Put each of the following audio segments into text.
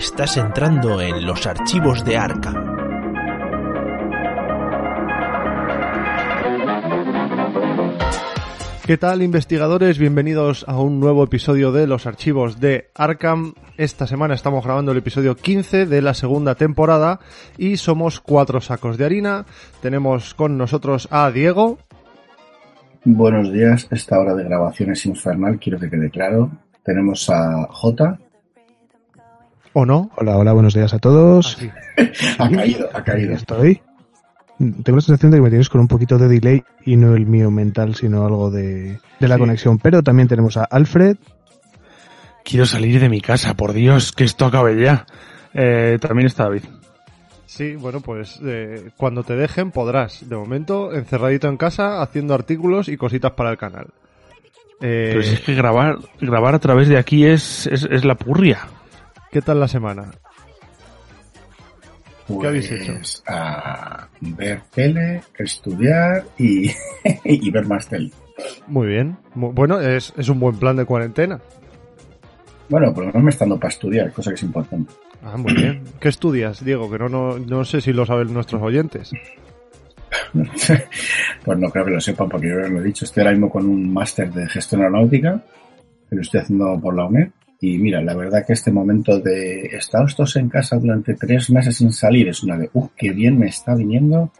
Estás entrando en los archivos de Arkham. ¿Qué tal investigadores? Bienvenidos a un nuevo episodio de los archivos de Arkham. Esta semana estamos grabando el episodio 15 de la segunda temporada y somos cuatro sacos de harina. Tenemos con nosotros a Diego. Buenos días, esta hora de grabación es infernal, quiero que quede claro. Tenemos a J. ¿O no? Hola, hola, buenos días a todos. ha caído, ha caído. Estoy. Tengo la sensación de que me tienes con un poquito de delay y no el mío mental, sino algo de, de la Sí. conexión. Pero también tenemos a Alfred. Quiero salir de mi casa, por Dios, que esto acabe ya. Eh, también está David. Sí, bueno, pues eh, cuando te dejen podrás. De momento, encerradito en casa, haciendo artículos y cositas para el canal. Eh, Pero si es que grabar, grabar a través de aquí es, es, es la purria. ¿Qué tal la semana? ¿Qué habéis Pues, hecho? A ver tele, estudiar y, y ver más tele. Muy bien. Bueno, es, es un buen plan de cuarentena. Bueno, por lo menos me está dando para estudiar, cosa que es importante. Ah, muy bien. ¿Qué estudias, Diego? Que no, no, no sé si lo saben nuestros oyentes. pues no creo que lo sepan porque yo ya lo he dicho. Estoy ahora mismo con un máster de gestión aeronáutica que lo estoy haciendo por la UNED. Y mira, la verdad que este momento de estar todos en casa durante tres meses sin salir es una de, uh, qué bien me está viniendo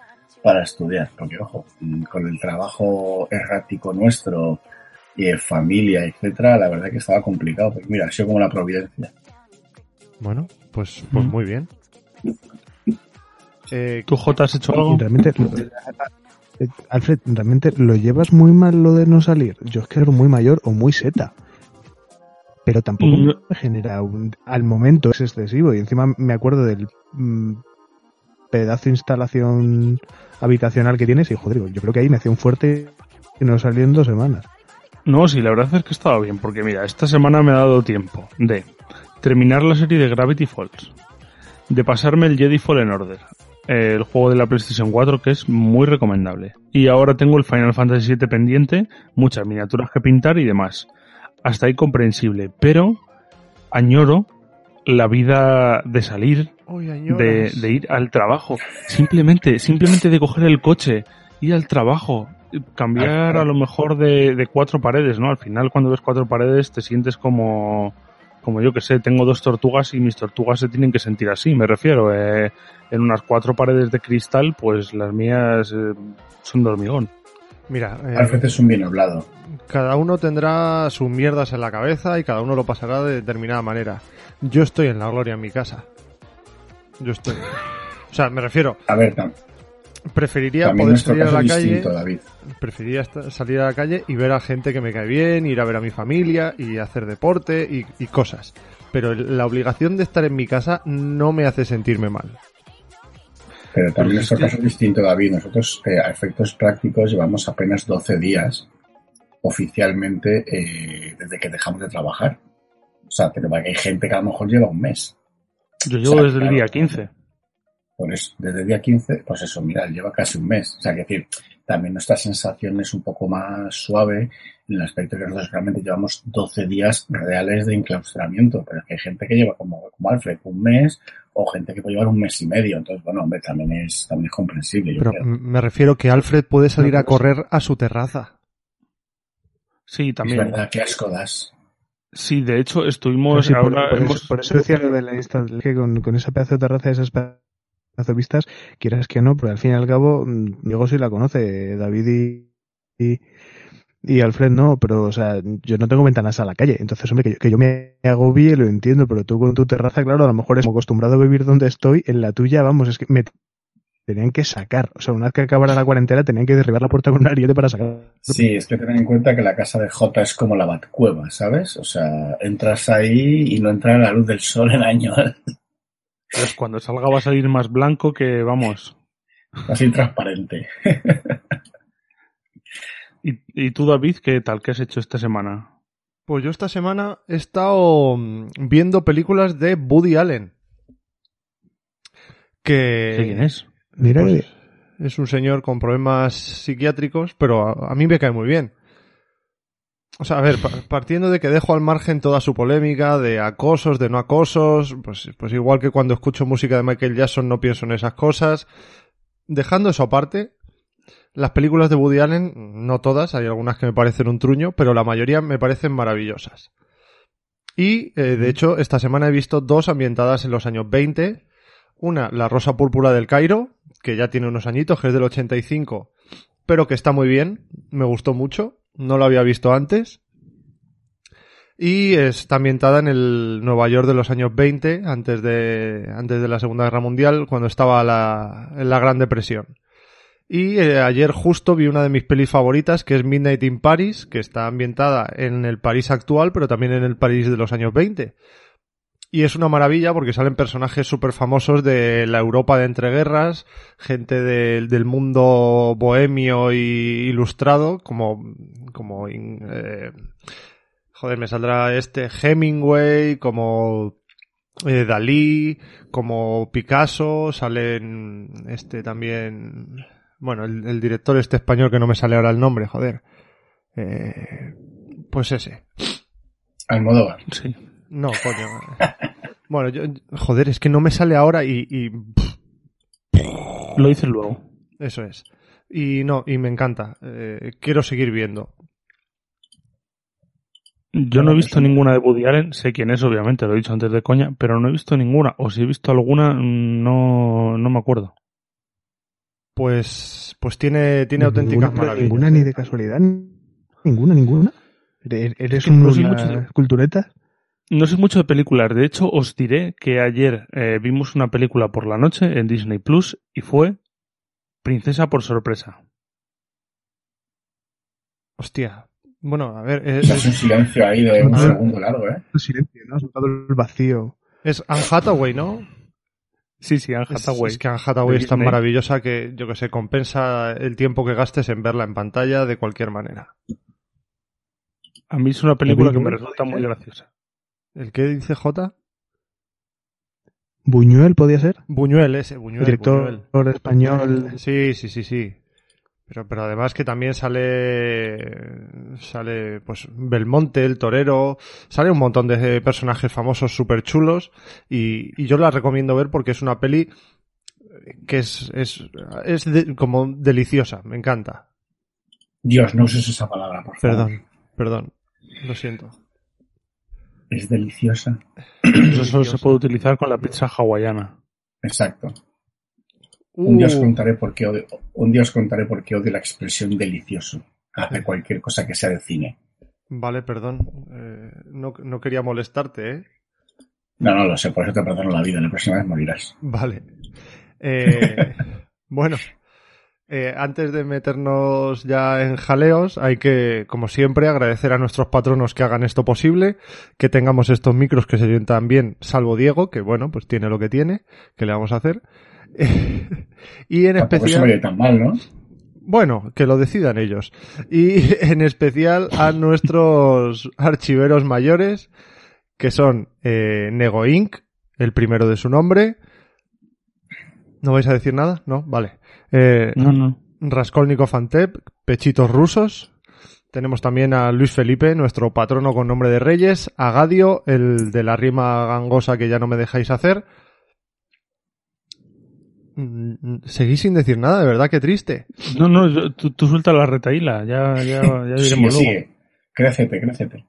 para estudiar. Porque, ojo, mm, con el trabajo errático nuestro, y de familia, etcétera, la verdad que estaba complicado. Pues mira, ha sido como la providencia. Bueno, pues, pues Mm. muy bien. Eh, ¿Tú, J, has hecho algo? Realmente, Eh, Alfred, realmente lo llevas muy mal lo de no salir. Yo es que era muy mayor o muy seta. Pero tampoco Mm. me genera un, al momento es excesivo. Y encima me acuerdo del mm, pedazo de instalación habitacional que tienes y joder, yo creo que ahí me hacía un fuerte y no salí en dos semanas. No, sí, la verdad es que estaba bien, porque mira, esta semana me ha dado tiempo de terminar la serie de Gravity Falls, de pasarme el Jedi Fallen Order, el juego de la PlayStation 4 que es muy recomendable. Y ahora tengo el Final Fantasy VII pendiente, muchas miniaturas que pintar y demás. Hasta ahí comprensible, pero añoro la vida de salir, uy, de, ir al trabajo. Simplemente, simplemente de coger el coche, ir al trabajo, cambiar a lo mejor de, de cuatro paredes, ¿no? Al final cuando ves cuatro paredes te sientes como, como yo que sé, tengo dos tortugas y mis tortugas se tienen que sentir así, me refiero. eh, en unas cuatro paredes de cristal, pues las mías eh, son de hormigón. Mira, eh, Alfred es un bien hablado. Cada uno tendrá sus mierdas en la cabeza y cada uno lo pasará de determinada manera. Yo estoy en la gloria en mi casa. Yo estoy. O sea, me refiero, A ver, tam- preferiría también poder salir a la es calle. distinto, David. preferiría salir a la calle y ver a gente que me cae bien, ir a ver a mi familia y hacer deporte y, y cosas. Pero la obligación de estar en mi casa no me hace sentirme mal. Pero también Pues es nuestro caso es distinto, David. Nosotros, eh, a efectos prácticos, llevamos apenas 12 días oficialmente eh, desde que dejamos de trabajar. O sea, pero hay gente que a lo mejor lleva un mes. Yo O llevo sea, desde el día 15. Por eso, desde el día 15, pues eso, mira, lleva casi un mes. O sea, que decir, también nuestra sensación es un poco más suave en el aspecto que nosotros realmente llevamos 12 días reales de enclaustramiento. Pero es que hay gente que lleva como, como Alfred un mes o gente que puede llevar un mes y medio. Entonces, bueno, hombre, también es, también es comprensible. Yo Pero creo. me refiero que Alfred puede salir a correr a su terraza. Sí, Es también. verdad, qué asco das. Sí, de hecho estuvimos Sí, ahora por hemos- eso, por eso decía lo de la instalación, que con, con esa pedazo de terraza, esas pedazo de vistas, quieras que no, pero al fin y al cabo, mm, Diego sí la conoce, David y, y, y Alfred no, pero, o sea, yo no tengo ventanas a la calle, entonces, hombre, que yo, que yo me agobie, lo entiendo, pero tú con tu terraza, claro, a lo mejor es como acostumbrado a vivir donde estoy, en la tuya, vamos, es que me tenían que sacar, o sea, una vez que acabara la cuarentena, tenían que derribar la puerta con un ariete para sacar. Sí, es que ten en cuenta que la casa de J es como la Batcueva, ¿sabes? O sea, entras ahí y no entra la luz del sol en años. pues cuando salga va a salir más blanco que vamos. Así transparente. ¿Y, y tú, David, qué tal? ¿Qué has hecho esta semana? Pues yo esta semana he estado mm, viendo películas de Woody Allen. Que ¿Qué quién es? Mira, pues, es un señor con problemas psiquiátricos, pero a, a mí me cae muy bien. O sea, a ver, pa- partiendo de que dejo al margen toda su polémica de acosos, de no acosos, pues, pues igual que cuando escucho música de Michael Jackson no pienso en esas cosas. Dejando eso aparte, las películas de Woody Allen, no todas, hay algunas que me parecen un truño, pero la mayoría me parecen maravillosas. Y, eh, de hecho, esta semana he visto dos ambientadas en los años 20. Una, La Rosa Púrpura del Cairo, que ya tiene unos añitos, que es del 85, pero que está muy bien, me gustó mucho, no lo había visto antes. Y está ambientada en el Nueva York de los años 20, antes de, antes de la Segunda Guerra Mundial, cuando estaba la, en la Gran Depresión. Y eh, ayer justo vi una de mis pelis favoritas, que es Midnight in Paris, que está ambientada en el París actual, pero también en el París de los años 20. Y es una maravilla porque salen personajes súper famosos de la Europa de entreguerras, gente del- del mundo bohemio y ilustrado, como, como, in- eh, joder, me saldrá este Hemingway, como eh, Dalí, como Picasso, salen este también, bueno, el, el director este español que no me sale ahora el nombre, joder. Eh, pues ese. Almodóvar. Sí. No, coño. Bueno, yo, joder, es que no me sale ahora y, Lo dices luego. eso es. Y no, y me encanta. Eh, quiero seguir viendo. Yo no he visto ninguna de Woody Allen, sé quién es, obviamente, lo he dicho antes de coña, pero no he visto ninguna, o si he visto alguna, no, no me acuerdo. Pues, pues tiene, tiene auténticas ninguna, maravillas. Ninguna ni de casualidad. Ninguna, ninguna. ¿Eres un una cultureta? No sé mucho de películas, de hecho os diré que ayer eh, vimos una película por la noche en Disney Plus y fue Princesa por sorpresa. Hostia. Bueno, a ver, es, es un silencio ahí de un segundo largo, ¿eh? El silencio, ¿no? Ha soltado el vacío. es Anne Hathaway, ¿no? Sí, sí, Anne Es- Hathaway. Es, que Anne Hathaway es tan maravillosa que, yo que sé, compensa el tiempo que gastes en verla en pantalla de cualquier manera. A mí es una película que me resulta muy graciosa. ¿El qué dice J? Buñuel podía ser. Buñuel, ese, Buñuel. director Buñuel. español. Sí, sí, sí, sí. Pero, pero además que también sale, sale, pues, Belmonte, el torero, sale un montón de personajes famosos súper chulos y, y yo la recomiendo ver porque es una peli que es, es, es de- como deliciosa, me encanta. Dios, no uses esa palabra, por favor. Perdón, perdón, lo siento. Es deliciosa. Eso solo se puede utilizar con la pizza hawaiana. Exacto. Un día os Uh, contaré por qué odio, un día os contaré por qué odio la expresión delicioso hacia cualquier cosa que sea de cine. vale, perdón, eh, no, no quería molestarte, ¿eh? No, no lo sé, por eso te perdono la vida. La próxima vez morirás. Vale. Eh, bueno, eh, antes de meternos ya en jaleos, hay que, como siempre, agradecer a nuestros patronos que hagan esto posible, que tengamos estos micros que se sientan bien, salvo Diego, que bueno, pues tiene lo que tiene, que le vamos a hacer. y en Tampoco se especial... oye tan mal, ¿no? Bueno, que lo decidan ellos. Y en especial a nuestros archiveros mayores, que son eh, Nego Inc., el primero de su nombre. ¿No vais a decir nada? ¿No? Vale. Eh, No, no. Raskolnikov Antep, Pechitos Rusos. Tenemos también a Luis Felipe, nuestro patrono con nombre de Reyes. A Gadio, el de la rima gangosa que ya no me dejáis hacer. Mm, Seguís sin decir nada, de verdad, qué triste. No, no, yo- tú, tú suelta la retaíla, ya, ya, ya Sigue, diremos luego. sigue. Crécete, crécete.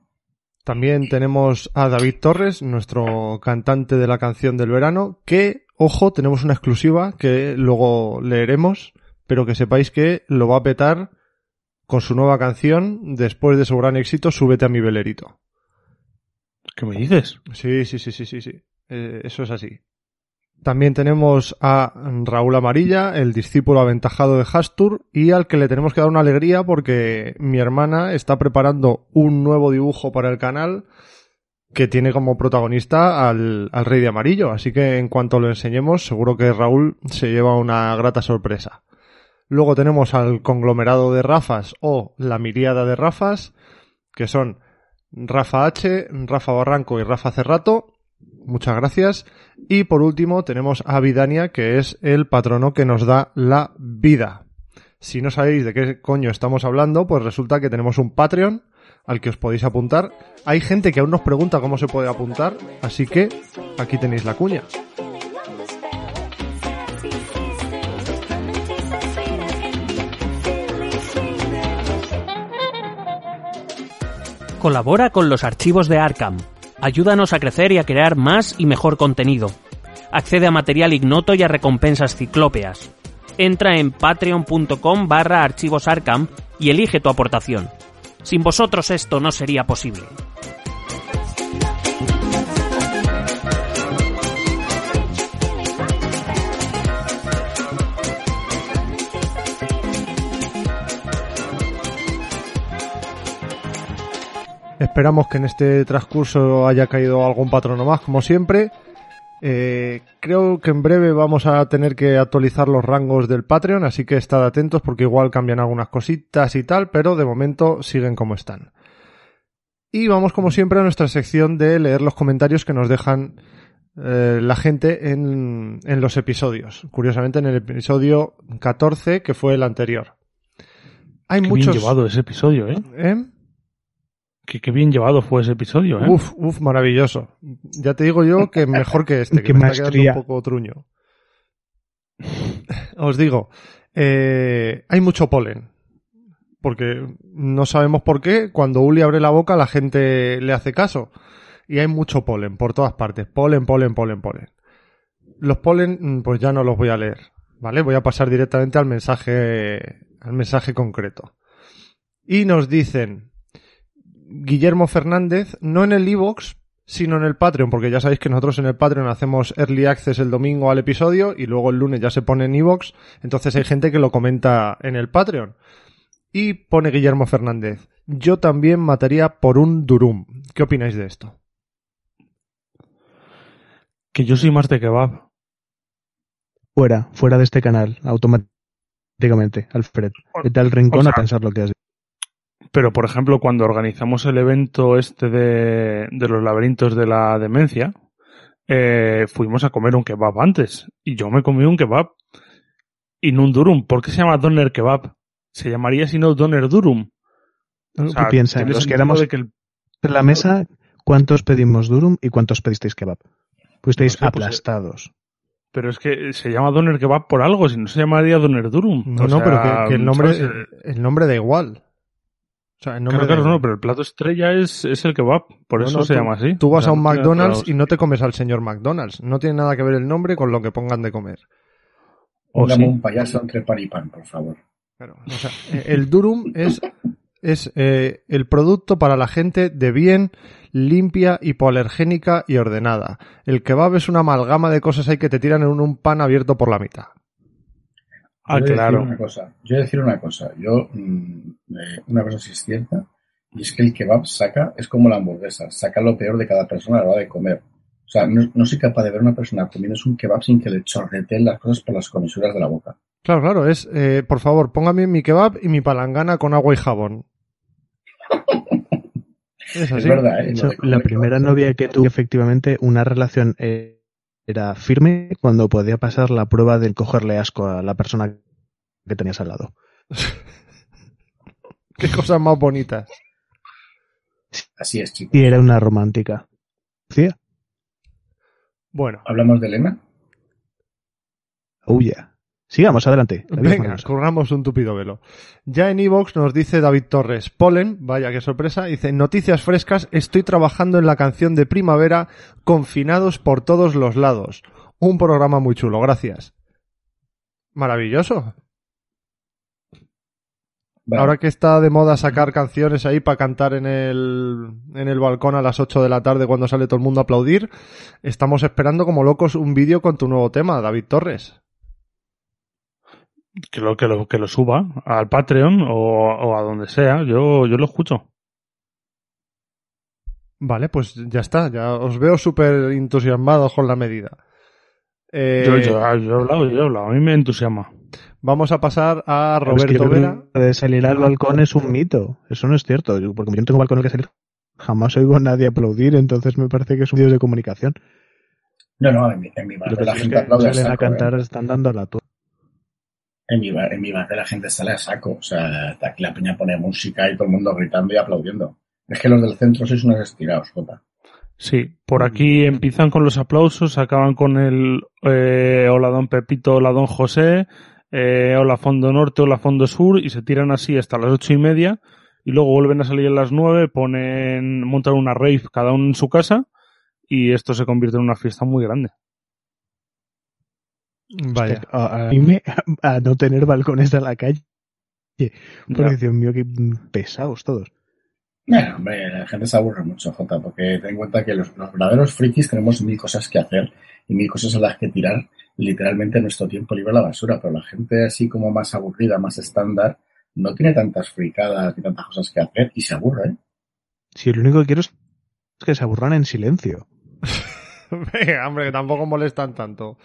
También tenemos a David Torres, nuestro cantante de la canción del verano, que, ojo, tenemos una exclusiva que luego leeremos, pero que sepáis que lo va a petar con su nueva canción después de su gran éxito, Súbete a mi velerito. ¿Qué me dices? Sí, sí, sí, sí, sí, sí. Eh, eso es así. También tenemos a Raúl Amarilla, el discípulo aventajado de Hastur, y al que le tenemos que dar una alegría porque mi hermana está preparando un nuevo dibujo para el canal que tiene como protagonista al, al Rey de Amarillo. Así que en cuanto lo enseñemos, seguro que Raúl se lleva una grata sorpresa. Luego tenemos al conglomerado de Rafas o la miríada de Rafas, que son Rafa H, Rafa Barranco y Rafa Cerrato. Muchas gracias. Y por último tenemos a Vidania, que es el patrono que nos da la vida. Si no sabéis de qué coño estamos hablando, pues resulta que tenemos un Patreon al que os podéis apuntar. Hay gente que aún nos pregunta cómo se puede apuntar, así que aquí tenéis la cuña. Colabora con los archivos de Arkham. Ayúdanos a crecer y a crear más y mejor contenido. Accede a material ignoto y a recompensas ciclópeas. Entra en patreon.com barra archivos y elige tu aportación. Sin vosotros esto no sería posible. Esperamos que en este transcurso haya caído algún patrono más, como siempre. Eh, creo que en breve vamos a tener que actualizar los rangos del Patreon, así que estad atentos porque igual cambian algunas cositas y tal, pero de momento siguen como están. Y vamos como siempre a nuestra sección de leer los comentarios que nos dejan eh, la gente en, en los episodios. Curiosamente en el episodio 14, que fue el anterior. Hay Qué muchos... bien llevado ese episodio, ¿eh? ¿Eh? Qué, qué bien llevado fue ese episodio, ¿eh? Uf, uf, maravilloso. Ya te digo yo que mejor que este, que me está quedando maestría. un poco truño. Os digo, eh, hay mucho polen. Porque no sabemos por qué, cuando Uli abre la boca la gente le hace caso. Y hay mucho polen por todas partes. Polen, polen, polen, polen. Los polen, mm, pues ya no los voy a leer. ¿Vale? Voy a pasar directamente al mensaje, al mensaje concreto. Y nos dicen, Guillermo Fernández, no en el iVoox, sino en el Patreon, porque ya sabéis que nosotros en el Patreon hacemos Early Access el domingo al episodio y luego el lunes ya se pone en iVoox, entonces hay gente que lo comenta en el Patreon. Y pone Guillermo Fernández, yo también mataría por un Durum. ¿Qué opináis de esto? Que yo soy más de kebab. Fuera, fuera de este canal, automáticamente, Alfred. Vete al rincón o sea- a pensar lo que has dicho. Pero, por ejemplo, cuando organizamos el evento este de, de los laberintos de la demencia, eh, fuimos a comer un kebab antes. Y yo me comí un kebab. Y no un durum. ¿Por qué se llama doner kebab? Se llamaría si no doner durum. O sea, quedamos de que el- en la mesa, ¿cuántos pedimos durum y cuántos pedisteis kebab? Fuisteis No sé, pues, aplastados. Pero es que se llama doner kebab por algo, si no se llamaría doner durum. No, O no, sea, pero que, que el nombre, ¿sabes? el nombre da igual. O sea, el nombre Claro, no, pero el plato estrella es, es el kebab. Por No, eso no, se tú- llama así. Tú vas a un McDonald's y no te comes al señor McDonald's. No tiene nada que ver el nombre con lo que pongan de comer. O sí. un payaso entre pan y pan, por favor. Claro, o sea, eh, el durum es, es eh, el producto para la gente de bien, limpia, hipoalergénica y ordenada. El kebab es una amalgama de cosas ahí que te tiran en un pan abierto por la mitad. Ah, Yo claro. Decir una cosa, yo he de decir una cosa. Yo, mm, eh, una cosa sí es cierta, y es que el kebab saca, es como la hamburguesa, saca lo peor de cada persona a la hora de comer. O sea, no, no soy capaz de ver una persona comiéndose un kebab sin que le chorreteen las cosas por las comisuras de la boca. Claro, claro, es, eh, por favor, póngame mi kebab y mi palangana con agua y jabón. Es Es así. verdad, ¿eh? Hecho, la primera novia que tuve, efectivamente, una relación eh, era firme cuando podía pasar la prueba de cogerle asco a la persona que tenías al lado. Qué cosas más bonitas. Así es, chicos. Y era una romántica. ¿Sí? Bueno, ¿Hablamos de Elena? Oh, yeah. Sigamos, adelante. Venga, corramos un tupido velo. Ya en Evox nos dice David Torres, Polen, vaya qué sorpresa, dice, noticias frescas, estoy trabajando en la canción de primavera, confinados por todos los lados. Un programa muy chulo, gracias. Maravilloso. Vale. Ahora que está de moda sacar canciones ahí para cantar en el, en el balcón a las 8 de la tarde cuando sale todo el mundo a aplaudir, estamos esperando como locos un vídeo con tu nuevo tema, David Torres. Que lo, que lo, que lo suba al Patreon o, o a donde sea. Yo, yo lo escucho. Vale, pues ya está, ya os veo súper entusiasmados con la medida. Eh, Yo, yo, yo he hablado, yo he hablado. A mí me entusiasma. Vamos a pasar a Pero es que Roberto Vera. de salir al balcón es un mito. Eso no es cierto. Yo- Porque yo no tengo balcón en el que salir, jamás oigo a nadie aplaudir, entonces me parece que es un medio de comunicación. No, no, en mi, en mi que la gente aplaude a salen a saco. cantar ¿eh? están dando la tour. En mi, bar- en mi barrio la gente sale a saco. O sea, aquí la peña pone música y todo el mundo gritando y aplaudiendo. Es que los del centro sois unos estirados, Jota. Sí, por aquí empiezan con los aplausos, acaban con el eh, hola don Pepito, hola don José, eh, hola fondo norte, hola fondo sur y se tiran así hasta las ocho y media y luego vuelven a salir a las nueve, ponen, montan una rave cada uno en su casa y esto se convierte en una fiesta muy grande. Vaya. A, a mí me, a no tener balcones de la calle. Porque, Ya. Dios mío, qué pesados todos. Bueno, hombre, la gente se aburre mucho, Jota, porque ten en cuenta que los, los verdaderos frikis tenemos mil cosas que hacer y mil cosas a las que tirar literalmente nuestro tiempo libre a la basura, pero la gente así como más aburrida, más estándar, no tiene tantas fricadas ni tantas cosas que hacer y se aburre, ¿eh? Si lo único que quiero es que se aburran en silencio. Venga, hombre, que tampoco molestan tanto.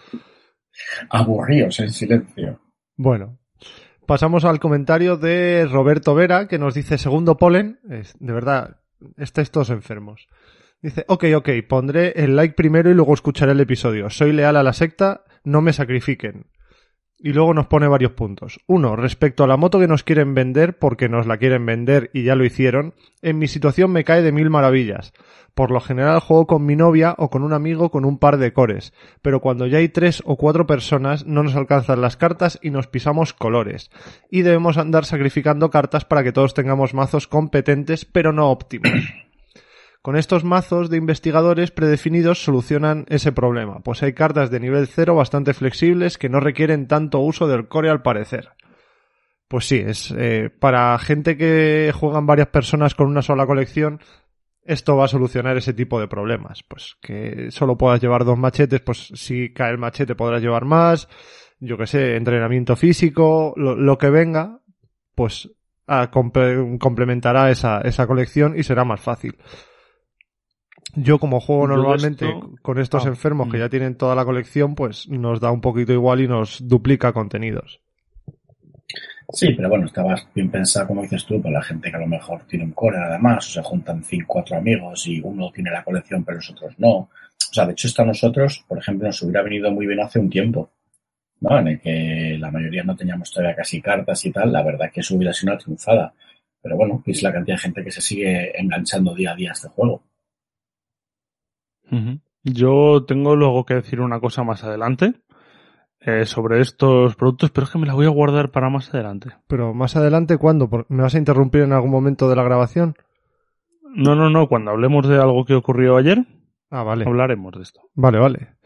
Aburríos en silencio. Bueno, pasamos al comentario de Roberto Vera, que nos dice segundo polen. Es, de verdad, estáis todos enfermos. Dice, ok, ok, pondré el like primero y luego escucharé el episodio. Soy leal a la secta, no me sacrifiquen. Y luego nos pone varios puntos. Uno, respecto a la moto que nos quieren vender, porque nos la quieren vender y ya lo hicieron, en mi situación me cae de mil maravillas. Por lo general juego con mi novia o con un amigo con un par de cores, pero cuando ya hay tres o cuatro personas no nos alcanzan las cartas y nos pisamos colores. Y debemos andar sacrificando cartas para que todos tengamos mazos competentes pero no óptimos. Con estos mazos de investigadores predefinidos solucionan ese problema, pues hay cartas de nivel 0 bastante flexibles que no requieren tanto uso del core al parecer. Pues sí, es eh, para gente que juegan varias personas con una sola colección, esto va a solucionar ese tipo de problemas. Pues que solo puedas llevar dos machetes, pues si cae el machete podrás llevar más, yo que sé, entrenamiento físico, lo, lo que venga, pues ah, comple- complementará esa, esa colección y será más fácil. Yo como juego normalmente esto- con estos Ah, enfermos que mm. ya tienen toda la colección, pues nos da un poquito igual y nos duplica contenidos. Sí, pero bueno, estabas bien pensado, como dices tú, para la gente que a lo mejor tiene un core nada más, o se juntan cinco, cuatro amigos y uno tiene la colección pero los otros no. O sea, de hecho, esto a nosotros, por ejemplo, nos hubiera venido muy bien hace un tiempo, ¿no? En el que la mayoría no teníamos todavía casi cartas y tal. La verdad que eso hubiera sido una triunfada. Pero bueno, es la cantidad de gente que se sigue enganchando día a día a este juego. Yo tengo luego que decir una cosa más adelante eh, sobre estos productos, pero es que me la voy a guardar para más adelante. Pero más adelante, ¿cuándo? ¿Me vas a interrumpir en algún momento de la grabación? No, no, no, cuando hablemos de algo que ocurrió ayer, Ah, vale. hablaremos de esto. Vale, vale.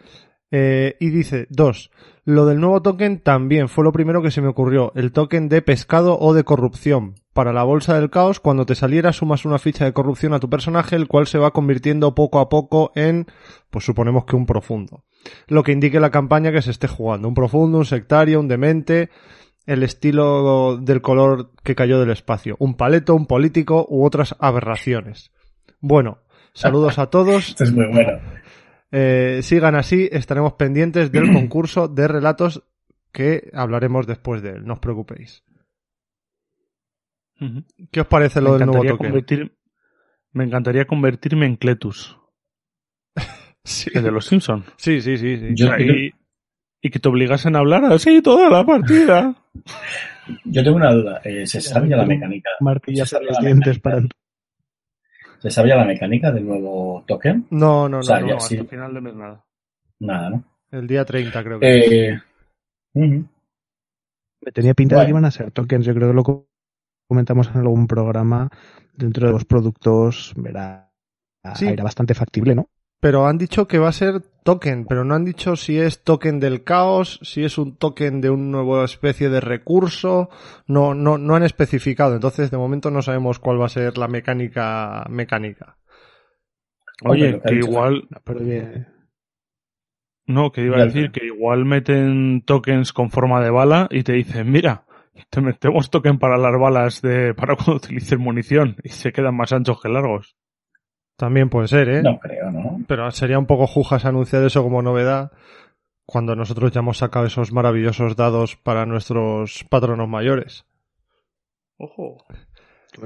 Eh, y dice, dos, lo del nuevo token también fue lo primero que se me ocurrió, el token de pescado o de corrupción. Para la bolsa del caos, cuando te saliera sumas una ficha de corrupción a tu personaje, el cual se va convirtiendo poco a poco en, pues suponemos que un profundo. Lo que indique la campaña que se esté jugando. Un profundo, un sectario, un demente, el estilo del color que cayó del espacio. Un paleto, un político u otras aberraciones. Bueno, saludos a todos. Es muy bueno. Eh, sigan así, estaremos pendientes del concurso de relatos que hablaremos después de él, no os preocupéis. ¿Qué os parece Me lo del nuevo token? convertir, me encantaría convertirme en Cletus, Sí. el de los Simpson. sí, sí, sí, sí. Yo- y, y que te obligasen a hablar así toda la partida. Yo tengo una duda. Eh, ¿Se sabe ya la mecánica? Martillas ¿Se en sabe los dientes para... ¿Se sabe ya la mecánica del nuevo token? No, no, no, O sea, no, ya No, sí. hasta final de mes nada. Nada, ¿no? el día 30 creo que. Eh. Me tenía pinta de que iban a ser tokens. Yo creo que lo co- comentamos en algún programa. Dentro de los productos, verá, Sí. era bastante factible, ¿no? Pero han dicho que va a ser token, pero no han dicho si es token del caos, si es un token de una nueva especie de recurso, no, no, no han especificado, entonces de momento no sabemos cuál va a ser la mecánica mecánica. Oye, que igual, No, pero que- no, que iba a decir que igual meten tokens con forma de bala y te dicen, mira, te metemos token para las balas de, para cuando utilices munición y se quedan más anchos que largos. También puede ser, ¿eh? No creo, ¿no? Pero sería un poco jujas anunciar eso como novedad cuando nosotros ya hemos sacado esos maravillosos dados para nuestros patronos mayores. Ojo.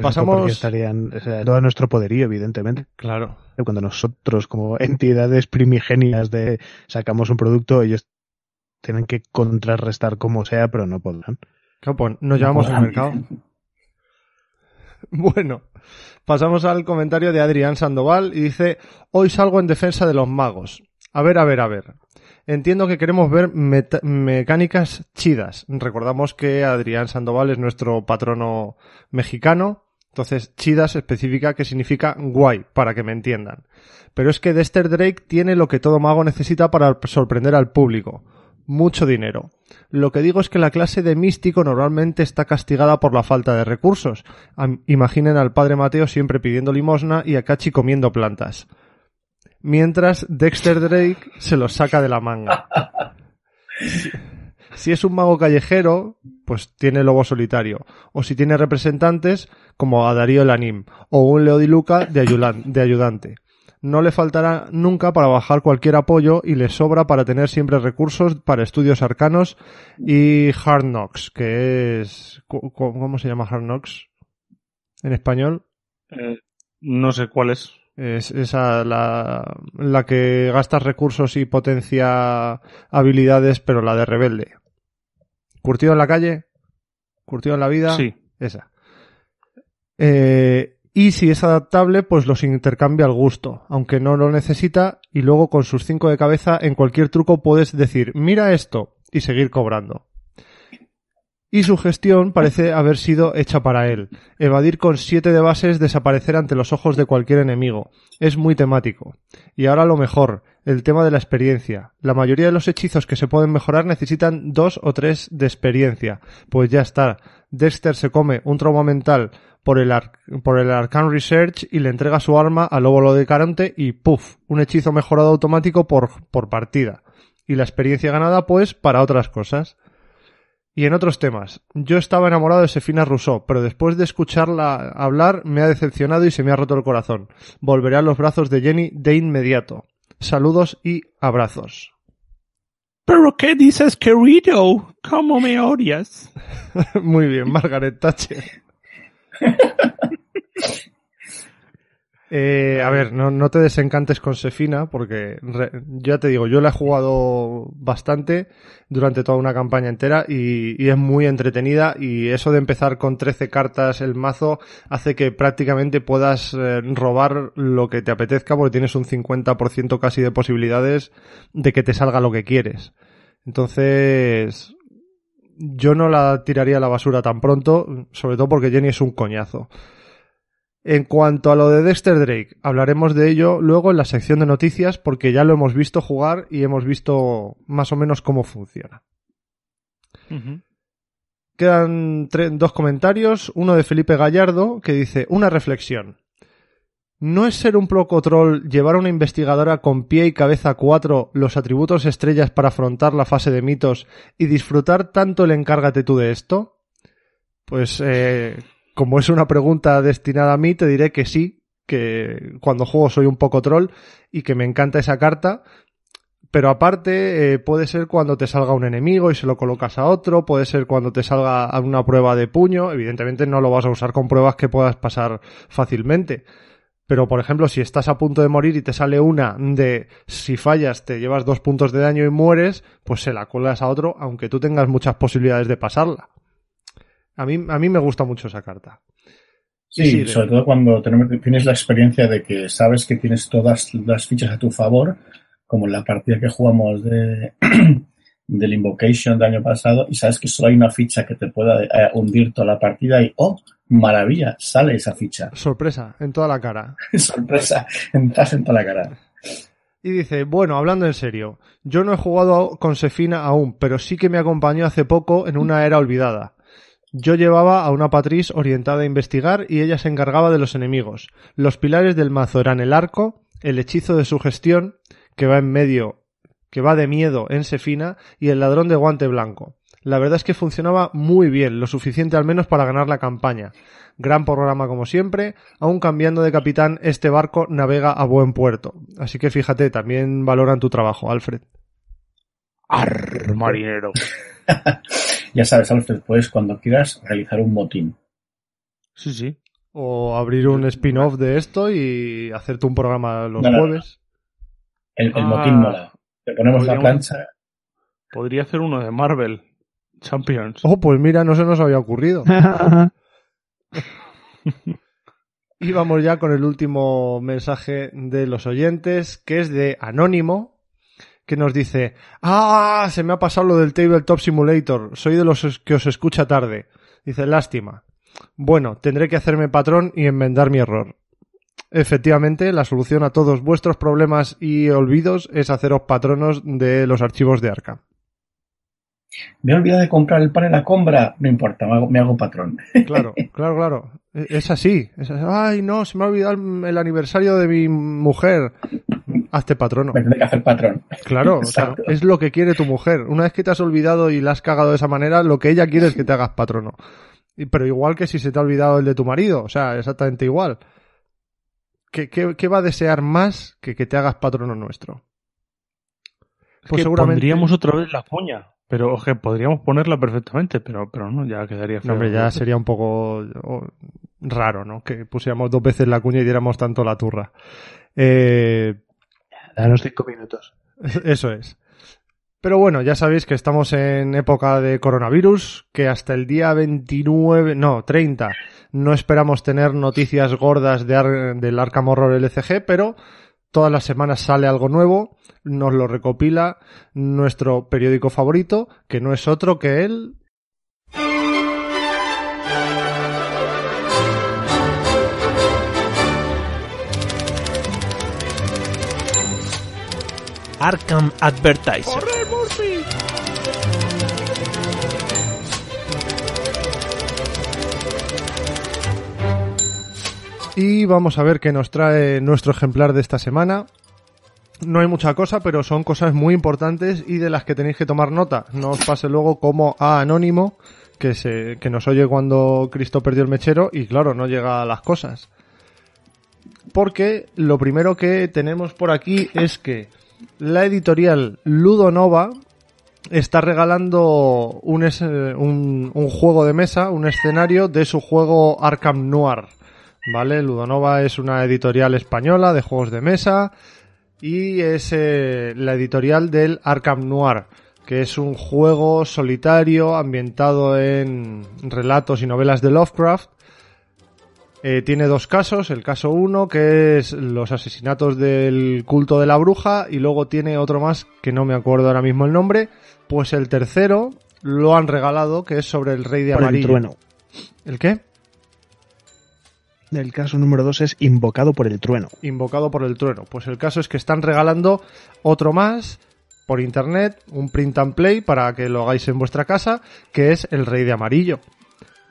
Pasamos- porque estarían, o sea, todo nuestro poderío, evidentemente. Claro. Cuando nosotros, como entidades primigenias de sacamos un producto, ellos tienen que contrarrestar como sea, pero no podrán. Claro, pues nos llevamos Joder. mercado. Bueno, pasamos al comentario de Adrián Sandoval y dice, hoy salgo en defensa de los magos. A ver, a ver, a ver. Entiendo que queremos ver mecánicas chidas. Recordamos que Adrián Sandoval es nuestro patrono mexicano. Entonces, chidas especifica que significa guay, para que me entiendan. Pero es que Dexter Drake tiene lo que todo mago necesita para sorprender al público. Mucho dinero. Lo que digo es que la clase de místico normalmente está castigada por la falta de recursos. Imaginen al padre Mateo siempre pidiendo limosna y a Cachi comiendo plantas mientras Dexter Drake se los saca de la manga. Si, es un mago callejero, pues tiene lobo solitario. O si tiene representantes, como a Darío Lanim, o un Leodiluca de, de ayudante. No le faltará nunca para bajar cualquier apoyo y le sobra para tener siempre recursos para estudios arcanos y Hard Knocks, que es... ¿Cómo se llama Hard Knocks? ¿En español? Eh, no sé cuál es. Es esa la, la que gasta recursos y potencia habilidades, pero la de rebelde. ¿Curtido en la calle? ¿Curtido en la vida? Sí. Esa. Eh, y si es adaptable, pues los intercambia al gusto, aunque no lo necesita, y luego con sus cinco de cabeza en cualquier truco puedes decir, mira esto, y seguir cobrando y su gestión parece haber sido hecha para él. Evadir con siete de bases, desaparecer ante los ojos de cualquier enemigo. Es muy temático. Y ahora lo mejor, el tema de la experiencia. La mayoría de los hechizos que se pueden mejorar necesitan dos o tres de experiencia. Pues ya está. Dexter se come un trauma mental por el, por el Arcane Research y le entrega su arma al óvulo de Caronte y ¡puf! Un hechizo mejorado automático por, por partida. Y la experiencia ganada, pues, para otras cosas. Y en otros temas, yo estaba enamorado de Sefina Rousseau, pero después de escucharla hablar me ha decepcionado y se me ha roto el corazón. Volveré a los brazos de Jenny de inmediato. Saludos y abrazos. ¿Pero qué dices, querido? ¿Cómo me odias? Muy bien, Margaret Thatcher. Eh, a ver, no, no, te desencantes con Sefina, porque ya te digo, yo la he jugado bastante durante toda una campaña entera y, es muy entretenida y eso de empezar con 13 cartas el mazo hace que prácticamente puedas eh, robar lo que te apetezca porque tienes un 50% casi de posibilidades de que te salga lo que quieres. Entonces, yo no la tiraría a la basura tan pronto, sobre todo porque Jenny es un coñazo. En cuanto a lo de Dexter Drake, hablaremos de ello luego en la sección de noticias porque ya lo hemos visto jugar y hemos visto más o menos cómo funciona. Quedan dos comentarios, uno de Felipe Gallardo que dice una reflexión. ¿No es ser un poco troll llevar a una investigadora con pie y cabeza cuatro los atributos estrellas para afrontar la fase de mitos y disfrutar tanto el encárgate tú de esto? Pues eh, como es una pregunta destinada a mí, te diré que sí, que cuando juego soy un poco troll y que me encanta esa carta. Pero aparte, eh, puede ser cuando te salga un enemigo y se lo colocas a otro, puede ser cuando te salga una prueba de puño, evidentemente no lo vas a usar con pruebas que puedas pasar fácilmente. Pero, por ejemplo, si estás a punto de morir y te sale una de si fallas te llevas dos puntos de daño y mueres, pues se la colas a otro, aunque tú tengas muchas posibilidades de pasarla. A mí, a mí me gusta mucho esa carta. Sí, sobre todo cuando tienes la experiencia de que sabes que tienes todas las fichas a tu favor, como en la partida que jugamos de del Invocation del año pasado, y sabes que solo hay una ficha que te pueda eh, hundir toda la partida y ¡oh! Maravilla, sale esa ficha. Sorpresa, en toda la cara. Sorpresa, entras en toda la cara. Y dice, bueno, hablando en serio, yo no he jugado con Sefina aún, pero sí que me acompañó hace poco en una era olvidada. Yo llevaba a una patriz orientada a investigar y ella se encargaba de los enemigos. Los pilares del mazo eran el arco, el hechizo de sugestión, que va en medio, que va de miedo en Sefina, y el ladrón de guante blanco. La verdad es que funcionaba muy bien, lo suficiente al menos para ganar la campaña. Gran programa como siempre, aún cambiando de capitán, este barco navega a buen puerto. Así que fíjate, también valoran tu trabajo, Alfred. Arr, marinero. ya sabes, Alfred, puedes cuando quieras realizar un motín. Sí, sí. O abrir un spin-off de esto y hacerte un programa los jueves. El, motín mola. Te ponemos la plancha. Podría hacer uno de Marvel Champions. Oh, pues mira, no se nos había ocurrido. Y vamos ya con el último mensaje de los oyentes, que es de Anónimo, que nos dice, ah, se me ha pasado lo del Tabletop Simulator, soy de los que os escucha tarde. Dice, lástima. Bueno, tendré que hacerme patrón y enmendar mi error. Efectivamente, la solución a todos vuestros problemas y olvidos es haceros patronos de los archivos de Arca. Me he olvidado de comprar el pan en la compra. No importa, me hago, me hago patrón. Claro, claro, claro. Es así. Es así. Ay, no, se me ha olvidado el aniversario de mi mujer. Hazte patrono. Me tendré que hacer patrón. Claro, o sea, es lo que quiere tu mujer. Una vez que te has olvidado y la has cagado de esa manera, lo que ella quiere es que te hagas patrono. Y- Pero igual que si se te ha olvidado el de tu marido, o sea, exactamente igual. ¿Qué, qué, qué va a desear más que que te hagas patrono nuestro? Es Pues que seguramente- pondríamos otra vez la cuña. Pero, oje, podríamos ponerla perfectamente, pero, pero no, ya quedaría feo. No, hombre, ya sería un poco raro, ¿no? Que pusiéramos dos veces la cuña y diéramos tanto la turra. Eh, Danos cinco minutos. Eso es. Pero bueno, ya sabéis que estamos en época de coronavirus, que hasta el día 29, no, 30, no esperamos tener noticias gordas de Ar- del Arkham Horror LCG, pero todas las semanas sale algo nuevo, nos lo recopila nuestro periódico favorito, que no es otro que el... Arkham Advertiser. Y vamos a ver qué nos trae nuestro ejemplar de esta semana. No hay mucha cosa, pero son cosas muy importantes y de las que tenéis que tomar nota. No os pase luego como a Anónimo, que, se, que nos oye cuando Cristo perdió el mechero y claro, no llega a las cosas. Porque lo primero que tenemos por aquí es que la editorial Ludonova está regalando un, es- un, un juego de mesa, un escenario de su juego Arkham Noir. ¿Vale? Ludonova es una editorial española de juegos de mesa y es eh, la editorial del Arkham Noir, que es un juego solitario ambientado en relatos y novelas de Lovecraft. Eh, tiene dos casos, el caso uno que es los asesinatos del culto de la bruja y luego tiene otro más que no me acuerdo ahora mismo el nombre, pues el tercero lo han regalado que es sobre el rey de Por el trueno. ¿El qué? El caso número dos es invocado por el trueno. invocado por el trueno. Pues el caso es que están regalando otro más por internet, un print and play para que lo hagáis en vuestra casa, que es el Rey de Amarillo.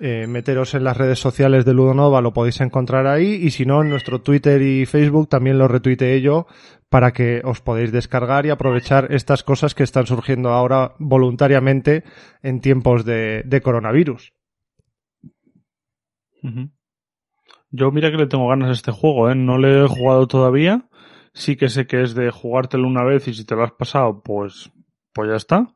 Eh, meteros en las redes sociales de Ludonova, lo podéis encontrar ahí, y si no, en nuestro Twitter y Facebook también lo retuiteé yo para que os podéis descargar y aprovechar estas cosas que están surgiendo ahora voluntariamente en tiempos de, de coronavirus. Yo mira que le tengo ganas a este juego, ¿eh? No le he jugado todavía. Sí que sé que es de jugártelo una vez y si te lo has pasado, pues, pues ya está.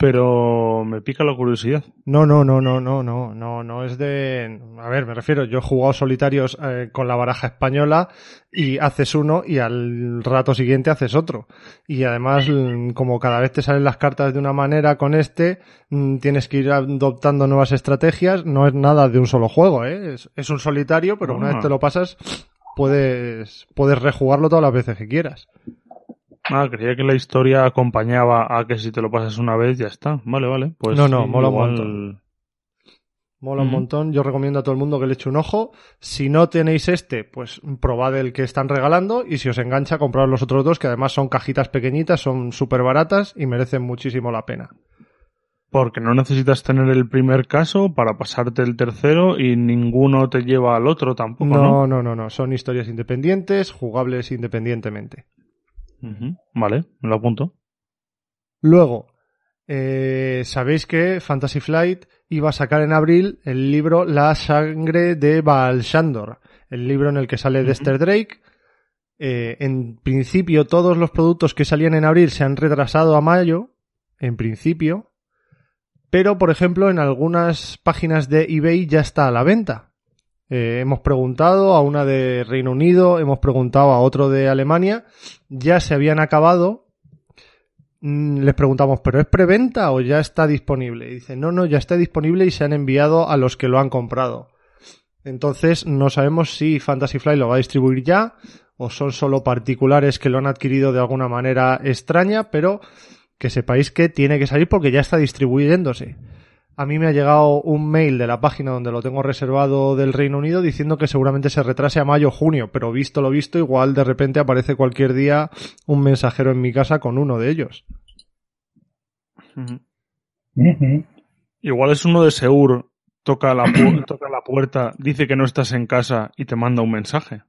Pero me pica la curiosidad. No, no, no, no, no, no, no, no es de... A ver, me refiero, yo he jugado solitarios eh, con la baraja española y haces uno y al rato siguiente haces otro. Y además, mm, como cada vez te salen las cartas de una manera con este, mm, tienes que ir adoptando nuevas estrategias. No es nada de un solo juego, ¿eh? Es, es un solitario, pero una Ah. vez te lo pasas, puedes, puedes rejugarlo todas las veces que quieras. Ah, creía que la historia acompañaba a que si te lo pasas una vez ya está. Vale, vale. Pues No, no, sí, mola un montón. Mola un montón. Yo recomiendo a todo el mundo que le eche un ojo. Si no tenéis este, pues probad el que están regalando. Y si os engancha, comprad los otros dos, que además son cajitas pequeñitas, son súper baratas y merecen muchísimo la pena. Porque no necesitas tener el primer caso para pasarte el tercero y ninguno te lleva al otro tampoco, ¿no? No, no, no, no. Son historias independientes, jugables independientemente. Vale, me lo apunto. Luego, eh, sabéis que Fantasy Flight iba a sacar en abril el libro La sangre de Baal Shandor, el libro en el que sale Dexter Drake. Eh, en principio, todos los productos que salían en abril se han retrasado a mayo, en principio, pero por ejemplo, en algunas páginas de eBay ya está a la venta. Eh, hemos preguntado a una de Reino Unido, hemos preguntado a otro de Alemania, ya se habían acabado. Mm, Les preguntamos, ¿pero es preventa o ya está disponible? Y dicen, no, no, ya está disponible y se han enviado a los que lo han comprado. Entonces no sabemos si Fantasy Flight lo va a distribuir ya o son solo particulares que lo han adquirido de alguna manera extraña, pero que sepáis que tiene que salir porque ya está distribuyéndose. A mí me ha llegado un mail de la página donde lo tengo reservado del Reino Unido diciendo que seguramente se retrase a mayo o junio, pero visto lo visto, igual de repente aparece cualquier día un mensajero en mi casa con uno de ellos. Igual es uno de Seur, toca la, pu- toca la puerta, dice que no estás en casa y te manda un mensaje.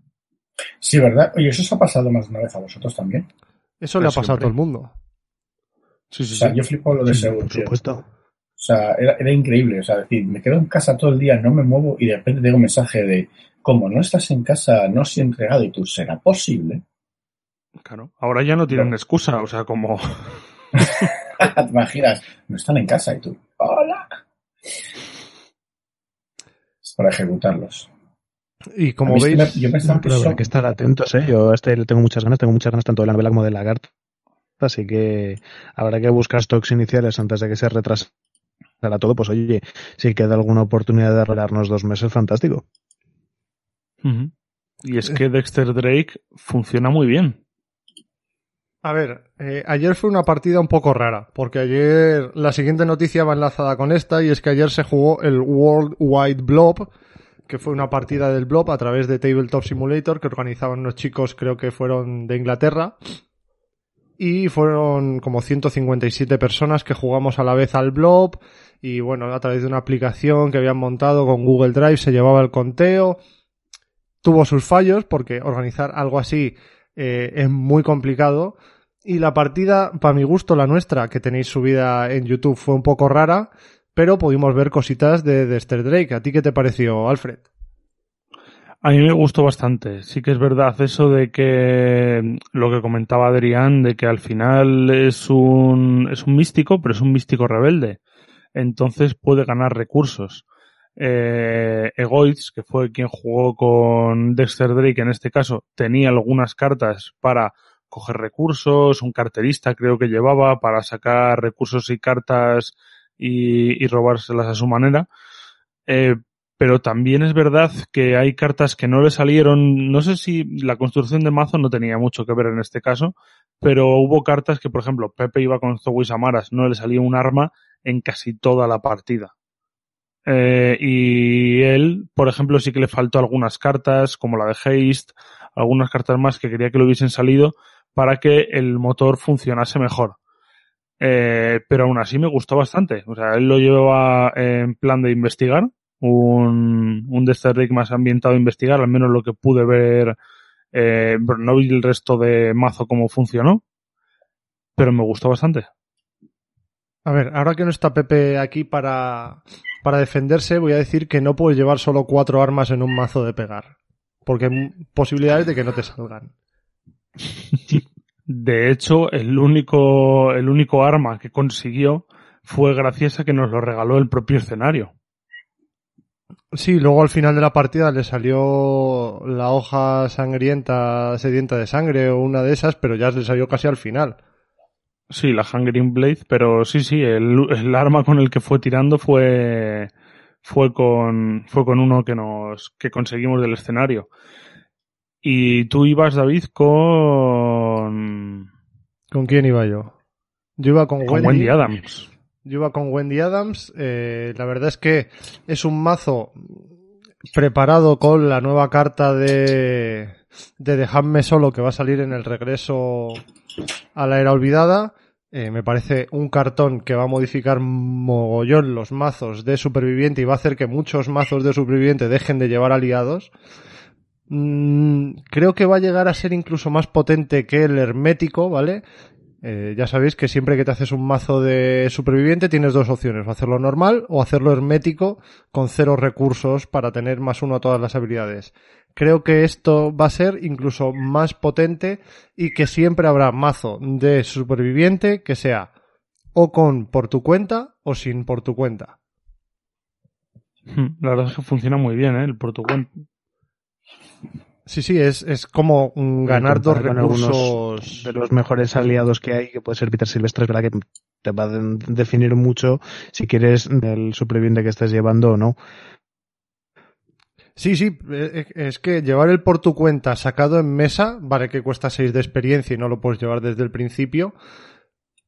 Sí, ¿verdad? Oye, eso os ha pasado más de una vez a vosotros también. Eso le ha pasado a todo el mundo. Sí, sí, O sea, sí. yo flipo lo de Sí, seguro. por supuesto. O sea, era, era increíble. O sea, decir, me quedo en casa todo el día, no me muevo y de repente tengo un mensaje de, como no estás en casa, no se ha entregado y tú, ¿será posible? Claro. Ahora ya no tienen No. excusa, o sea, como... ¿Te imaginas? No están en casa y tú, hola. Es para ejecutarlos. Y como mí es que veis, me- yo pensaba que eso- que estar atentos, ¿eh? Yo a este le tengo muchas ganas, tengo muchas ganas tanto de la novela como de la carta. Así que habrá que buscar stocks iniciales antes de que se retrasara todo. Pues oye, si queda alguna oportunidad de arreglarnos dos meses, fantástico. Y es que Dexter Drake funciona muy bien. A ver, eh, ayer fue una partida un poco rara, porque ayer la siguiente noticia va enlazada con esta y es que ayer se jugó el World Wide Blob, que fue una partida del Blob a través de Tabletop Simulator que organizaban unos chicos, creo que fueron de Inglaterra, y fueron como 157 personas que jugamos a la vez al Blob y bueno, a través de una aplicación que habían montado con Google Drive se llevaba el conteo. Tuvo sus fallos porque organizar algo así eh, es muy complicado. Y la partida, para mi gusto, la nuestra, que tenéis subida en YouTube, fue un poco rara, pero pudimos ver cositas de Dexter Drake. ¿A ti qué te pareció, Alfred? A mí me gustó bastante. Sí que es verdad eso de que lo que comentaba Adrián, de que al final es un, es un místico, pero es un místico rebelde. Entonces puede ganar recursos. Eh, Egoitz, que fue quien jugó con Dexter Drake en este caso, tenía algunas cartas para coger recursos, un carterista creo que llevaba para sacar recursos y cartas y, y robárselas a su manera. Eh, pero también es verdad que hay cartas que no le salieron, no sé si la construcción de mazo no tenía mucho que ver en este caso, pero hubo cartas que, por ejemplo, Pepe iba con Zowis Amaras, no le salía un arma en casi toda la partida. Eh, y él, por ejemplo, sí que le faltó algunas cartas, como la de Haste, algunas cartas más que quería que le hubiesen salido para que el motor funcionase mejor. Eh, pero aún así me gustó bastante. O sea, él lo llevaba en plan de investigar, un, un Dexter Drake más ambientado a investigar, al menos lo que pude ver, eh, no vi el resto de mazo cómo funcionó, pero me gustó bastante. A ver, ahora que no está Pepe aquí para, para defenderse, voy a decir que no puedes llevar solo cuatro armas en un mazo de pegar. Porque hay posibilidades de que no te salgan. De hecho, el único, el único arma que consiguió fue gracias a que nos lo regaló el propio escenario. Sí, luego al final de la partida le salió la hoja sangrienta, sedienta de sangre o una de esas, pero ya le salió casi al final. Sí, la Hungering Blade, pero sí, sí, el, el arma con el que fue tirando fue, fue con, fue con uno que nos, que conseguimos del escenario. Y tú ibas, David, con, ¿Con quién iba yo? Yo iba con, con Wendy Adams. Yo iba con Wendy Adams. eh, la verdad es que es un mazo preparado con la nueva carta de, de Dejadme solo que va a salir en el regreso a la era olvidada. Eh, me parece un cartón que va a modificar mogollón los mazos de superviviente y va a hacer que muchos mazos de superviviente dejen de llevar aliados. Mm, creo que va a llegar a ser incluso más potente que el hermético, ¿vale? Eh, ya sabéis que siempre que te haces un mazo de superviviente tienes dos opciones, o hacerlo normal o hacerlo hermético con cero recursos para tener más uno a todas las habilidades. Creo que esto va a ser incluso más potente y que siempre habrá mazo de superviviente que sea o con por tu cuenta o sin por tu cuenta. La verdad es que funciona muy bien, ¿eh? El portugués. Sí, sí, es, es como ganar dos recursos. de los mejores aliados que hay, que puede ser Peter Silvestre, es verdad que te va a de- definir mucho si quieres del superviviente que estés llevando o no. Sí, sí, eh, es que llevar el por tu cuenta sacado en mesa, vale que cuesta 6 de experiencia y no lo puedes llevar desde el principio,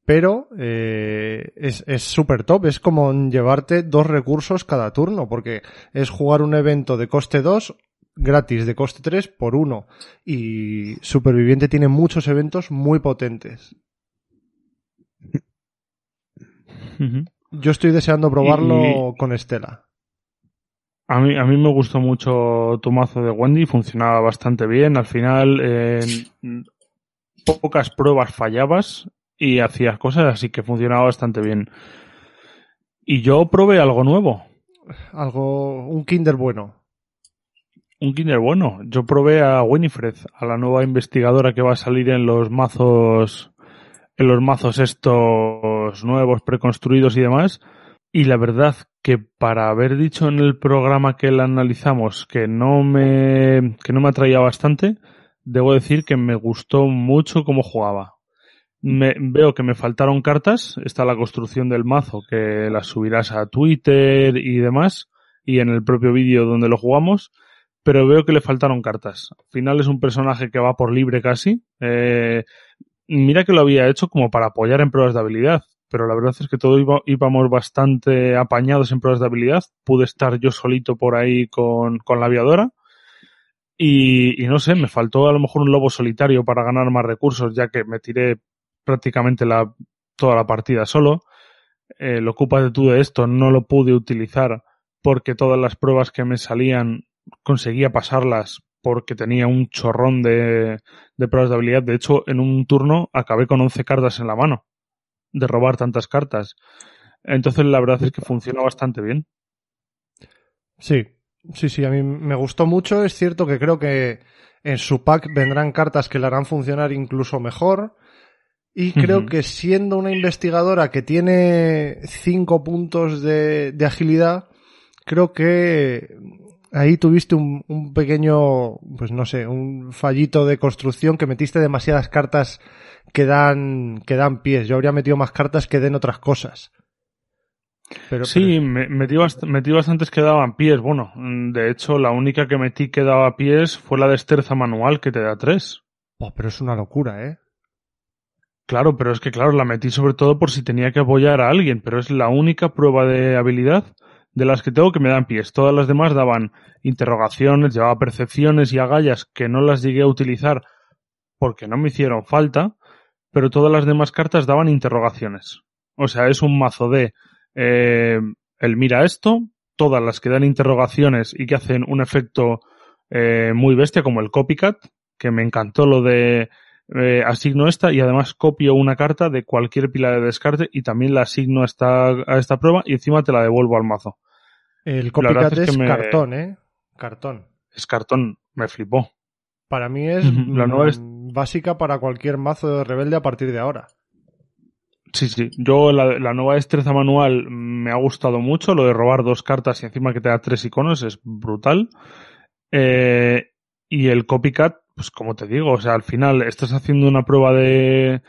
pero eh, es súper top, es como llevarte dos recursos cada turno, porque es jugar un evento de coste 2 gratis de coste 3 por 1 y Superviviente tiene muchos eventos muy potentes. Yo estoy deseando probarlo con Estela. A mí, a mí me gustó mucho tu mazo de Wendy, funcionaba bastante bien. Al final, en pocas pruebas fallabas y hacías cosas, así que funcionaba bastante bien. Y yo probé algo nuevo. Algo, un Kinder bueno. Un Kinder bueno. Yo probé a Winifred, a la nueva investigadora que va a salir en los mazos, en los mazos estos nuevos preconstruidos y demás. Y la verdad que para haber dicho en el programa que la analizamos que no me, que no me atraía bastante, debo decir que me gustó mucho cómo jugaba. Me, veo que me faltaron cartas, está la construcción del mazo que las subirás a Twitter y demás, y en el propio vídeo donde lo jugamos, pero veo que le faltaron cartas. Al final es un personaje que va por libre casi. Eh, mira que lo había hecho como para apoyar en pruebas de habilidad, pero la verdad es que todos íbamos bastante apañados en pruebas de habilidad. Pude estar yo solito por ahí con, con la aviadora. Y, y, no sé, me faltó a lo mejor un lobo solitario para ganar más recursos, ya que me tiré prácticamente la, toda la partida solo. Eh, lo ocupas de tú de esto, no lo pude utilizar porque todas las pruebas que me salían conseguía pasarlas porque tenía un chorrón de, de pruebas de habilidad. De hecho, en un turno acabé con 11 cartas en la mano de robar tantas cartas. Entonces la verdad es que funciona bastante bien. Sí, sí, sí, a mí me gustó mucho. Es cierto que creo que en su pack vendrán cartas que le harán funcionar incluso mejor. Y creo que siendo una investigadora que tiene cinco puntos de, de agilidad, creo que ahí tuviste un, un, pequeño, pues no sé, un fallito de construcción que metiste demasiadas cartas que dan, que dan pies. Yo habría metido más cartas que den otras cosas. Pero, sí, Me, metí, bast metí, bastantes que daban pies. Bueno, de hecho, la única que metí que daba pies fue la desterza manual, que te da tres. Oh, pero es una locura, ¿eh? Claro, pero es que, claro, la metí sobre todo por si tenía que apoyar a alguien, pero es la única prueba de habilidad de las que tengo que me dan pies. Todas las demás daban interrogaciones, llevaba percepciones y agallas que no las llegué a utilizar porque no me hicieron falta pero todas las demás cartas daban interrogaciones. O sea, es un mazo de eh, el mira esto, todas las que dan interrogaciones y que hacen un efecto eh, muy bestia, como el copycat, que me encantó lo de eh, asigno esta y además copio una carta de cualquier pila de descarte y también la asigno a esta, a esta prueba y encima te la devuelvo al mazo. El copycat es, cartón, ¿eh? Cartón. Es cartón, me flipó. Para mí es, la nueva es básica para cualquier mazo de rebelde a partir de ahora. Sí, sí. Yo la, la, nueva destreza manual me ha gustado mucho. Lo de robar dos cartas y encima que te da tres iconos es brutal. Eh, y el copycat, pues como te digo, o sea, al final estás haciendo una prueba de,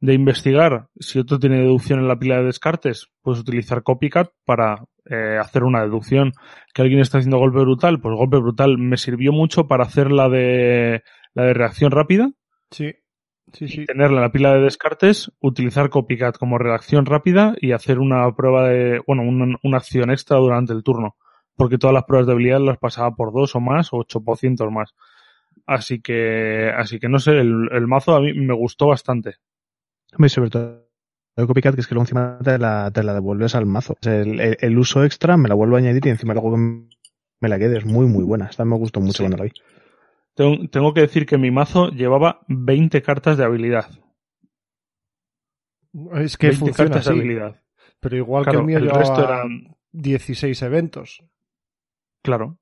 de investigar. Si otro tiene deducción en la pila de descartes, puedes utilizar copycat para eh, hacer una deducción. Que alguien está haciendo golpe brutal, pues golpe brutal me sirvió mucho para hacer la de la de reacción rápida Sí. Sí, sí. Tenerla en la pila de descartes, utilizar copycat como reacción rápida y hacer una prueba de, bueno, una, una acción extra durante el turno. Porque todas las pruebas de habilidad las pasaba por dos o más, o ocho por ciento más. Así que, así que no sé, el, el, mazo a mí me gustó bastante. Me sobre todo el copycat, que es que luego encima te la, te la devuelves al mazo. El, el, el, uso extra me la vuelvo a añadir y encima luego me la quede. Es muy, muy buena. Esta me gustó mucho sí. cuando la vi. Tengo que decir que mi mazo llevaba 20 cartas de habilidad. Es que 20 funciona cartas así. de habilidad. Pero igual claro, que el mío el llevaba resto eran 16 eventos. Claro.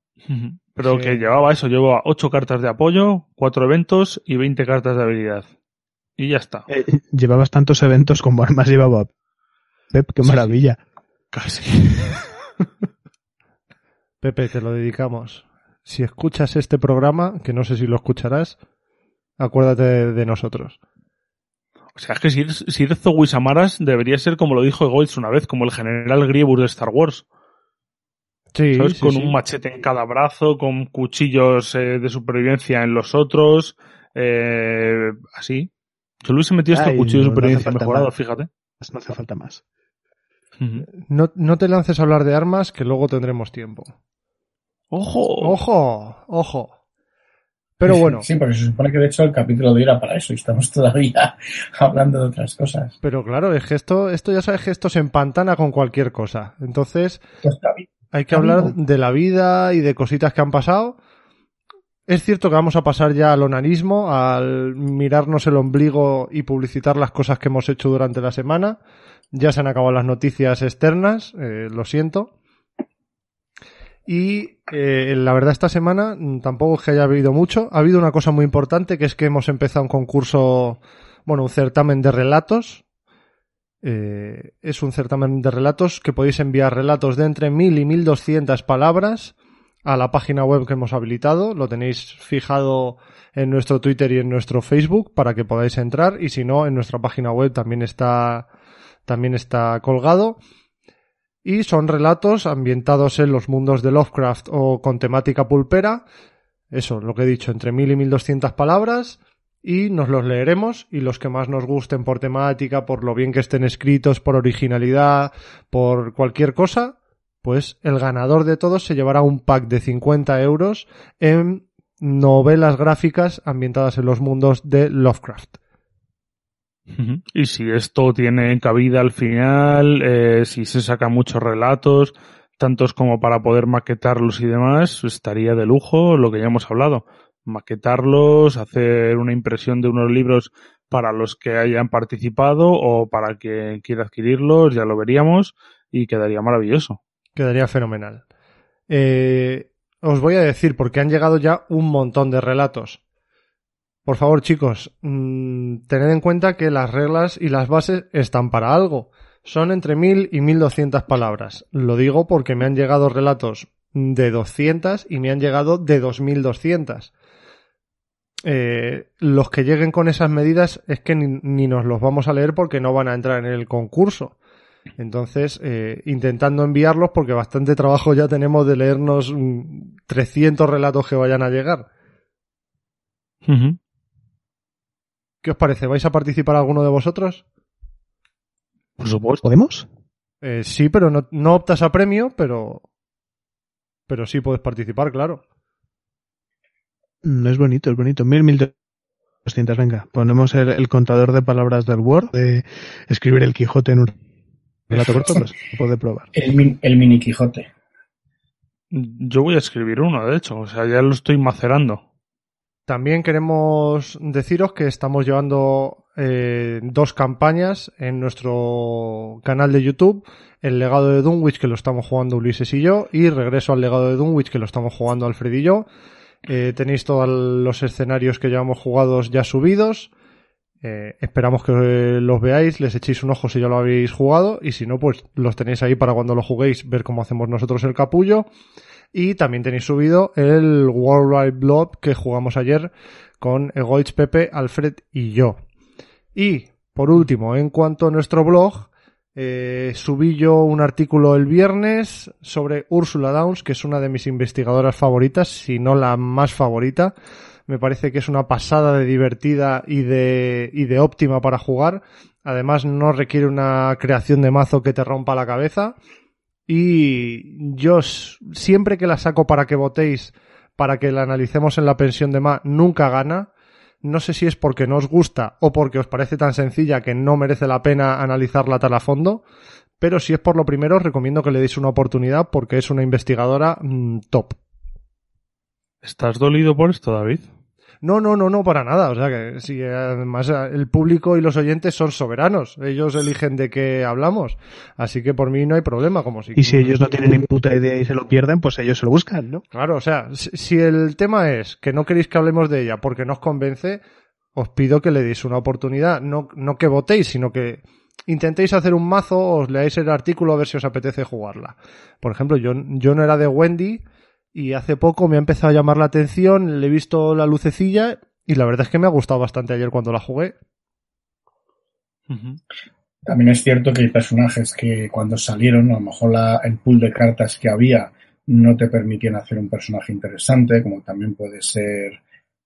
Pero sí. que llevaba eso, llevaba 8 cartas de apoyo, 4 eventos y 20 cartas de habilidad. Y ya está. Eh, llevabas tantos eventos como además llevaba Pep, qué maravilla. Casi. Pepe, te lo dedicamos si escuchas este programa, que no sé si lo escucharás, acuérdate de, de nosotros. O sea, es que si, si eres Zowis Amaras, debería ser como lo dijo Goitz una vez, como el general Grievous de Star Wars. Sí, ¿sabes? sí, con sí. un machete en cada brazo, con cuchillos eh, de supervivencia en los otros, eh, así. Yo le hubiese metido este Ay, cuchillo de no- no hace supervivencia falta mejorado, más. fíjate. No hace falta más. No, no te lances a hablar de armas, que luego tendremos tiempo. ¡Ojo! Ojo, ojo. Pero bueno, Sí, porque se supone que de hecho el capítulo de era para eso y estamos todavía hablando de otras cosas. pero claro, es que esto, esto ya sabes que esto se empantana con cualquier cosa. Entonces, Pues, hay que hablar de la vida y de cositas que han pasado. Es cierto que vamos a pasar ya al onanismo, al mirarnos el ombligo y publicitar las cosas que hemos hecho durante la semana. Ya se han acabado las noticias externas, eh, lo siento. Y eh, la verdad esta semana mm, tampoco es que haya habido mucho. Ha habido una cosa muy importante que es que hemos empezado un concurso, bueno, un certamen de relatos. Eh, es un certamen de relatos que podéis enviar relatos de entre 1000 y 1200 palabras a la página web que hemos habilitado. Lo tenéis fijado en nuestro Twitter y en nuestro Facebook para que podáis entrar y si no en nuestra página web también está también está colgado. Y son relatos ambientados en los mundos de Lovecraft o con temática pulpera. Eso, lo que he dicho, entre 1000 y 1200 palabras y nos los leeremos y los que más nos gusten por temática, por lo bien que estén escritos, por originalidad, por cualquier cosa, pues el ganador de todos se llevará un pack de 50 euros en novelas gráficas ambientadas en los mundos de Lovecraft. Y si esto tiene cabida al final, eh, si se sacan muchos relatos, tantos como para poder maquetarlos y demás, estaría de lujo lo que ya hemos hablado. Maquetarlos, hacer una impresión de unos libros para los que hayan participado o para quien quiera adquirirlos, ya lo veríamos y quedaría maravilloso. Quedaría fenomenal. Eh, os voy a decir, porque han llegado ya un montón de relatos. Por favor, chicos, mmm, tened en cuenta que las reglas y las bases están para algo. Son entre 1000 y 1200 palabras. Lo digo porque me han llegado relatos de 200 y me han llegado de 2200. Eh, los que lleguen con esas medidas es que ni, ni, nos los vamos a leer porque no van a entrar en el concurso. Entonces, eh, intentando enviarlos porque bastante trabajo ya tenemos de leernos mm, 300 relatos que vayan a llegar. Uh -huh. ¿Qué os parece? ¿Vais a participar alguno de vosotros? Por supuesto. ¿Podemos? Eh, sí, pero no, no, optas a premio, pero. Pero sí puedes participar, claro. No es bonito, es bonito. Mil, mil doscientas, venga. Ponemos el, el, contador de palabras del Word, de escribir el Quijote en un relato corto, pues se puede probar. El, min, el mini Quijote. Yo voy a escribir uno, de hecho. O sea, ya lo estoy macerando. También queremos deciros que estamos llevando eh, dos campañas en nuestro canal de YouTube. El legado de Dunwich, que lo estamos jugando Ulises y yo, y regreso al legado de Dunwich, que lo estamos jugando Alfred y yo. Eh, tenéis todos los escenarios que llevamos jugados ya subidos. Eh, esperamos que los veáis, les echéis un ojo si ya lo habéis jugado, y si no, pues los tenéis ahí para cuando lo juguéis, ver cómo hacemos nosotros el capullo. Y también tenéis subido el World Wide Blob que jugamos ayer con Egoich, Pepe, Alfred y yo. Y, por último, en cuanto a nuestro blog, eh, subí yo un artículo el viernes sobre Ursula Downs, que es una de mis investigadoras favoritas, si no la más favorita. Me parece que es una pasada de divertida y de, y de óptima para jugar. Además, no requiere una creación de mazo que te rompa la cabeza. Y yo siempre que la saco para que votéis, para que la analicemos en la pensión de Ma, nunca gana. No sé si es porque no os gusta o porque os parece tan sencilla que no merece la pena analizarla tan a fondo. Pero si es por lo primero, os recomiendo que le deis una oportunidad porque es una investigadora mmm, top. ¿Estás dolido por esto, David? No, no, no, no, para nada. O sea que sí, además el público y los oyentes son soberanos. Ellos eligen de qué hablamos. Así que por mí no hay problema. Como si... Y si ellos no tienen ni puta idea y se lo pierden, pues ellos se lo buscan, ¿no? Claro, o sea, si el tema es que no queréis que hablemos de ella porque no os convence, os pido que le deis una oportunidad. No, no que votéis, sino que intentéis hacer un mazo, os leáis el artículo a ver si os apetece jugarla. Por ejemplo, yo, yo no era de Wendy y hace poco me ha empezado a llamar la atención, le he visto la lucecilla y la verdad es que me ha gustado bastante ayer cuando la jugué. Uh -huh. También es cierto que hay personajes que cuando salieron, a lo mejor la, el pool de cartas que había no te permitían hacer un personaje interesante, como también puede ser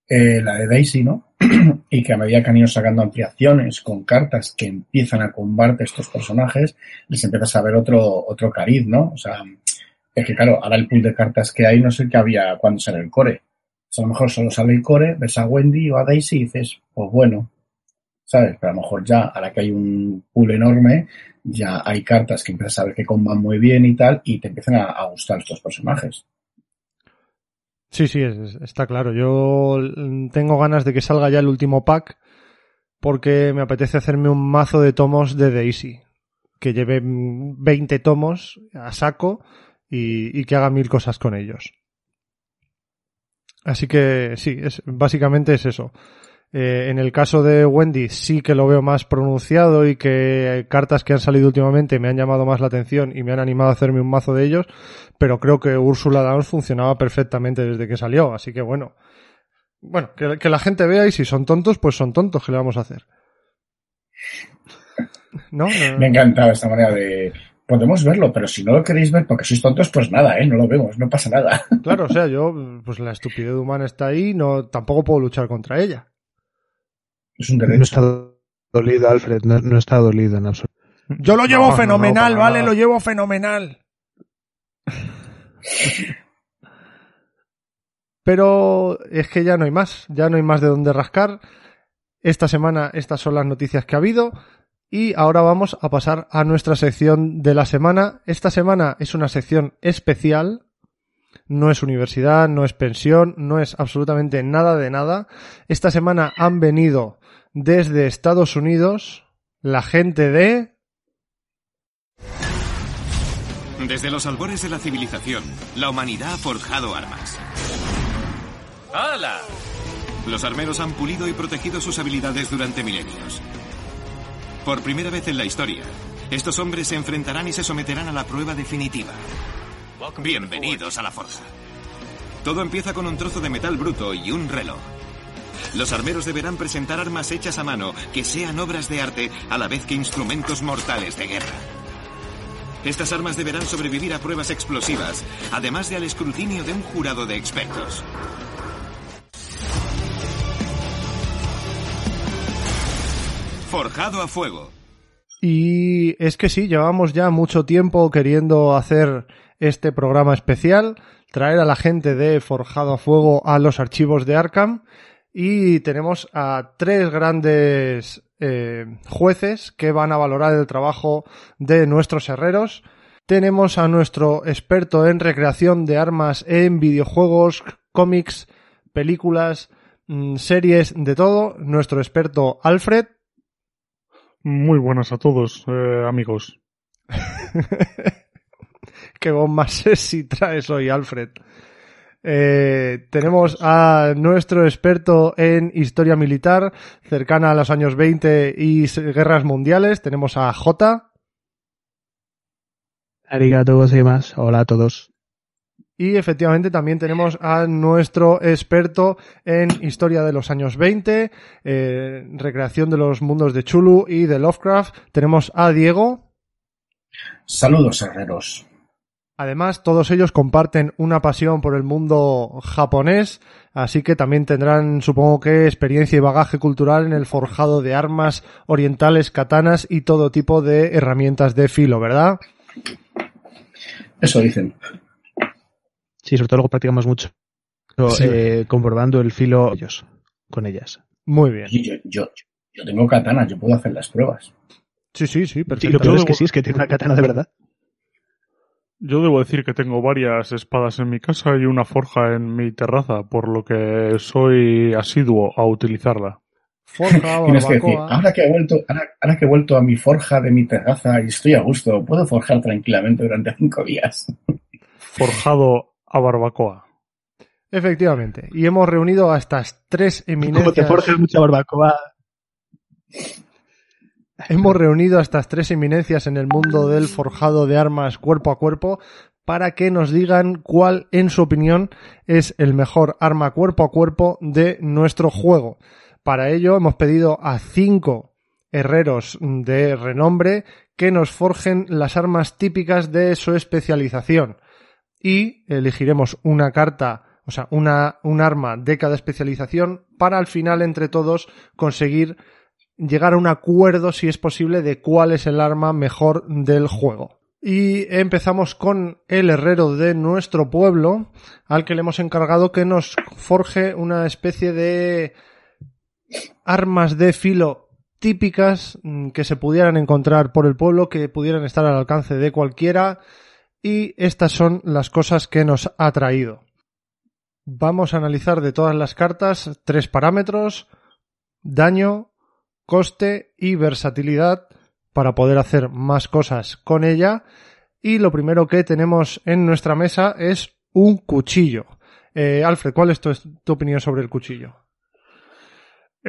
eh, la de Daisy, ¿no? y que a medida que han ido sacando ampliaciones con cartas que empiezan a combarte estos personajes, les empiezas a ver otro, otro cariz, ¿no? O sea, es que claro, ahora el pool de cartas que hay no sé qué había cuando sale el core. A lo mejor solo sale el core, ves a Wendy o a Daisy y dices, pues bueno, ¿sabes? Pero a lo mejor ya, ahora que hay un pool enorme, ya hay cartas que empiezas a ver que comban muy bien y tal, y te empiezan a, gustar estos personajes. Sí, sí, está claro. Yo tengo ganas de que salga ya el último pack porque me apetece hacerme un mazo de tomos de Daisy. Que lleve 20 tomos a saco y, que haga mil cosas con ellos. Así que sí, es, básicamente es eso. Eh, en el caso de Wendy sí que lo veo más pronunciado y que cartas que han salido últimamente me han llamado más la atención y me han animado a hacerme un mazo de ellos, pero creo que Úrsula Downs funcionaba perfectamente desde que salió, así que bueno. Bueno, que, la gente vea y si son tontos, pues son tontos, ¿qué le vamos a hacer? ¿No? Me encantaba esta manera de, podemos verlo, pero si no lo queréis ver porque sois tontos, pues nada, ¿eh? No lo vemos, no pasa nada. Claro, o sea, yo, pues la estupidez humana está ahí, no, tampoco puedo luchar contra ella. Es un derecho. No está dolido, Alfred, no, está dolido en absoluto. Yo lo llevo fenomenal, ¿vale? Lo llevo fenomenal. Pero es que ya no hay más, ya no hay más de dónde rascar. Esta semana estas son las noticias que ha habido. Y ahora vamos a pasar a nuestra sección de la semana. Esta semana es una sección especial. No es universidad, no es pensión, no es absolutamente nada de nada. Esta semana han venido desde Estados Unidos la gente de... Desde los albores de la civilización, la humanidad ha forjado armas. ¡Hala! Los armeros han pulido y protegido sus habilidades durante milenios. Por primera vez en la historia, estos hombres se enfrentarán y se someterán a la prueba definitiva. Bienvenidos a la forja. Todo empieza con un trozo de metal bruto y un reloj. Los armeros deberán presentar armas hechas a mano que sean obras de arte a la vez que instrumentos mortales de guerra. Estas armas deberán sobrevivir a pruebas explosivas, además de al escrutinio de un jurado de expertos. Forjado a fuego. Y es que sí, llevamos ya mucho tiempo queriendo hacer este programa especial, traer a la gente de Forjado a Fuego a los archivos de Arkham y tenemos a tres grandes eh, jueces que van a valorar el trabajo de nuestros herreros. Tenemos a nuestro experto en recreación de armas en videojuegos, cómics, películas, mm, series, de todo, nuestro experto Alfred. Muy buenas a todos, eh, amigos. Qué bomba si traes hoy, Alfred. Eh, tenemos a nuestro experto en historia militar cercana a los años 20 y guerras mundiales. Tenemos a J. Arigato más. Hola a todos. Y efectivamente también tenemos a nuestro experto en historia de los años 20, eh, recreación de los mundos de Chulu y de Lovecraft. Tenemos a Diego. Saludos, herreros. Además, todos ellos comparten una pasión por el mundo japonés, así que también tendrán, supongo que, experiencia y bagaje cultural en el forjado de armas orientales, katanas y todo tipo de herramientas de filo, ¿verdad? Eso dicen. Sí, sobre todo luego practicamos mucho. Eh, comprobando el filo ellos, con ellas. Muy bien. Yo, yo, yo, tengo katanas, yo puedo hacer las pruebas. Sí, sí, sí, perfecto. Sí, lo peor es que sí, es que tiene una katana de verdad. Yo debo decir que tengo varias espadas en mi casa y una forja en mi terraza, por lo que soy asiduo a utilizarla. Forja, Tienes que decir, ahora que he vuelto, ahora, que he vuelto a mi forja de mi terraza y estoy a gusto, puedo forjar tranquilamente durante cinco días. Forjado a barbacoa. Efectivamente. Y hemos reunido a estas tres eminencias. Como te forjas mucha barbacoa. Hemos reunido a estas tres eminencias en el mundo del forjado de armas cuerpo a cuerpo para que nos digan cuál, en su opinión, es el mejor arma cuerpo a cuerpo de nuestro juego. Para ello hemos pedido a cinco herreros de renombre que nos forjen las armas típicas de su especialización. Y elegiremos una carta, o sea, una, un arma de cada especialización para al final entre todos conseguir llegar a un acuerdo, si es posible, de cuál es el arma mejor del juego. Y empezamos con el herrero de nuestro pueblo, al que le hemos encargado que nos forje una especie de armas de filo típicas mm, que se pudieran encontrar por el pueblo, que pudieran estar al alcance de cualquiera. Y estas son las cosas que nos ha traído. Vamos a analizar de todas las cartas tres parámetros, daño, coste y versatilidad para poder hacer más cosas con ella. Y lo primero que tenemos en nuestra mesa es un cuchillo. Eh, Alfred, ¿cuál es tu, tu, opinión sobre el cuchillo?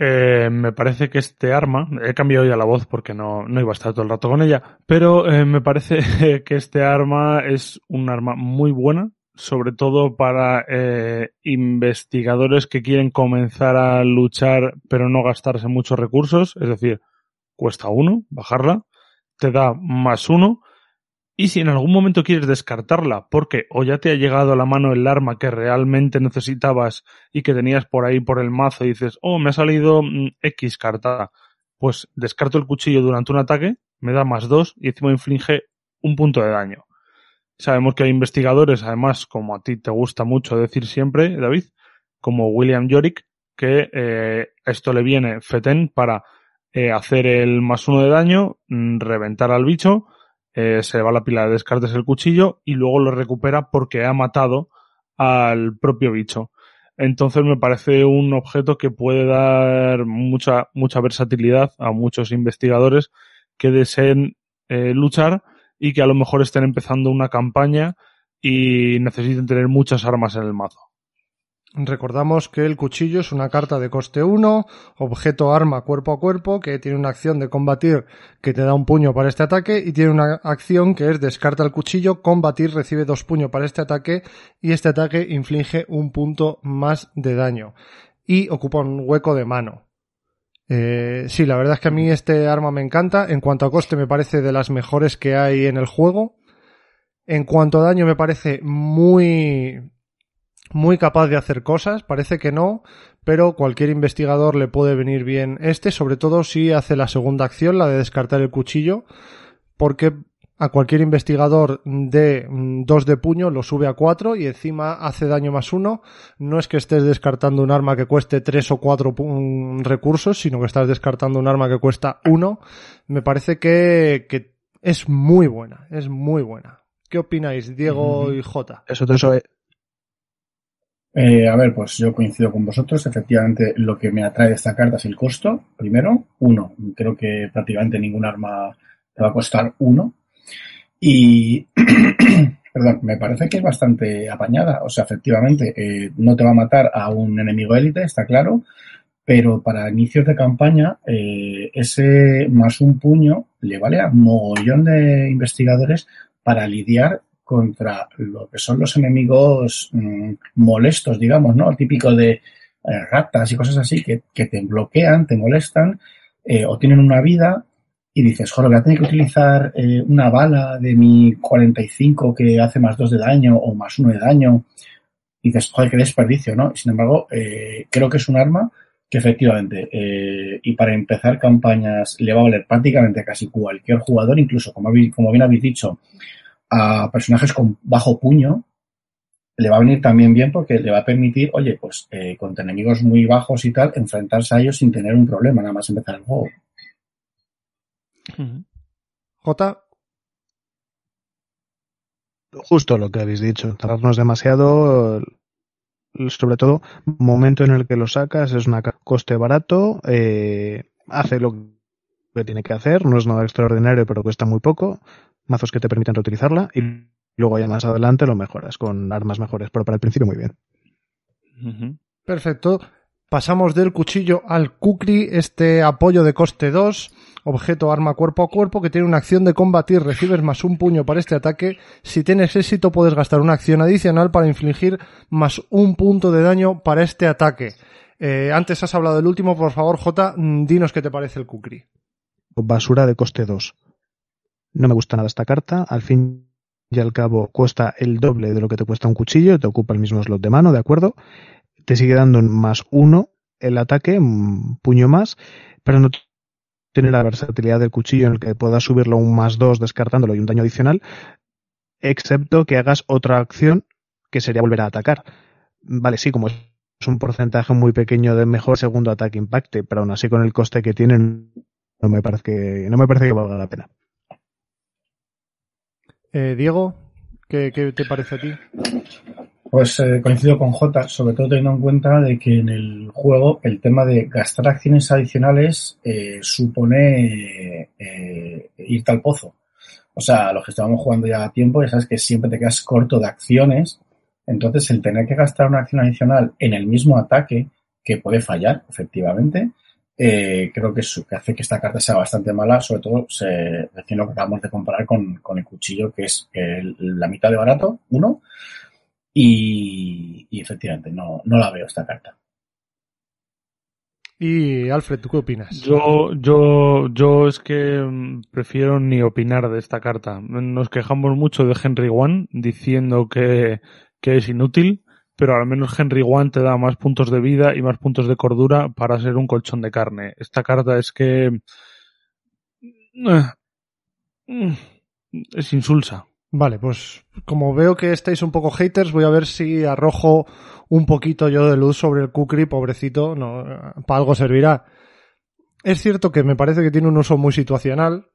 Eh, me parece que este arma, he cambiado ya la voz porque no, no iba a estar todo el rato con ella, pero eh, me parece que este arma es un arma muy buena, sobre todo para eh, investigadores que quieren comenzar a luchar pero no gastarse muchos recursos, es decir, cuesta uno bajarla, te da más uno, y si en algún momento quieres descartarla porque o ya te ha llegado a la mano el arma que realmente necesitabas y que tenías por ahí por el mazo y dices, oh, me ha salido mm, X carta, pues descarto el cuchillo durante un ataque, me da más dos y encima inflige un punto de daño. Sabemos que hay investigadores, además, como a ti te gusta mucho decir siempre, David, como William Yorick, que eh, esto le viene feten para eh, hacer el más uno de daño, mm, reventar al bicho, eh, se va la pila de descartes el cuchillo y luego lo recupera porque ha matado al propio bicho. Entonces me parece un objeto que puede dar mucha, mucha versatilidad a muchos investigadores que deseen eh, luchar y que a lo mejor estén empezando una campaña y necesiten tener muchas armas en el mazo. Recordamos que el cuchillo es una carta de coste 1, objeto arma cuerpo a cuerpo, que tiene una acción de combatir que te da un puño para este ataque y tiene una acción que es descarta el cuchillo, combatir recibe dos puños para este ataque y este ataque inflige un punto más de daño y ocupa un hueco de mano. Eh, sí, la verdad es que a mí este arma me encanta. En cuanto a coste me parece de las mejores que hay en el juego. En cuanto a daño me parece muy muy capaz de hacer cosas, parece que no, pero cualquier investigador le puede venir bien este, sobre todo si hace la segunda acción, la de descartar el cuchillo, porque a cualquier investigador de mm, dos de puño lo sube a cuatro y encima hace daño más uno. No es que estés descartando un arma que cueste tres o cuatro recursos, sino que estás descartando un arma que cuesta uno. Me parece que, que es muy buena, es muy buena. ¿Qué opináis, Diego y Jota? Eso, eso, eh, a ver, pues yo coincido con vosotros. Efectivamente, lo que me atrae esta carta es el costo. Primero, uno. Creo que prácticamente ningún arma te va a costar uno. Y, perdón, me parece que es bastante apañada. O sea, efectivamente, eh, no te va a matar a un enemigo élite, está claro. Pero para inicios de campaña, eh, ese más un puño le vale a mogollón de investigadores para lidiar contra lo que son los enemigos mmm, molestos, digamos, ¿no? Típico de eh, ratas y cosas así que, que, te bloquean, te molestan eh, o tienen una vida y dices, joder, voy a tener que utilizar eh, una bala de mi 45 que hace más 2 de daño o más 1 de daño. Y dices, joder, qué desperdicio, ¿no? Sin embargo, eh, creo que es un arma que efectivamente, eh, y para empezar campañas le va a valer prácticamente a casi cualquier jugador, incluso como, como bien habéis dicho, a personajes con bajo puño, le va a venir también bien porque le va a permitir, oye, pues eh, contra enemigos muy bajos y tal, enfrentarse a ellos sin tener un problema, nada más empezar el juego. J. Justo lo que habéis dicho, tardarnos demasiado, sobre todo, momento en el que lo sacas, es una coste barato, eh, hace lo que tiene que hacer, no es nada extraordinario, pero cuesta muy poco, mazos que te permiten reutilizarla y luego ya más adelante lo mejoras con armas mejores, pero para el principio muy bien. Uh -huh. Perfecto. Pasamos del cuchillo al kukri, este apoyo de coste 2, objeto arma cuerpo a cuerpo que tiene una acción de combatir, recibes más un puño para este ataque. Si tienes éxito puedes gastar una acción adicional para infligir más un punto de daño para este ataque. Eh, antes has hablado del último, por favor, J, dinos qué te parece el kukri. Basura de coste 2. No me gusta nada esta carta. Al fin y al cabo cuesta el doble de lo que te cuesta un cuchillo, te ocupa el mismo slot de mano, ¿de acuerdo? Te sigue dando un más uno el ataque, un puño más, pero no tiene la versatilidad del cuchillo en el que puedas subirlo un más dos descartándolo y un daño adicional, excepto que hagas otra acción que sería volver a atacar. Vale, sí, como es un porcentaje muy pequeño de mejor segundo ataque impacte, pero aún así con el coste que tienen no me parece que, no me parece que valga la pena. Eh, Diego, ¿qué, ¿qué, te parece a ti? Pues eh, coincido con J, sobre todo teniendo en cuenta de que en el juego el tema de gastar acciones adicionales eh, supone eh, irte al pozo. O sea, los que estábamos jugando ya a tiempo, ya sabes que siempre te quedas corto de acciones. Entonces, el tener que gastar una acción adicional en el mismo ataque, que puede fallar, efectivamente, eh, creo que, eso, que hace que esta carta sea bastante mala, sobre todo se, recién lo que acabamos de comparar con, con el cuchillo, que es el- la mitad de barato, uno, y, y efectivamente no, no la veo esta carta. Y Alfred, ¿tú qué opinas? Yo, yo, yo es que mm, prefiero ni opinar de esta carta. Nos quejamos mucho de Henry One diciendo que, que es inútil, pero al menos Henry One te da más puntos de vida y más puntos de cordura para ser un colchón de carne. Esta carta es que eh, mm, es insulsa. Vale, pues como veo que estáis un poco haters, voy a ver si arrojo un poquito yo de luz sobre el Kukri, pobrecito, no, para algo servirá. Es cierto que me parece que tiene un uso muy situacional.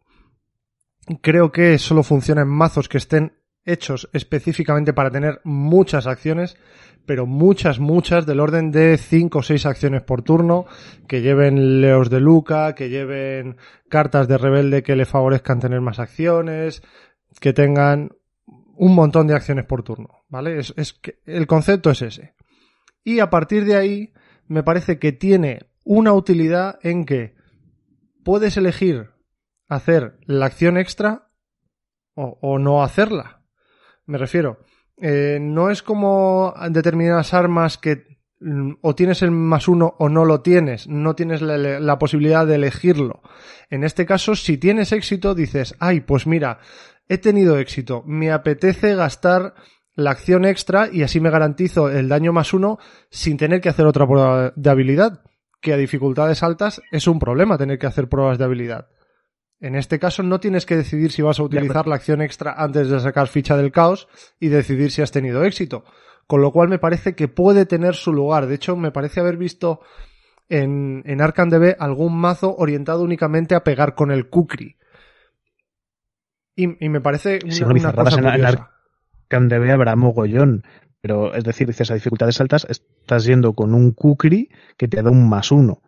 Creo que solo funciona en mazos que estén hechos específicamente para tener muchas acciones, pero muchas, muchas, del orden de 5 o 6 acciones por turno, que lleven leos de Luca, que lleven cartas de rebelde que le favorezcan tener más acciones, que tengan un montón de acciones por turno, ¿vale? Es, que el concepto es ese. Y a partir de ahí, me parece que tiene una utilidad en que puedes elegir hacer la acción extra o no hacerla. Me refiero, eh, no es como determinadas armas que mm, o tienes el más uno o no lo tienes, no tienes la, la posibilidad de elegirlo. En este caso, si tienes éxito, dices, ay, pues mira, he tenido éxito, me apetece gastar la acción extra y así me garantizo el daño más uno sin tener que hacer otra prueba de habilidad, que a dificultades altas es un problema tener que hacer pruebas de habilidad. En este caso no tienes que decidir si vas a utilizar la acción extra antes de sacar ficha del caos y decidir si has tenido éxito. Con lo cual me parece que puede tener su lugar. De hecho, me parece haber visto en, en Arkham DB algún mazo orientado únicamente a pegar con el Kukri. Y, y me parece una, Sí, una cosa en, en. Arkham DB habrá mogollón. Pero es decir, dices a dificultades altas, estás yendo con un Kukri que te da un más uno.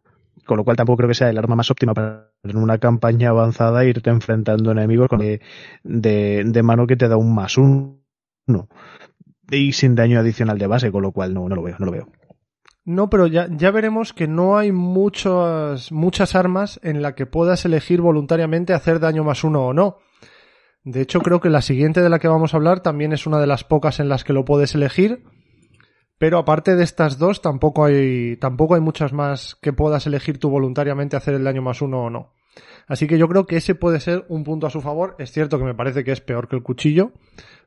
Con lo cual tampoco creo que sea el arma más óptima para en una campaña avanzada irte enfrentando enemigos con de, mano que te da un más uno. Y sin daño adicional de base, con lo cual no, no lo veo, no lo veo. No, pero ya, ya veremos que no hay muchas, muchas armas en la que puedas elegir voluntariamente hacer daño más uno o no. De hecho, creo que la siguiente de la que vamos a hablar también es una de las pocas en las que lo puedes elegir. Pero aparte de estas dos, tampoco hay, tampoco hay muchas más que puedas elegir tú voluntariamente hacer el daño más uno o no. Así que yo creo que ese puede ser un punto a su favor. Es cierto que me parece que es peor que el cuchillo,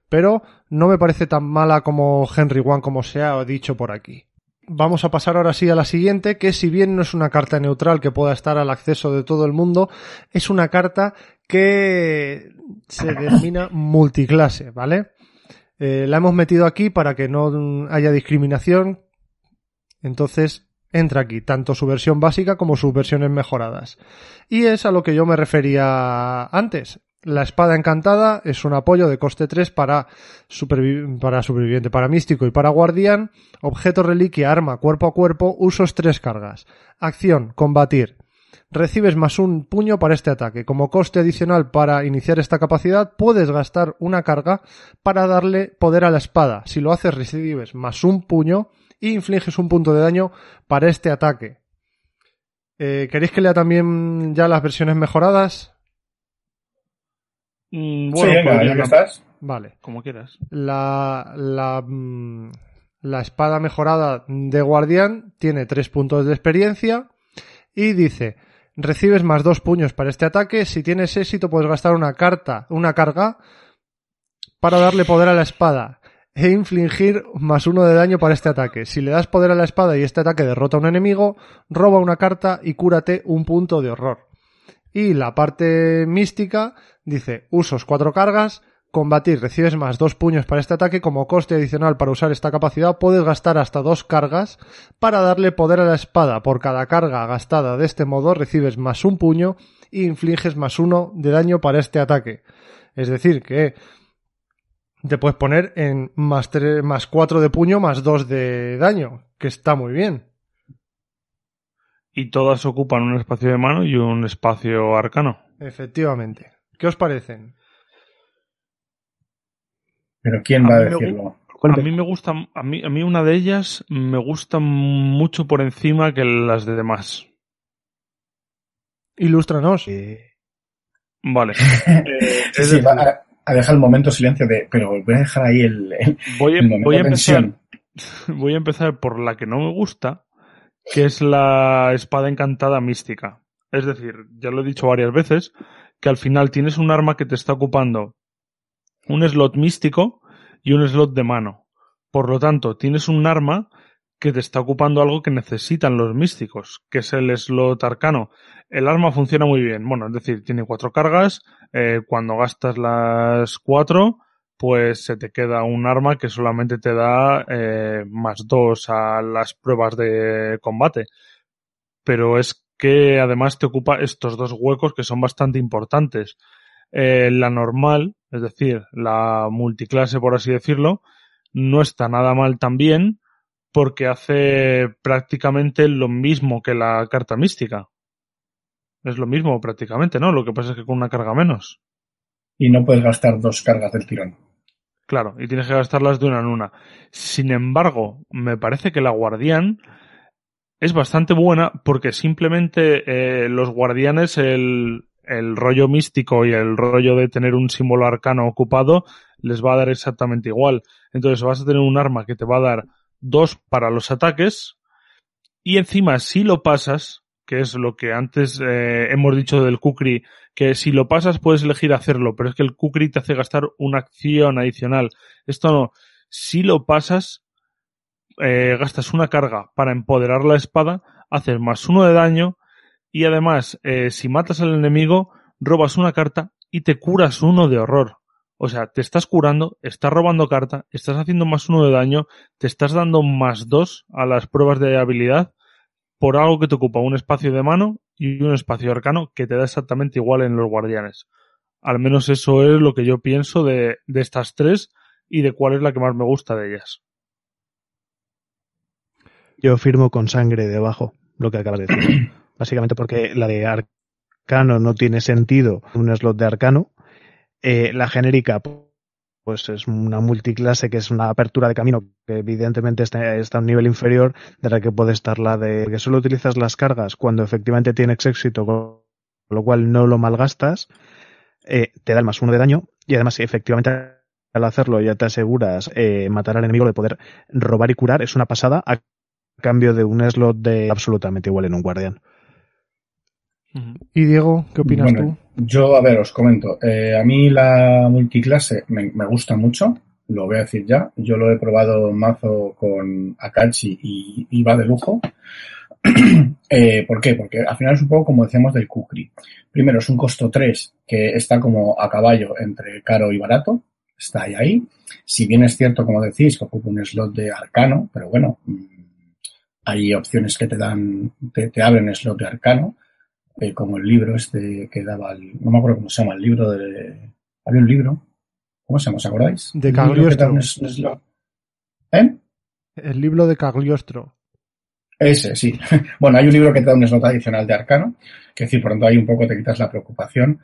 pero no me parece tan mala como Henry One como se ha dicho por aquí. Vamos a pasar ahora sí a la siguiente, que si bien no es una carta neutral que pueda estar al acceso de todo el mundo, es una carta que se denomina multiclase, ¿vale? Eh, la hemos metido aquí para que no haya discriminación. Entonces, entra aquí, tanto su versión básica como sus versiones mejoradas. Y es a lo que yo me refería antes. La espada encantada es un apoyo de coste 3 para, para superviviente, para místico y para guardián. Objeto reliquia, arma, cuerpo a cuerpo, usos 3 cargas. Acción, combatir. Recibes más un puño para este ataque. Como coste adicional para iniciar esta capacidad, puedes gastar una carga para darle poder a la espada. Si lo haces, recibes más un puño y infliges un punto de daño para este ataque. Eh, ¿Queréis que lea también ya las versiones mejoradas? Mm, sí, bueno, venga, podría- ya que estás. Vale. como quieras. La, la, mm, la espada mejorada de guardián tiene tres puntos de experiencia y dice, recibes más dos puños para este ataque, si tienes éxito puedes gastar una carta, una carga para darle poder a la espada e infligir más uno de daño para este ataque. Si le das poder a la espada y este ataque derrota a un enemigo, roba una carta y cúrate un punto de horror. Y la parte mística dice usos cuatro cargas, combatir recibes más dos puños para este ataque, como coste adicional para usar esta capacidad puedes gastar hasta dos cargas para darle poder a la espada. Por cada carga gastada de este modo recibes más un puño y infliges más uno de daño para este ataque. Es decir, que te puedes poner en más, tres, más 4 de puño más 2 de daño, que está muy bien. Y todas ocupan un espacio de mano y un espacio arcano. Efectivamente. ¿Qué os parecen? Pero ¿quién A va a mí me decirlo? A mí me gusta, a mí, a mí una de ellas me gusta mucho por encima que las de demás. Ilústranos. Eh, Vale. Sí, Es sí, va a, a dejar el momento silencio de. Pero voy a dejar ahí el, el, voy, a, el momento voy a empezar, voy a empezar por la que no me gusta, que es la espada encantada mística. Es decir, ya lo he dicho varias veces, que al final tienes un arma que te está ocupando un slot místico y un slot de mano. Por lo tanto, tienes un arma que te está ocupando algo que necesitan los místicos, que es el slot arcano. El arma funciona muy bien. Bueno, es decir, tiene cuatro cargas. eh, cuando gastas las cuatro, pues se te queda un arma que solamente te da eh, más dos a las pruebas de combate. Pero es que además te ocupa estos dos huecos que son bastante importantes. Eh, la normal, es decir, la multiclase, por así decirlo, no está nada mal también porque hace prácticamente lo mismo que la carta mística. Es lo mismo prácticamente, ¿no? Lo que pasa es que con una carga menos. Y no puedes gastar dos cargas del tirón. Claro, y tienes que gastarlas de una en una. Sin embargo, me parece que la guardián es bastante buena porque simplemente eh, los guardianes, el, el rollo místico y el rollo de tener un símbolo arcano ocupado, les va a dar exactamente igual. Entonces vas a tener un arma que te va a dar dos para los ataques y encima si lo pasas, que es lo que antes eh, hemos dicho del Kukri, que si lo pasas puedes elegir hacerlo, pero es que el Kukri te hace gastar una acción adicional. Esto no. Si lo pasas, eh, gastas una carga para empoderar la espada, haces más uno de daño y además, eh, si matas al enemigo, robas una carta y te curas uno de horror. O sea, te estás curando, estás robando carta, estás haciendo más uno de daño, te estás dando más dos a las pruebas de habilidad por algo que te ocupa un espacio de mano y un espacio arcano que te da exactamente igual en los guardianes. Al menos eso es lo que yo pienso de, de estas tres y de cuál es la que más me gusta de ellas. Yo firmo con sangre debajo lo que acabas de decir. Básicamente porque la de arcano no tiene sentido un slot de arcano. Eh, la genérica, pues es una multiclase que es una apertura de camino que evidentemente está, a un nivel inferior de la que puede estar la de que solo utilizas las cargas cuando efectivamente tienes éxito, con lo cual no lo malgastas, eh, te da el más uno de daño y además efectivamente al hacerlo ya te aseguras eh, matar al enemigo de poder robar y curar, es una pasada a cambio de un slot de absolutamente igual en un guardián. Y Diego, ¿qué opinas Bueno, yo, a ver, os comento. Eh, a mí la multiclase me, me gusta mucho, lo voy a decir ya. Yo lo he probado en mazo con Akachi y, y va de lujo. eh, ¿Por qué? Porque al final es un poco como decíamos del Kukri. Primero, es un costo 3 que está como a caballo entre caro y barato. Está ahí ahí. Si bien es cierto, como decís, que ocupa un slot de arcano, pero bueno, mm, hay opciones que te dan, te, te abren slot de arcano, eh, como el libro este que daba, el, no me acuerdo cómo se llama, el libro de, había un libro, ¿cómo se llama? ¿Os acordáis? De El libro que Cagliostro. ¿Eh? El libro de Cagliostro. Ese, sí. Bueno, hay un libro que te da un slot adicional de arcano, que decir, por tanto ahí un poco te quitas la preocupación.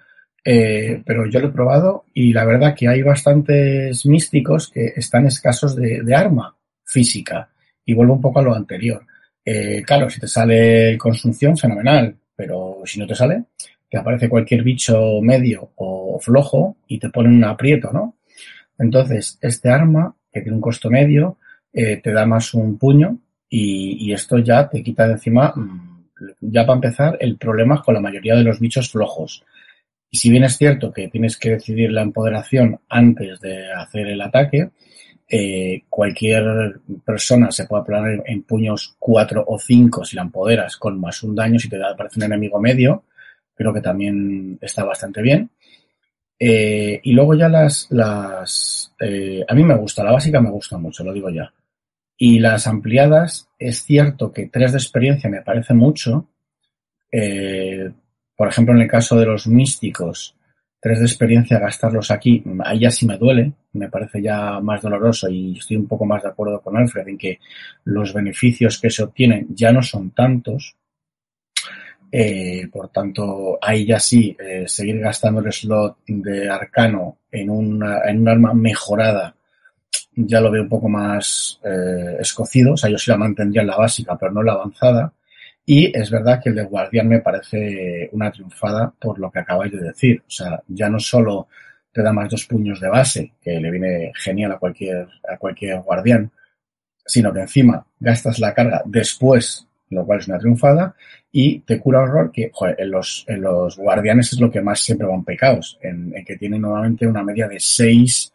Eh, pero yo lo he probado y la verdad que hay bastantes místicos que están escasos de, de arma física. Y vuelvo un poco a lo anterior. Eh, claro, si te sale consunción, fenomenal. Pero si no te sale, te aparece cualquier bicho medio o flojo y te pone un aprieto, ¿no? Entonces, este arma, que tiene un costo medio, eh, te da más un puño y, y esto ya te quita de encima, mm, ya para empezar, el problema con la mayoría de los bichos flojos. Y si bien es cierto que tienes que decidir la empoderación antes de hacer el ataque, eh, cualquier persona se puede poner en puños 4 o 5 si la empoderas con más un daño si te aparece un enemigo medio. Creo que también está bastante bien. Eh, y luego ya las, las eh, a mí me gusta, la básica me gusta mucho, lo digo ya. Y las ampliadas, es cierto que 3 de experiencia me parece mucho. Eh, por ejemplo, en el caso de los místicos, 3 de experiencia, gastarlos aquí, ahí ya sí me duele, me parece ya más doloroso y estoy un poco más de acuerdo con Alfred en que los beneficios que se obtienen ya no son tantos. Eh, por tanto, ahí ya sí, eh, seguir gastando el slot de arcano en, una, en un arma mejorada ya lo veo un poco más eh, escocido. O sea, yo sí la mantendría en la básica, pero no en la avanzada. Y es verdad que el de Guardián me parece una triunfada por lo que acabáis de decir. O sea, ya no solo te da más dos puños de base, que le viene genial a cualquier, a cualquier guardián, sino que encima gastas la carga después, lo cual es una triunfada, y te cura horror, que joder, en, los, en los guardianes es lo que más siempre van pecados, en, en que tienen normalmente una media de seis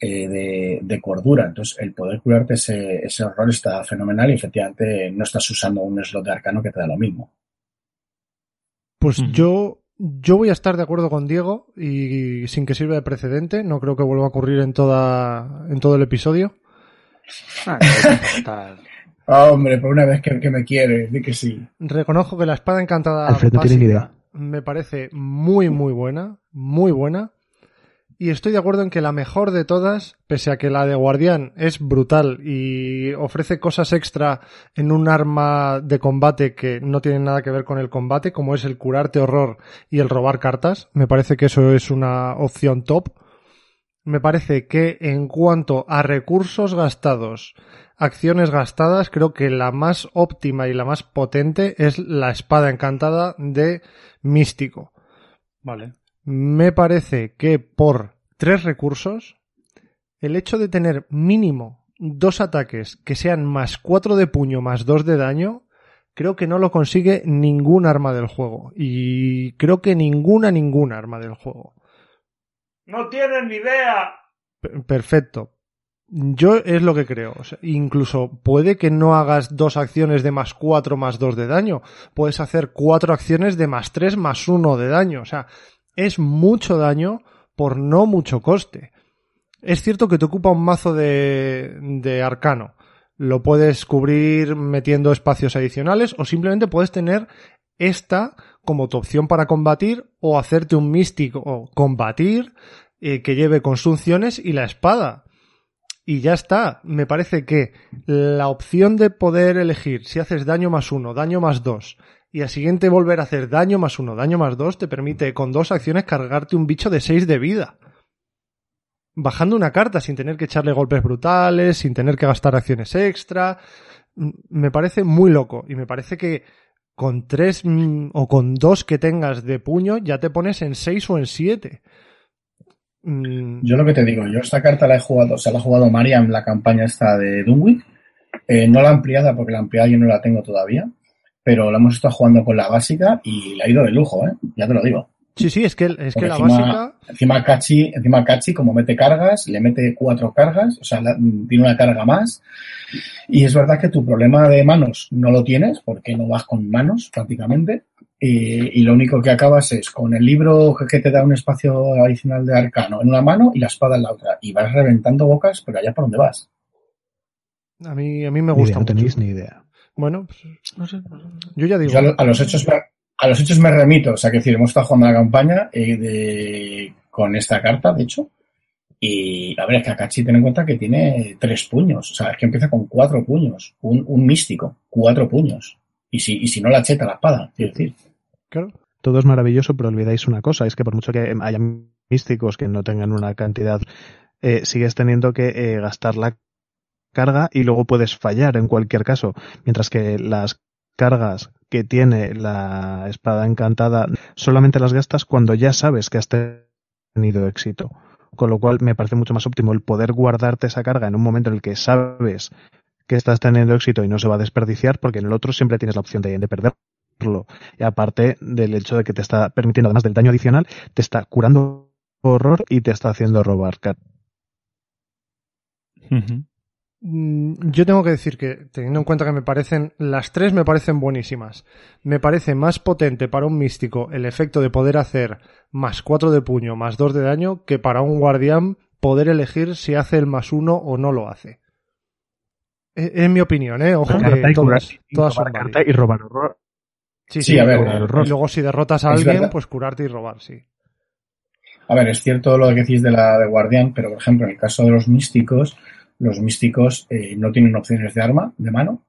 eh, de, de, cordura. Entonces, el poder curarte ese, ese horror está fenomenal y efectivamente no estás usando un slot de arcano que te da lo mismo. Pues yo, yo voy a estar de acuerdo con Diego y sin que sirva de precedente, no creo que vuelva a ocurrir en toda, en todo el episodio. Ah, hombre, por una vez que, que, me quiere, di que sí. Reconozco que la espada encantada Alfred, no tiene idea. me parece muy, muy buena, muy buena y estoy de acuerdo en que la mejor de todas, pese a que la de Guardián es brutal y ofrece cosas extra en un arma de combate que no tienen nada que ver con el combate, como es el curarte horror y el robar cartas, me parece que eso es una opción top. Me parece que en cuanto a recursos gastados, acciones gastadas, creo que la más óptima y la más potente es la espada encantada de Místico. Vale me parece que por tres recursos, el hecho de tener mínimo dos ataques que sean más cuatro de puño más dos de daño, creo que no lo consigue ningún arma del juego. Y creo que ninguna, ninguna arma del juego. No tienen ni idea. Perfecto. Yo es lo que creo. O sea, incluso puede que no hagas dos acciones de más cuatro más dos de daño. Puedes hacer cuatro acciones de más tres más uno de daño. O sea, es mucho daño por no mucho coste. Es cierto que te ocupa un mazo de, de arcano. Lo puedes cubrir metiendo espacios adicionales o simplemente puedes tener esta como tu opción para combatir o hacerte un místico o combatir eh, que lleve consunciones y la espada. Y ya está. Me parece que la opción de poder elegir si haces daño más uno, daño más dos, y al siguiente volver a hacer daño más uno, daño más dos, te permite con dos acciones cargarte un bicho de seis de vida. Bajando una carta sin tener que echarle golpes brutales, sin tener que gastar acciones extra. Me parece muy loco y me parece que con tres mm, o con dos que tengas de puño ya te pones en seis o en siete. Mm. Yo lo que te digo, yo esta carta la he jugado, o sea, la ha jugado María en la campaña esta de Dunwich. Eh, no la ampliada porque la ampliada yo no la tengo todavía pero la hemos estado jugando con la básica y le ha ido de lujo, ¿eh? Ya te lo digo. Sí, sí, es que, es que la encima, básica. Encima Cachi, encima Cachi, como mete cargas, le mete cuatro cargas, o sea, la, tiene una carga más. Y es verdad que tu problema de manos no lo tienes, porque no vas con manos prácticamente. Y, y lo único que acabas es con el libro que te da un espacio adicional de arcano en una mano y la espada en la otra. Y vas reventando bocas, pero allá por donde vas. A mí, a mí me gusta. Idea, no tenéis ni idea. Bueno, pues, no sé. Yo ya digo. Yo a, lo, a, los hechos me, a los hechos me remito. O sea, que decir, hemos estado jugando la campaña eh, de, con esta carta, de hecho. Y a ver, es que Akachi ten en cuenta que tiene tres puños. O sea, es que empieza con cuatro puños. Un, un místico, cuatro puños. Y si, y si no la cheta la espada, quiero decir. Claro. Todo es maravilloso, pero olvidáis una cosa, es que por mucho que haya místicos que no tengan una cantidad, eh, sigues teniendo que eh, gastar la carga y luego puedes fallar en cualquier caso. Mientras que las cargas que tiene la espada encantada solamente las gastas cuando ya sabes que has tenido éxito. Con lo cual me parece mucho más óptimo el poder guardarte esa carga en un momento en el que sabes que estás teniendo éxito y no se va a desperdiciar, porque en el otro siempre tienes la opción de, de perder. Y aparte del hecho de que te está permitiendo, además del daño adicional, te está curando horror y te está haciendo robar. Ujú. Mm, Yo tengo que decir que, teniendo en cuenta que me parecen, las tres me parecen buenísimas. Me parece más potente para un místico el efecto de poder hacer más 4 de puño, más 2 de daño, que para un guardián poder elegir si hace el más uno o no lo hace. Es, es mi opinión, ¿eh? Ojo que y todas, y todas robar son carta y robar horror. Sí, Sí, sí, a ver, luego- eh, y luego si derrotas a es alguien, verdad. pues curarte y robar, sí. A ver, es cierto lo que decís de la de guardián, pero por ejemplo, en el caso de los místicos, los místicos eh, no tienen opciones de arma, de mano.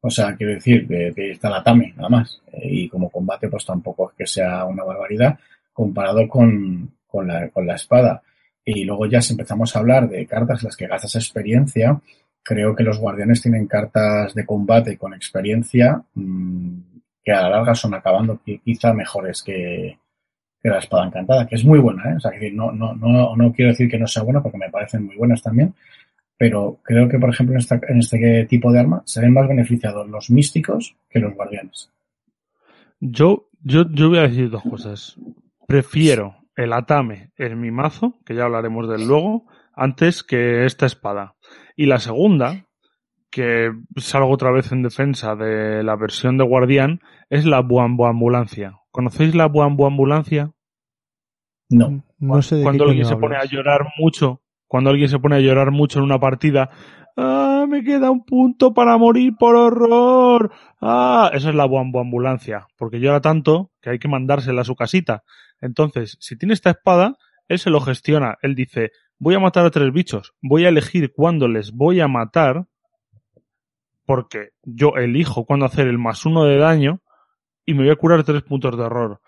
O sea, quiero decir que, está la Tame, nada más. Eh, y como combate, pues tampoco es que sea una barbaridad comparado con, con, la, con la espada. Y luego ya si empezamos a hablar de cartas las que gastas experiencia, creo que los guardianes tienen cartas de combate con experiencia mm, que a la larga son acabando qui- quizá mejores que, que la espada encantada, que es muy buena, ¿eh? O sea, no, no, no, no quiero decir que no sea buena porque me parecen muy buenas también, pero creo que, por ejemplo, en, esta, en este tipo de arma se ven más beneficiados los místicos que los guardianes. Yo, yo, yo voy a decir dos cosas. Prefiero el Atame en mi mazo, que ya hablaremos del luego, antes que esta espada. Y la segunda, que salgo otra vez en defensa de la versión de Guardián, es la Buamboambulancia. ¿Conocéis la Buamboambulancia? No. No sé de Cuando alguien se pone a llorar mucho, cuando alguien se pone a llorar mucho en una partida, ¡ah, me queda un punto para morir por horror! ¡Ah! Esa es la ambulancia, porque llora tanto que hay que mandársela a su casita. Entonces, si tiene esta espada, él se lo gestiona. Él dice, voy a matar a tres bichos, voy a elegir cuándo les voy a matar, porque yo elijo cuándo hacer el más uno de daño, y me voy a curar tres puntos de horror.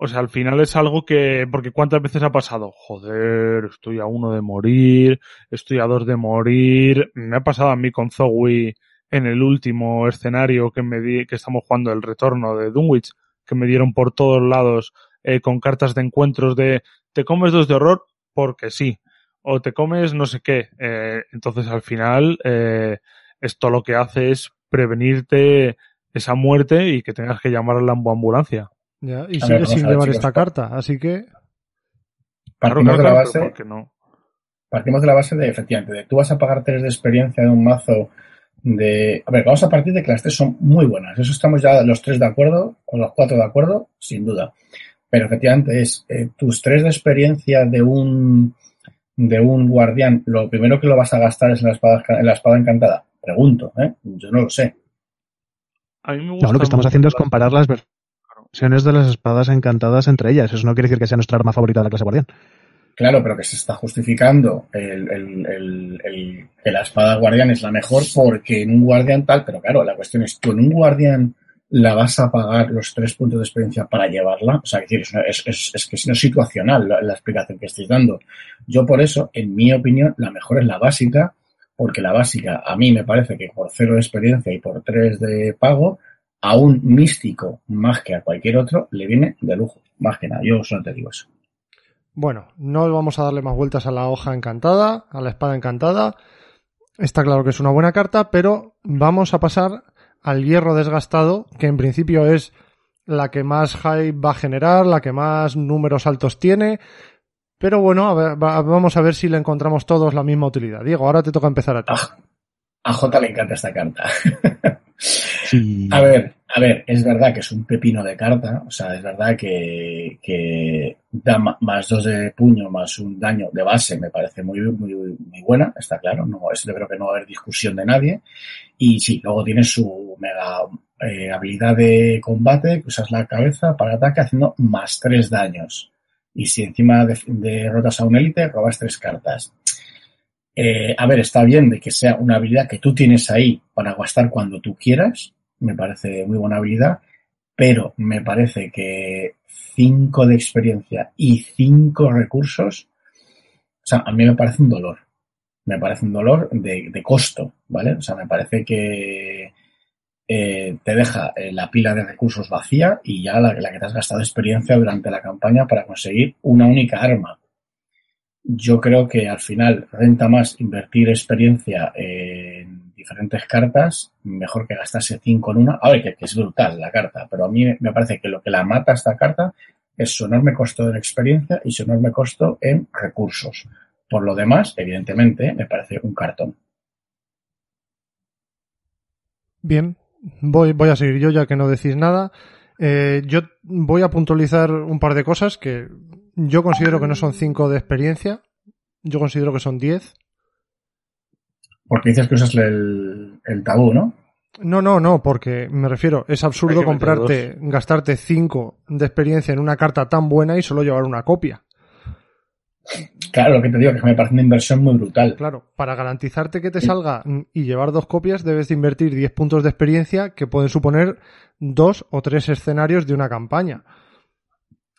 O sea, al final es algo que, porque cuántas veces ha pasado, joder, estoy a uno de morir, estoy a dos de morir, me ha pasado a mí con Zowie en el último escenario que me di, que estamos jugando el retorno de Dunwich, que me dieron por todos lados eh, con cartas de encuentros de te comes dos de horror porque sí, o te comes no sé qué. Eh, entonces al final eh, esto lo que hace es prevenirte esa muerte y que tengas que llamar a la ambulancia. Ya, y A sigue sin llevar chicos, esta carta, así que Partimos claro, de la base, pero ¿por qué no? partimos de la base de, efectivamente, de tú vas a pagar tres de experiencia de un mazo de... A ver, vamos a partir de que las tres son muy buenas. Eso estamos ya los tres de acuerdo, o los cuatro de acuerdo, sin duda. Pero efectivamente es eh, tus tres de experiencia de un de un guardián, lo primero que lo vas a gastar es en la espada, en la espada encantada. Pregunto, ¿eh? Yo no lo sé. A mí me No, gusta lo que estamos haciendo es comparar las versiones de las espadas encantadas entre ellas. Eso no quiere decir que sea nuestra arma favorita de la clase guardián. Claro, pero que se está justificando el, el- el- que la espada guardián es la mejor porque en un guardián tal, pero claro, la cuestión es, ¿tú en un guardián la vas a pagar los tres puntos de experiencia para llevarla? O sea, es, decir, es, una- es- es- es que es no situacional la, la explicación que estáis dando. Yo por eso, en mi opinión, la mejor es la básica, porque la básica a mí me parece que por cero de experiencia y por tres de pago, a un místico más que a cualquier otro le viene de lujo. Más que nada, yo solo te digo eso. Bueno, no vamos a darle más vueltas a la hoja encantada, a la espada encantada. Está claro que es una buena carta, pero vamos a pasar al hierro desgastado, que en principio es la que más hype va a generar, la que más números altos tiene. Pero bueno, a ver, va- vamos a ver si le encontramos todos la misma utilidad. Diego, ahora te toca empezar a ti. Ah, a J le encanta esta carta. A ver, a ver, es verdad que es un pepino de carta, o sea, es verdad que, da más dos de puño, más un daño de base, me parece muy, muy, buena, está claro, no, eso yo creo que no va a haber discusión de nadie. Y sí, luego tiene su mega eh, habilidad de combate, que usas la cabeza para ataque haciendo más tres daños. Y si encima de- derrotas a un élite, robas tres cartas. Eh, a ver, está bien de que sea una habilidad que tú tienes ahí para gastar cuando tú quieras. Me parece muy buena habilidad. Pero me parece que 5 de experiencia y 5 recursos. O sea, a mí me parece un dolor. Me parece un dolor de, de costo, ¿vale? O sea, me parece que eh, te deja eh, la pila de recursos vacía y ya la, la que te has gastado experiencia durante la campaña para conseguir una única arma yo creo que al final renta más invertir experiencia en diferentes cartas, mejor que gastarse 5 en una. A ver, que, que, es brutal la carta, pero a mí me parece que lo que la mata esta carta es su enorme costo en experiencia y su enorme costo en recursos. Por lo demás, evidentemente, me parece un cartón. Bien, voy, voy a seguir yo ya que no decís nada. Eh, yo voy a puntualizar un par de cosas que yo considero que no son 5 de experiencia. Yo considero que son 10. Porque dices que usas el, el tabú, ¿no? No, no, no, porque me refiero, es absurdo comprarte, gastarte 5 de experiencia en una carta tan buena y solo llevar una copia. Claro, lo que te digo que me parece una inversión muy brutal. Claro, para garantizarte que te salga y llevar dos copias debes de invertir 10 puntos de experiencia que pueden suponer dos o tres escenarios de una campaña.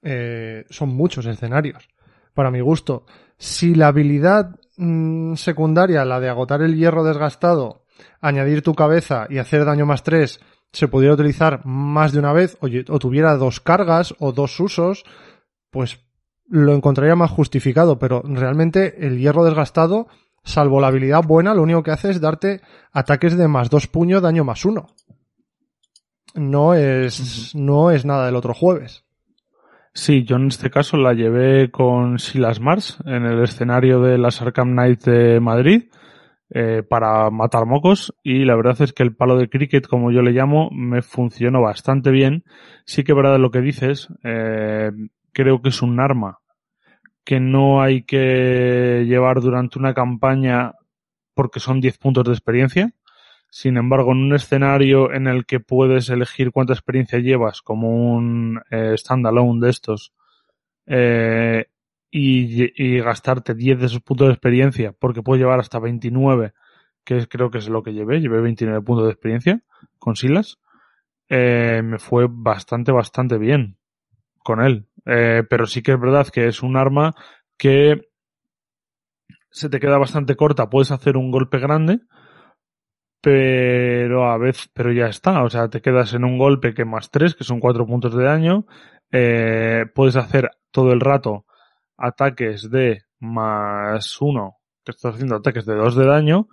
Eh, son muchos escenarios, para mi gusto. Si la habilidad mmm, secundaria, la de agotar el hierro desgastado, añadir tu cabeza y hacer daño más 3, se pudiera utilizar más de una vez o, o tuviera dos cargas o dos usos, pues lo encontraría más justificado, pero realmente el hierro desgastado, salvo la habilidad buena, lo único que hace es darte ataques de más dos puños, daño más uno. No es, no es nada del otro jueves. Sí, yo en este caso la llevé con Silas Mars en el escenario de las Arkham Knights de Madrid eh, para matar mocos y la verdad es que el palo de cricket, como yo le llamo, me funcionó bastante bien. Sí que verdad lo que dices, eh, creo que es un arma que no hay que llevar durante una campaña porque son 10 puntos de experiencia. Sin embargo, en un escenario en el que puedes elegir cuánta experiencia llevas, como un eh, standalone de estos, eh, y, gastarte 10 de esos puntos de experiencia, porque puedes llevar hasta 29, que creo que es lo que llevé, llevé 29 puntos de experiencia con Silas, eh, me fue bastante, bastante bien con él. Eh, pero sí que es verdad que es un arma que se te queda bastante corta, puedes hacer un golpe grande, pero a veces, pero ya está, o sea, te quedas en un golpe que más 3, que son 4 puntos de daño, eh, puedes hacer todo el rato ataques de más 1, que estás haciendo ataques de 2 de daño,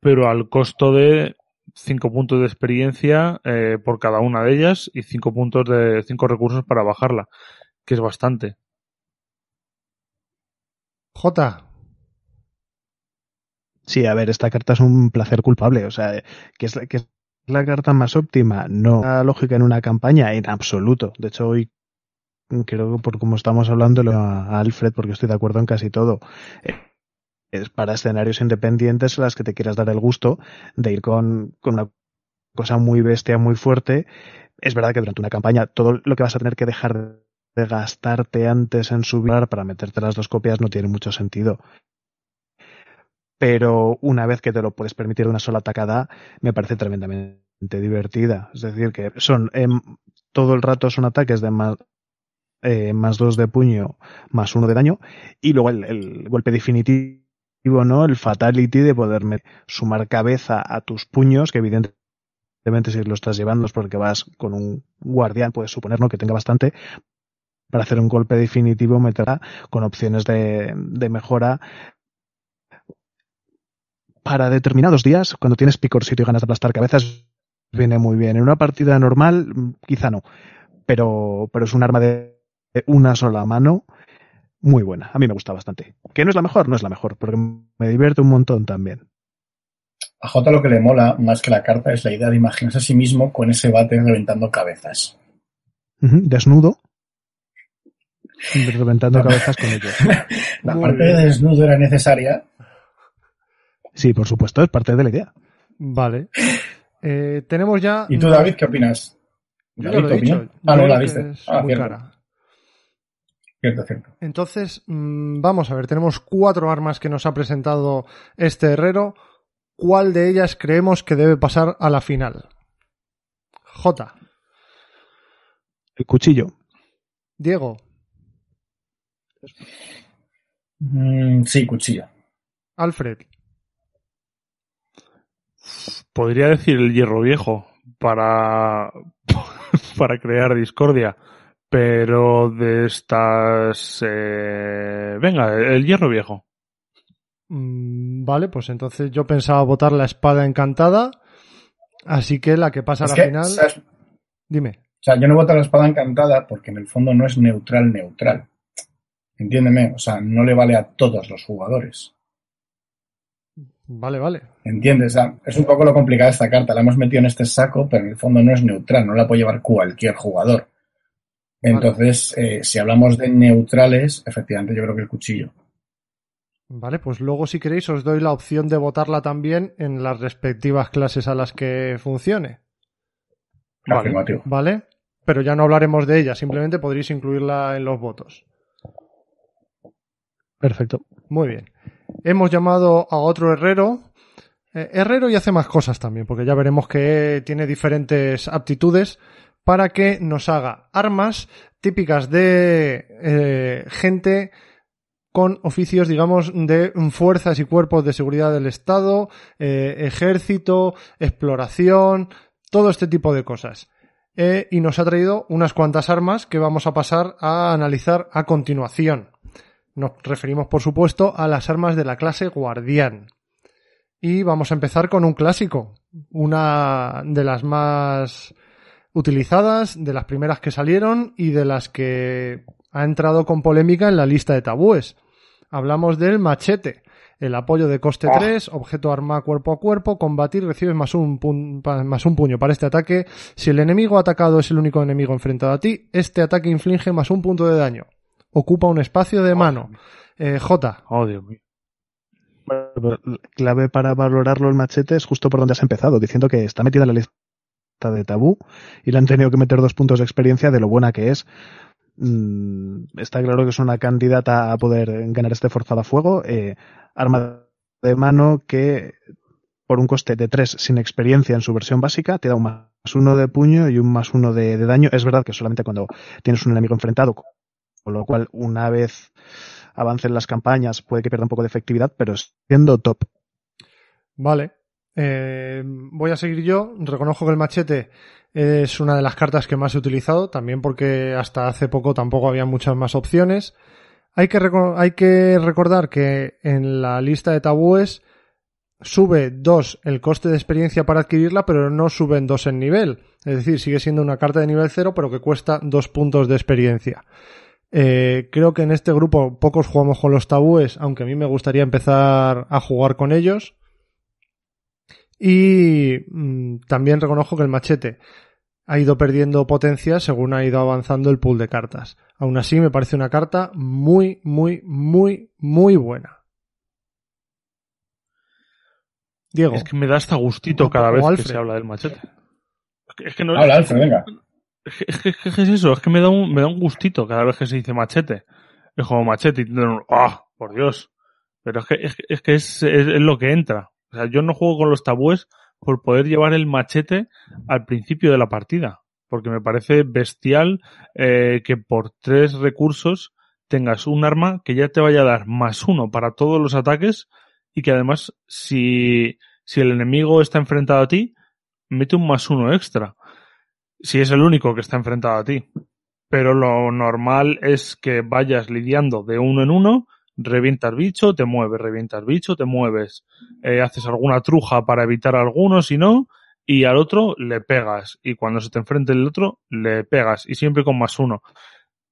pero al costo de 5 puntos de experiencia eh, por cada una de ellas y 5 puntos de 5 recursos para bajarla, que es bastante. J. Sí, a ver, esta carta es un placer culpable, o sea, que es, la, carta más óptima, no la lógica en una campaña en absoluto. De hecho, hoy creo que por como estamos hablando a Alfred, porque estoy de acuerdo en casi todo. Eh, es para escenarios independientes en las que te quieras dar el gusto de ir con, con una cosa muy bestia, muy fuerte. Es verdad que durante una campaña todo lo que vas a tener que dejar de gastarte antes en subir para meterte las dos copias no tiene mucho sentido. Pero una vez que te lo puedes permitir de una sola atacada, me parece tremendamente divertida. Es decir, que son eh, todo el rato son ataques de más, eh, más dos de puño, más uno de daño, y luego el, golpe definitivo ¿no? El fatality de poder sumar cabeza a tus puños, que evidentemente si lo estás llevando es porque vas con un guardián, puedes suponer que tenga bastante, para hacer un golpe definitivo meterá con opciones de mejora para determinados días, cuando tienes picorcito y ganas de aplastar cabezas, viene muy bien. En una partida normal, quizá no, pero, pero es un arma de una sola mano muy buena. A mí me gusta bastante. ¿Que no es la mejor? No es la mejor, porque me divierte un montón también. A J lo que le mola más que la carta es la idea de imaginarse a sí mismo con ese bate reventando cabezas. Uh -huh, desnudo. Reventando cabezas con ellos. La parte de desnudo era necesaria. Sí, por supuesto, es parte de la idea. Vale. Eh, tenemos ya. ¿Y tú, David, qué opinas? Yo lo he dicho. Ah, no la viste. Es Ah, muy cierto. cara. Cierto, cierto. Entonces, mm, vamos a ver, tenemos cuatro armas que nos ha presentado este herrero. ¿Cuál de ellas creemos que debe pasar a la final? J. El cuchillo. Diego. Mm, sí, cuchillo. Alfred. Podría decir el hierro viejo para, para crear discordia, pero de estas... eh, Venga, el hierro viejo. Mm, vale, pues entonces yo pensaba votar la espada encantada. Así que la que pasa Es a la que, final. ¿sabes? Dime. O sea, yo no voto a la espada encantada porque en el fondo no es neutral neutral. Entiéndeme, o sea, no le vale a todos los jugadores. Vale, vale. ¿Entiendes? O sea, es un poco lo complicado de esta carta. La hemos metido en este saco, pero en el fondo no es neutral, no la puede llevar cualquier jugador. Entonces, eh, si hablamos de neutrales, efectivamente yo creo que el cuchillo. Vale, pues luego si queréis os doy la opción de votarla también en las respectivas clases a las que funcione. Vale. Afirmativo. ¿Vale? Pero ya no hablaremos de ella, simplemente podréis incluirla en los votos. Perfecto. Muy bien. Hemos llamado a otro herrero. Eh, herrero y hace más cosas también, porque ya veremos que tiene diferentes aptitudes para que nos haga armas típicas de eh, gente con oficios, digamos, de fuerzas y cuerpos de seguridad del Estado, eh, ejército, exploración, todo este tipo de cosas. Eh, y nos ha traído unas cuantas armas que vamos a pasar a analizar a continuación. Nos referimos, por supuesto, a las armas de la clase guardián. Y vamos a empezar con un clásico, una de las más utilizadas, de las primeras que salieron y de las que ha entrado con polémica en la lista de tabúes. Hablamos del machete, el apoyo de coste Ah. 3, objeto arma cuerpo a cuerpo, combatir, recibes más un, más un puño para este ataque. Si el enemigo atacado es el único enemigo enfrentado a ti, este ataque inflige más un punto de daño. Ocupa un espacio de mano. Eh, J. Oh, Dios mío. Clave para valorarlo el machete es justo por donde has empezado, diciendo que está metida en la lista de tabú y le han tenido que meter dos puntos de experiencia de lo buena que es. Mm, está claro que es una candidata a poder ganar este forzado a fuego. eh, arma de mano que por un coste de 3 sin experiencia en su versión básica te da un más uno de puño y un más uno de, de daño. Es verdad que solamente cuando tienes un enemigo enfrentado, con lo cual una vez avancen las campañas puede que pierda un poco de efectividad, pero siendo top. Vale. Eh, voy a seguir yo. Reconozco que el machete es una de las cartas que más he utilizado, también porque hasta hace poco tampoco había muchas más opciones. Hay que, hay que recordar que en la lista de tabúes sube 2 el coste de experiencia para adquirirla, pero no suben 2 en nivel. Es decir, sigue siendo una carta de nivel 0, pero que cuesta 2 puntos de experiencia. Eh, creo que en este grupo pocos jugamos con los tabúes, aunque a mí me gustaría empezar a jugar con ellos. Y mm, también reconozco que el machete ha ido perdiendo potencia según ha ido avanzando el pool de cartas. Aún así, me parece una carta muy, muy, muy, muy buena. Diego, Es que me da hasta gustito cada vez que se habla del machete. Es que- Es que no, Habla, Alfred, venga. Que, es eso, es que me da un, me da un gustito cada vez que se dice machete. Es como machete y tienen un, ¡ah! por Dios. Pero es que es, es, que es, es- es lo que entra. O sea, yo no juego con los tabúes por poder llevar el machete al principio de la partida. Porque me parece bestial eh, que por tres recursos tengas un arma que ya te vaya a dar más uno para todos los ataques y que además si, si el enemigo está enfrentado a ti, mete un más uno extra si es el único que está enfrentado a ti. Pero lo normal es que vayas lidiando de uno en uno, revientas bicho, te mueves, revientas bicho, te mueves, eh, haces alguna truja para evitar alguno, si no, y al otro le pegas. Y cuando se te enfrente el otro, le pegas. Y siempre con más uno.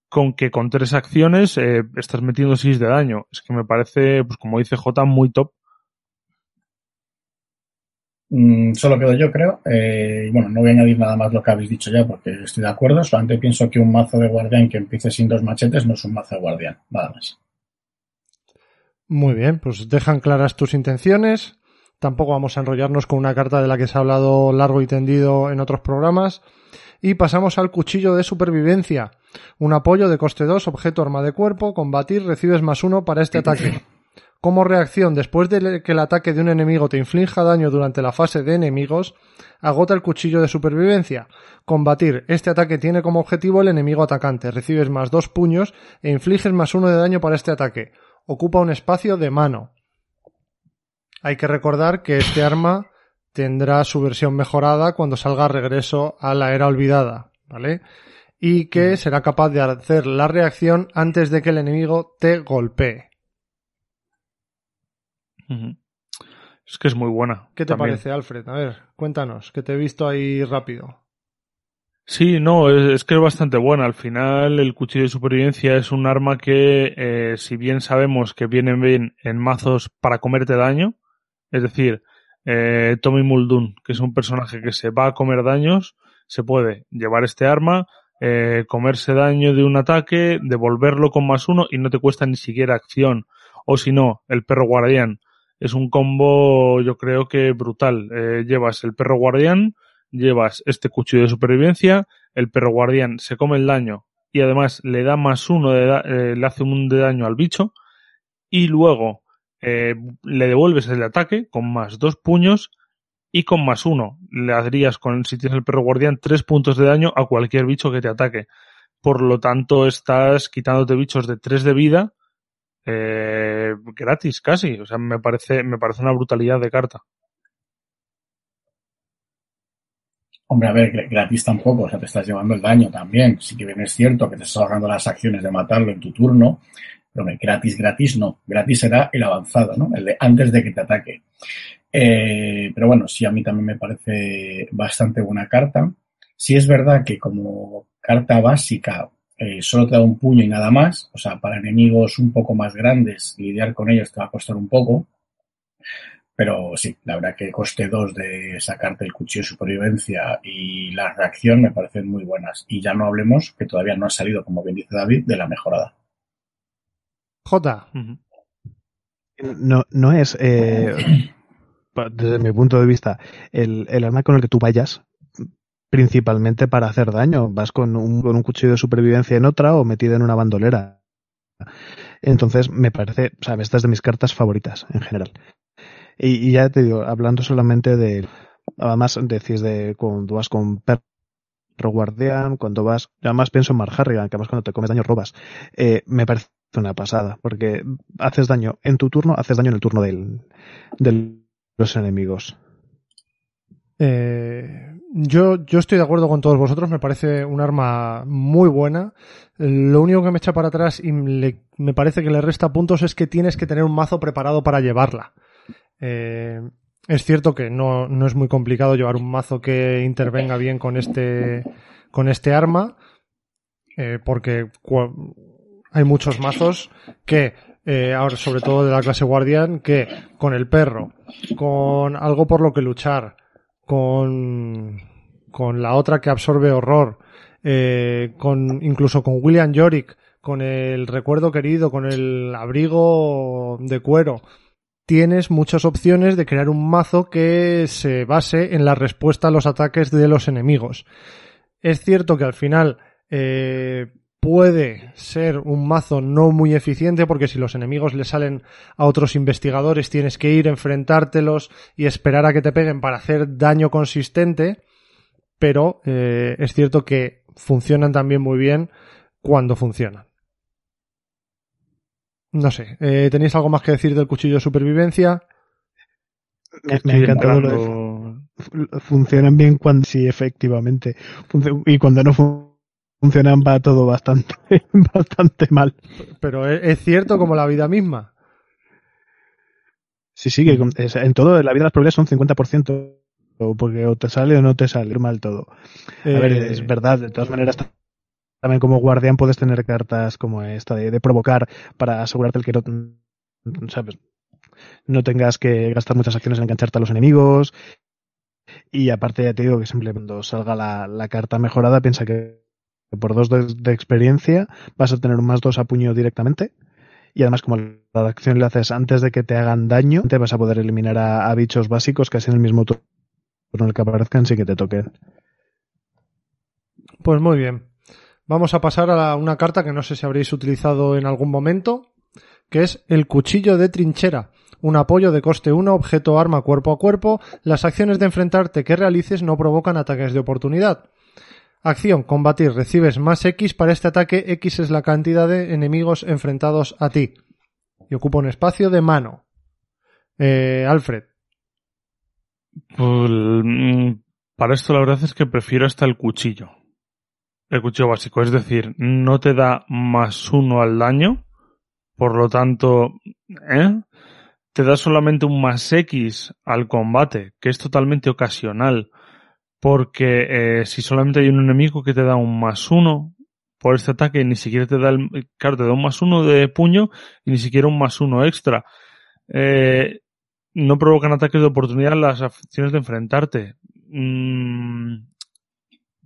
Con que con tres acciones eh, estás metiendo 6 de daño. Es que me parece, pues como dice J, muy top. Mm, solo quedo yo, creo. Eh, y bueno, no voy a añadir nada más lo que habéis dicho ya porque estoy de acuerdo. Solamente pienso que un mazo de guardián que empiece sin dos machetes no es un mazo de guardián. Nada más. Muy bien, pues dejan claras tus intenciones. Tampoco vamos a enrollarnos con una carta de la que se ha hablado largo y tendido en otros programas. Y pasamos al cuchillo de supervivencia. Un apoyo de coste 2, objeto arma de cuerpo, combatir, recibes más uno para este ataque. Como reacción, después de que el ataque de un enemigo te inflinja daño durante la fase de enemigos, agota el cuchillo de supervivencia. Combatir. Este ataque tiene como objetivo el enemigo atacante. Recibes más dos puños e infliges más uno de daño para este ataque. Ocupa un espacio de mano. Hay que recordar que este arma tendrá su versión mejorada cuando salga regreso a la era olvidada, ¿vale? Y que será capaz de hacer la reacción antes de que el enemigo te golpee. Es que es muy buena. ¿Qué te también. parece, Alfred? A ver, cuéntanos, que te he visto ahí rápido. Sí, no, es, es que es bastante buena. Al final, el cuchillo de supervivencia es un arma que, eh, si bien sabemos que viene bien en mazos para comerte daño, es decir, eh, Tommy Muldoon, que es un personaje que se va a comer daños, se puede llevar este arma, eh, comerse daño de un ataque, devolverlo con más uno y no te cuesta ni siquiera acción. O si no, el perro guardián. Es un combo, yo creo que brutal. Eh, llevas el perro guardián, llevas este cuchillo de supervivencia, el perro guardián se come el daño y además le da más uno, de eh, le hace un de daño al bicho y luego eh, le devuelves el ataque con más dos puños y con más uno. Le harías con, si tienes el perro guardián, tres puntos de daño a cualquier bicho que te ataque. Por lo tanto, estás quitándote bichos de tres de vida eh, gratis casi. O sea, me parece, me parece una brutalidad de carta. Hombre, a ver, gr- gratis tampoco, o sea, te estás llevando el daño también. Sí que bien es cierto que te estás ahorrando las acciones de matarlo en tu turno, pero gratis, gratis no. Gratis será el avanzado, ¿no? El de antes de que te ataque. Eh, pero bueno, sí, a mí también me parece bastante buena carta. Sí es verdad que como carta básica eh, solo te da un puño y nada más, o sea, para enemigos un poco más grandes, lidiar con ellos te va a costar un poco. Pero sí, la verdad que coste 2 de sacarte el cuchillo de supervivencia y la reacción me parecen muy buenas. Y ya no hablemos, que todavía no ha salido, como bien dice David, de la mejorada. J. No, no es, eh, desde mi punto de vista, el, el arma con el que tú vayas principalmente para hacer daño. Vas con un, con un cuchillo de supervivencia en otra o metida en una bandolera. Entonces, me parece, o sea, esta es de mis cartas favoritas en general. Y, y ya te digo, hablando solamente de, además decís de cuando vas con perro guardián, cuando vas, además pienso en Mark Harrigan, que además cuando te comes daño robas, eh, me parece una pasada, porque haces daño en tu turno, haces daño en el turno del, de los enemigos. Eh, yo, estoy de acuerdo con todos vosotros, me parece un arma muy buena. Lo único que me echa para atrás y me parece que le resta puntos es que tienes que tener un mazo preparado para llevarla. Eh, es cierto que no, es muy complicado llevar un mazo que intervenga bien con este, con este arma, eh, porque hay muchos mazos que, eh, ahora sobre todo de la clase guardián, que con el perro, con algo por lo que luchar, con, con la otra que absorbe horror, eh, con incluso con William Yorick, con el recuerdo querido, con el abrigo de cuero, tienes muchas opciones de crear un mazo que se base en la respuesta a los ataques de los enemigos. Es cierto que al final eh, puede ser un mazo no muy eficiente porque si los enemigos le salen a otros investigadores tienes que ir, enfrentártelos y esperar a que te peguen para hacer daño consistente, pero eh, es cierto que funcionan también muy bien cuando funcionan. No sé, eh, ¿tenéis algo más que decir del cuchillo de supervivencia? Me, me lo de funcionan bien cuando sí, efectivamente. Y cuando no fu- funcionan va todo bastante, bastante mal. Pero es, cierto como la vida misma. Sí, sí, que en todo, en la vida las probabilidades son 50%. o Porque o te sale o no te sale mal todo. A ver, Eh, es verdad, de todas maneras, también como guardián puedes tener cartas como esta de, de provocar para asegurarte el que no, ¿sabes? no tengas que gastar muchas acciones en engancharte a los enemigos. Y aparte, ya te digo que siempre cuando salga la, la carta mejorada, piensa que por dos de, experiencia vas a tener un más dos a puño directamente. Y además, como la acción le haces antes de que te hagan daño, te vas a poder eliminar a, bichos básicos casi en el mismo turno en el que aparezcan sin que te toquen. Pues muy bien. Vamos a pasar a la- una carta que no sé si habréis utilizado en algún momento, que es el cuchillo de trinchera. Un apoyo de coste 1, objeto arma cuerpo a cuerpo. Las acciones de enfrentarte que realices no provocan ataques de oportunidad. Acción, combatir. Recibes más X para este ataque. X es la cantidad de enemigos enfrentados a ti. Y ocupa un espacio de mano. Eh, Alfred. Pues, mm, para esto la verdad es que prefiero hasta el cuchillo. El cuchillo básico, es decir, no te da más uno al daño, por lo tanto, ¿eh? te da solamente un más X al combate, que es totalmente ocasional, porque eh, si solamente hay un enemigo que te da un más uno por este ataque, ni siquiera te da el, claro, te da un más uno de puño y ni siquiera un más uno extra. Eh, no provocan ataques de oportunidad las acciones de enfrentarte. Mm,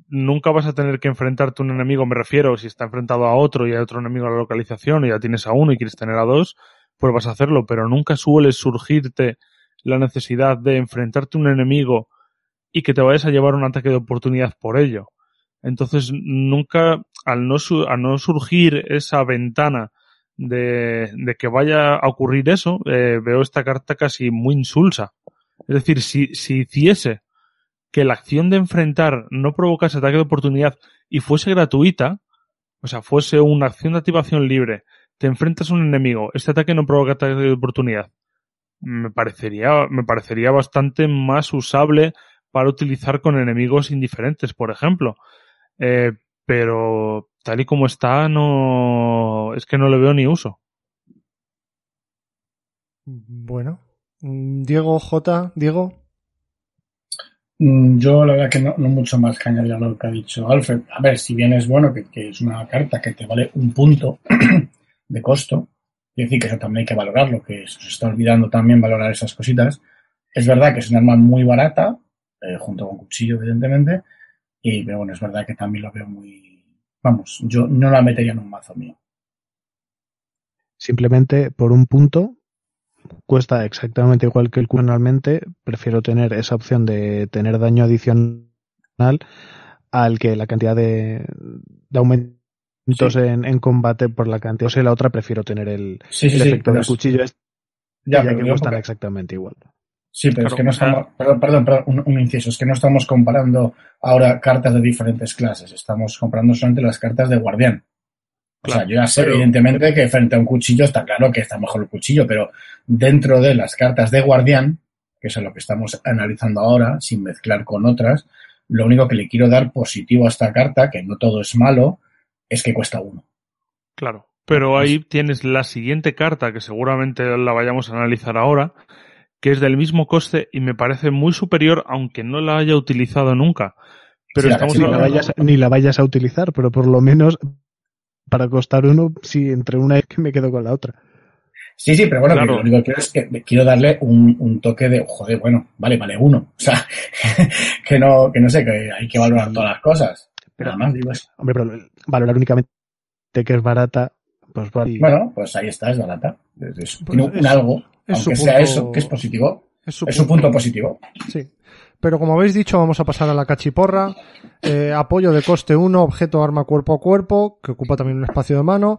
nunca vas a tener que enfrentarte a un enemigo, me refiero, si está enfrentado a otro y hay otro enemigo a la localización y ya tienes a uno y quieres tener a dos, pues vas a hacerlo, pero nunca suele surgirte la necesidad de enfrentarte a un enemigo y que te vayas a llevar un ataque de oportunidad por ello. Entonces, nunca, al no, al no surgir esa ventana de, de, que vaya a ocurrir eso, eh, veo esta carta casi muy insulsa. Es decir, si, si hiciese que la acción de enfrentar no provocase ataque de oportunidad y fuese gratuita, o sea, fuese una acción de activación libre, te enfrentas a un enemigo, este ataque no provoca ataque de oportunidad, me parecería, me parecería bastante más usable para utilizar con enemigos indiferentes, por ejemplo. Eh, pero tal y como está, no, es que no le veo ni uso. Bueno, Diego J, Diego. Mm, yo la verdad que no, no mucho más que añadir a lo que ha dicho Alfred. A ver, si bien es bueno que, que es una carta que te vale un punto de costo, y decir que eso también hay que valorarlo, que se está olvidando también valorar esas cositas. Es verdad que es un arma muy barata, eh, junto con cuchillo, evidentemente, y pero bueno, es verdad que también lo veo muy... Vamos, yo no la metería en un mazo mío. Simplemente por un punto cuesta exactamente igual que el Q normalmente, prefiero tener esa opción de tener daño adicional al que la cantidad de, de aumentos sí. en, en, combate por la cantidad. O sea, la otra prefiero tener el, sí, sí, el efecto del es... cuchillo este, ya, que cuestan porque... exactamente igual. Sí, pero claro, es que no estamos, perdón, perdón, perdón un, un, inciso, es que no estamos comparando ahora cartas de diferentes clases, estamos comparando solamente las cartas de guardián. O sea, yo ya sé, pero... evidentemente, que frente a un cuchillo está claro que está mejor el cuchillo, pero dentro de las cartas de guardián, que es lo que estamos analizando ahora, sin mezclar con otras, lo único que le quiero dar positivo a esta carta, que no todo es malo, es que cuesta uno. Claro, pero ahí tienes la siguiente carta, que seguramente la vayamos a analizar ahora, que es del mismo coste y me parece muy superior, aunque no la haya utilizado nunca. Pero sí, estamos ni, la vayas, ni la vayas a utilizar, pero por lo menos para costar uno, si entre una es que me quedo con la otra. Sí, sí, pero bueno, claro. lo único que quiero es que quiero darle un, un, toque de, joder, bueno, vale, vale uno. O sea, que no, que no sé, que hay que valorar todas las cosas. Pero además digo eso. Hombre, pero valorar únicamente que es barata, pues vale. Bueno, pues ahí está, es barata. Es, es, pues tiene un algo, aunque sea punto, eso, que es positivo. Es su, es su punto. punto positivo. Sí. Pero como habéis dicho, vamos a pasar a la cachiporra. Eh, apoyo de coste 1, objeto arma cuerpo a cuerpo, que ocupa también un espacio de mano.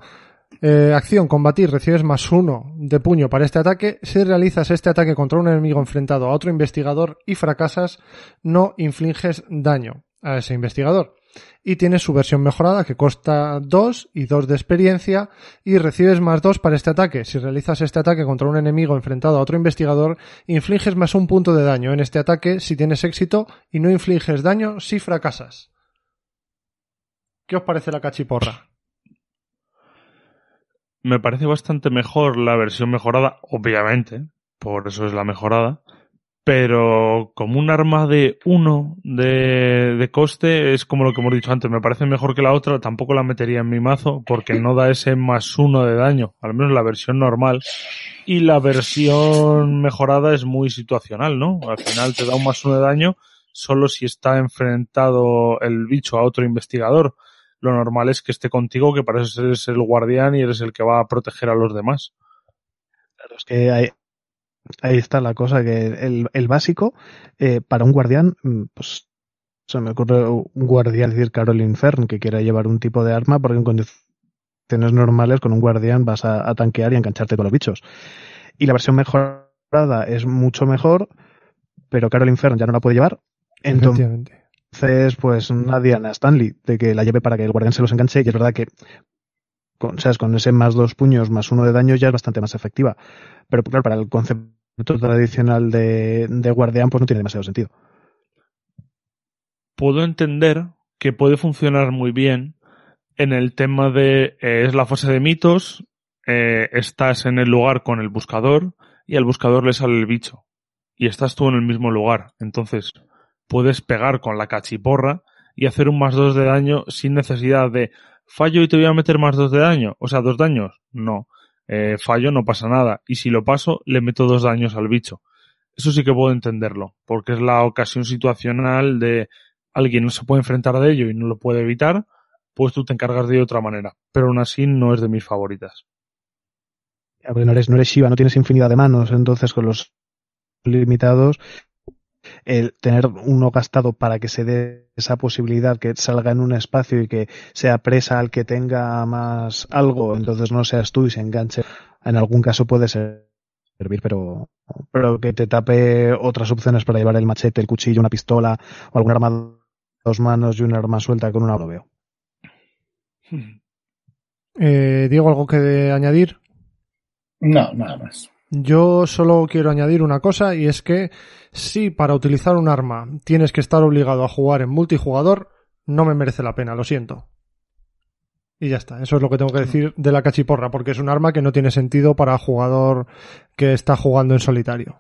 Eh, acción, combatir, recibes más uno de puño para este ataque. Si realizas este ataque contra un enemigo enfrentado a otro investigador y fracasas, no infliges daño a ese investigador. Y tienes su versión mejorada que cuesta 2 y 2 de experiencia y recibes más 2 para este ataque. Si realizas este ataque contra un enemigo enfrentado a otro investigador, infliges más un punto de daño en este ataque si tienes éxito y no infliges daño si fracasas. ¿Qué os parece la cachiporra? Me parece bastante mejor la versión mejorada, obviamente, por eso es la mejorada, pero como un arma de uno de, de, coste es como lo que hemos dicho antes, me parece mejor que la otra, tampoco la metería en mi mazo porque no da ese más uno de daño, al menos la versión normal. Y la versión mejorada es muy situacional, ¿no? Al final te da un más uno de daño solo si está enfrentado el bicho a otro investigador. Lo normal es que esté contigo, que para eso eres el guardián y eres el que va a proteger a los demás. Claro, es que hay, Ahí está la cosa, que el, el básico, eh, para un guardián, pues se me ocurre un guardián, es decir, Caroline Fern, que quiera llevar un tipo de arma, porque en condiciones normales con un guardián vas a, a tanquear y a engancharte con los bichos. Y la versión mejorada es mucho mejor, pero Caroline Fern ya no la puede llevar. Entonces, pues una Diana Stanley, de que la lleve para que el guardián se los enganche, y es verdad que con, ¿sabes? con ese más dos puños más uno de daño ya es bastante más efectiva. Pero claro, para el concepto tradicional de, de guardián, pues no tiene demasiado sentido. Puedo entender que puede funcionar muy bien en el tema de eh, es la fase de mitos, eh, estás en el lugar con el buscador y al buscador le sale el bicho. Y estás tú en el mismo lugar. Entonces, puedes pegar con la cachiporra y hacer un más dos de daño sin necesidad de fallo y te voy a meter más dos de daño. O sea, dos daños. No. Eh, fallo, no pasa nada. Y si lo paso, le meto dos daños al bicho. Eso sí que puedo entenderlo, porque es la ocasión situacional de alguien no se puede enfrentar de ello y no lo puede evitar, pues tú te encargas de ello de otra manera. Pero aún así no es de mis favoritas. Ya, porque no no eres Shiva, no tienes infinidad de manos, entonces con los limitados, el tener uno gastado para que se dé esa posibilidad que salga en un espacio y que sea presa al que tenga más algo, entonces no seas tú y se enganche, en algún caso puede ser servir, pero, pero que te tape otras opciones para llevar el machete, el cuchillo, una pistola o algún arma a dos manos y un arma suelta con una lo veo. Eh, Diego, ¿algo que añadir? No, nada más. Yo solo quiero añadir una cosa y es que si para utilizar un arma tienes que estar obligado a jugar en multijugador, no me merece la pena, lo siento. Y ya está, eso es lo que tengo que decir de la cachiporra, porque es un arma que no tiene sentido para jugador que está jugando en solitario.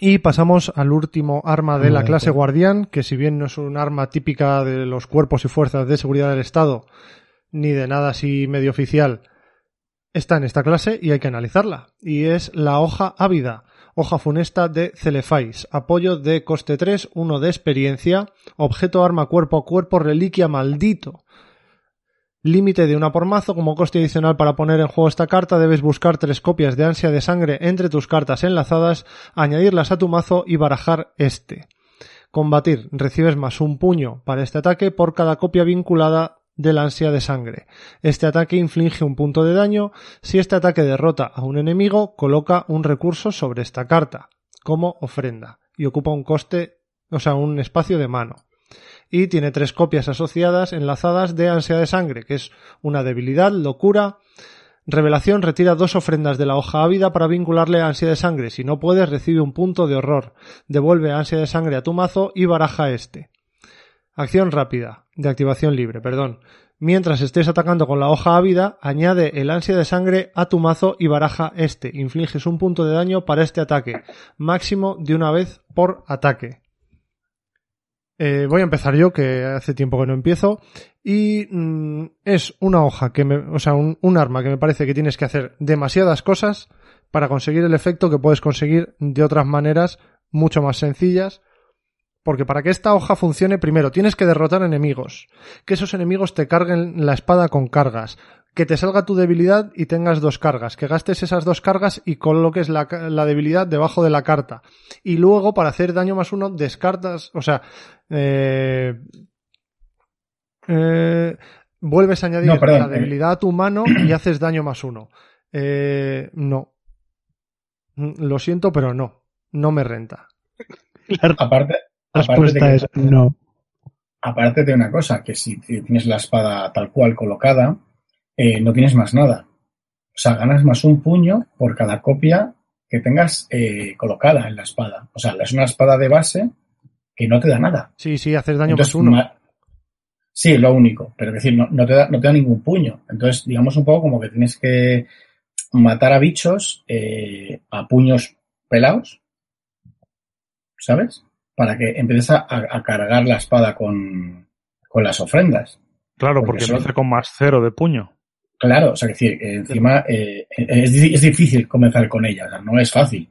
Y pasamos al último arma de la clase guardián, que si bien no es un arma típica de los cuerpos y fuerzas de seguridad del Estado, ni de nada así medio oficial, está en esta clase y hay que analizarla. Y es la hoja ávida, hoja funesta de Celefais, apoyo de coste 3, 1 de experiencia, objeto arma cuerpo a cuerpo, reliquia maldito. Límite de una por mazo, como coste adicional para poner en juego esta carta debes buscar tres copias de ansia de sangre entre tus cartas enlazadas, añadirlas a tu mazo y barajar este. Combatir, recibes más un puño para este ataque por cada copia vinculada del ansia de sangre. Este ataque inflige un punto de daño. Si este ataque derrota a un enemigo, coloca un recurso sobre esta carta, como ofrenda, y ocupa un coste, o sea, un espacio de mano. Y tiene tres copias asociadas enlazadas de ansia de sangre, que es una debilidad, locura, Revelación retira dos ofrendas de la hoja ávida para vincularle a ansia de sangre. Si no puedes, recibe un punto de horror. Devuelve ansia de sangre a tu mazo y baraja este. Acción rápida, de activación libre, perdón. Mientras estés atacando con la hoja ávida, añade el ansia de sangre a tu mazo y baraja este. Infliges un punto de daño para este ataque, máximo de una vez por ataque. Eh, voy a empezar yo, que hace tiempo que no empiezo. Y mm, es una hoja que me, o sea, un, un arma que me parece que tienes que hacer demasiadas cosas para conseguir el efecto que puedes conseguir de otras maneras mucho más sencillas. Porque para que esta hoja funcione, primero tienes que derrotar enemigos. Que esos enemigos te carguen la espada con cargas. Que te salga tu debilidad y tengas dos cargas. Que gastes esas dos cargas y coloques la, la debilidad debajo de la carta. Y luego, para hacer daño más uno, descartas, o sea, eh, eh, vuelves a añadir No, perdón, la eh. debilidad a tu mano y haces daño más uno. Eh, no. Mm, Lo siento, pero no. No me renta. Aparte, aparte de respuesta que- es no. aparte de una cosa, que si tienes la espada tal cual colocada, eh, no tienes más nada. O sea, ganas más un puño por cada copia que tengas eh, colocada en la espada. O sea, es una espada de base que no te da nada. Sí, sí, haces daño Entonces, más uno. ma- Sí, lo único. Pero es decir, no, no te da, no te da ningún puño. Entonces, digamos un poco como que tienes que matar a bichos eh, a puños pelados. ¿Sabes? Para que empieces a, a cargar la espada con, con las ofrendas. Claro, Porque porque con más cero de puño. Claro, o sea, decir, eh, encima eh, es, di- es difícil comenzar con ella, o sea, no es fácil.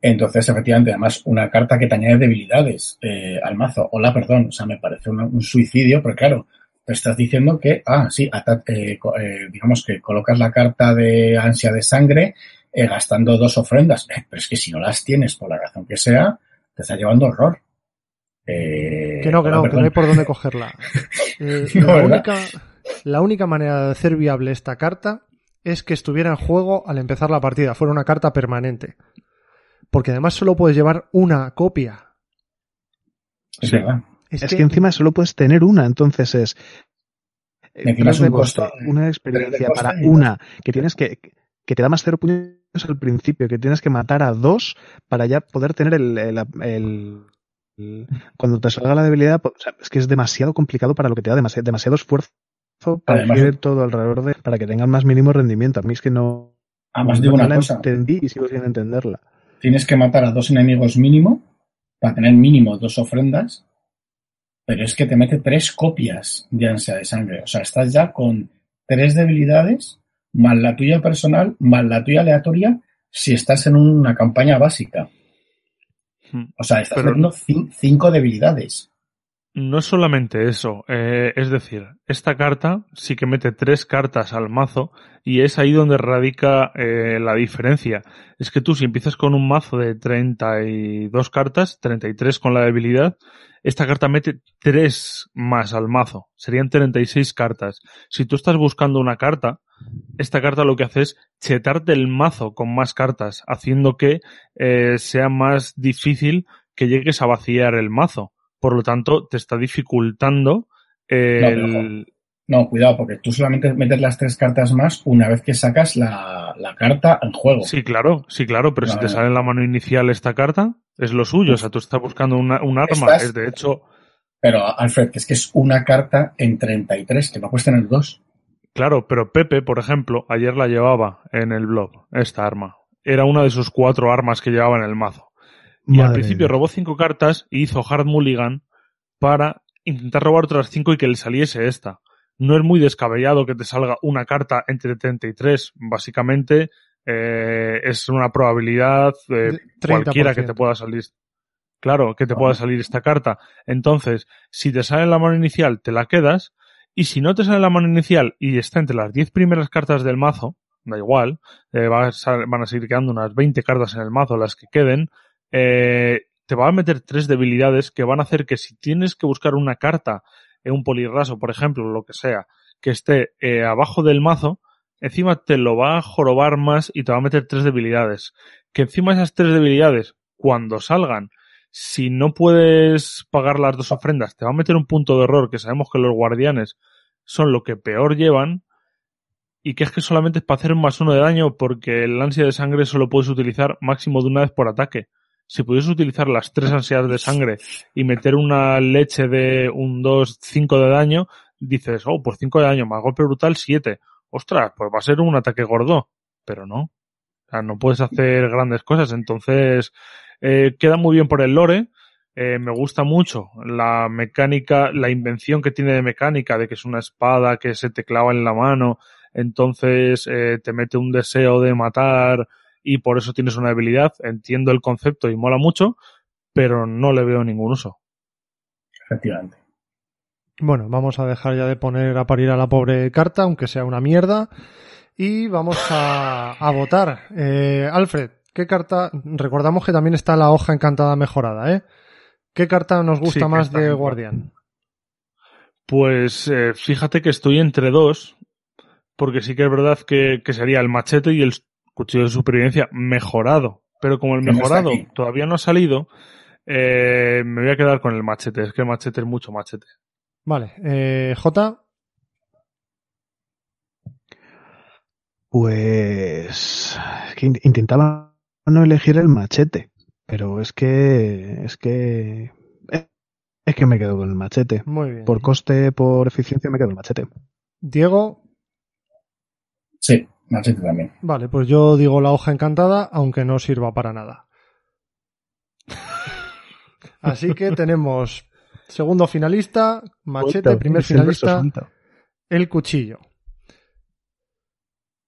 Entonces, efectivamente, además, una carta que te añade debilidades eh, al mazo. Hola, perdón, o sea, me parece una- un suicidio, pero claro, te estás diciendo que, ah, sí, eh, eh, digamos que colocas la carta de ansia de sangre eh, gastando dos ofrendas. Eh, pero es que si no las tienes, por la razón que sea, te está llevando horror. Eh, Que no, que no, que no hay por dónde cogerla. Eh, No, la, única, la única manera de hacer viable esta carta es que estuviera en juego al empezar la partida, fuera una carta permanente. Porque además solo puedes llevar una copia. Es Sí. Es, Es que encima solo puedes tener una, entonces es. Y encima es tres un costo- una experiencia para una, que tienes que, que te da más cero puños al principio, que tienes que matar a dos para ya poder tener el, el- el- el- cuando te salga la debilidad, o sea, es que es demasiado complicado para lo que te da, demasi- demasiado esfuerzo para Además- que todo alrededor de, para que tengan más mínimo rendimiento. A mí es que no, Además no digo una la cosa, entendí y sigo sin entenderla. tienes que matar a dos enemigos mínimo para tener mínimo dos ofrendas, pero es que te mete tres copias de ansia de sangre. O sea, estás ya con tres debilidades, más la tuya personal, más la tuya aleatoria, si estás en una campaña básica. Hmm. O sea, estás cin- cinco debilidades. No es solamente eso, eh, es decir, esta carta sí que mete tres cartas al mazo y es ahí donde radica eh, la diferencia. Es que tú si empiezas con un mazo de 32 cartas, 33 con la debilidad, esta carta mete tres más al mazo, serían 36 cartas. Si tú estás buscando una carta, esta carta lo que hace es chetarte el mazo con más cartas, haciendo que eh, sea más difícil que llegues a vaciar el mazo. Por lo tanto, te está dificultando el... No, cuidado, porque tú solamente metes las tres cartas más una vez que sacas la, la carta en juego. Sí, claro, sí, claro, pero si te sale en la mano inicial esta carta, es lo suyo. O sea, tú estás buscando una- un arma. Estás- Es de hecho, Pero, Alfred, que es que es una carta en 33, que no puedes tener dos. Claro, pero Pepe, por ejemplo, ayer la llevaba en el blog, esta arma. Era una de sus cuatro armas que llevaba en el mazo. Y al principio robó cinco cartas y hizo Hard Mulligan para intentar robar otras cinco y que le saliese esta. No es muy descabellado que te salga una carta entre 33. Básicamente eh, es una probabilidad eh, cualquiera que 30%. te pueda salir. Claro, que te pueda salir esta carta. Entonces, si te sale en la mano inicial, te la quedas. Y si no te sale la mano inicial y está entre las 10 primeras cartas del mazo, da igual, eh, van a seguir quedando unas 20 cartas en el mazo, las que queden, eh, te va a meter tres debilidades que van a hacer que si tienes que buscar una carta en un polirraso, por ejemplo, lo que sea, que esté eh, abajo del mazo, encima te lo va a jorobar más y te va a meter tres debilidades. Que encima esas tres debilidades, cuando salgan, si no puedes pagar las dos ofrendas, te va a meter un punto de error que sabemos que los guardianes son lo que peor llevan y que es que solamente es para hacer un más uno de daño porque el ansia de sangre solo puedes utilizar máximo de una vez por ataque. Si pudieses utilizar las tres ansias de sangre y meter una leche de un 2, 5 de daño, dices, oh, pues 5 de daño, más golpe brutal, 7. Ostras, pues va a ser un ataque gordo. Pero no. O sea, no puedes hacer grandes cosas. Entonces, eh, queda muy bien por el lore. Eh, me gusta mucho la mecánica, la invención que tiene de mecánica, de que es una espada que se te clava en la mano, entonces eh, te mete un deseo de matar y por eso tienes una debilidad. Entiendo el concepto y mola mucho, pero no le veo ningún uso. Efectivamente. Bueno, vamos a dejar ya de poner a parir a la pobre carta, aunque sea una mierda. Y vamos a, a votar. Eh, Alfred, ¿qué carta? Recordamos que también está la hoja encantada mejorada, ¿eh? ¿Qué carta nos gusta Sí, más de. Guardián? Pues eh, fíjate que estoy entre dos, porque sí que es verdad que, que sería el machete y el cuchillo de supervivencia mejorado. Pero como el mejorado todavía no ha salido, eh, me voy a quedar con el machete. Es que el machete es mucho machete. Vale, eh, J. Pues es que in- intentaba no elegir el machete, pero es que es que es que me quedo con el machete. Muy bien. Por coste, por eficiencia me quedo con el machete. Diego. Sí, machete también. Vale, pues yo digo la hoja encantada, aunque no sirva para nada. Así que tenemos segundo finalista, machete, primer finalista, el cuchillo.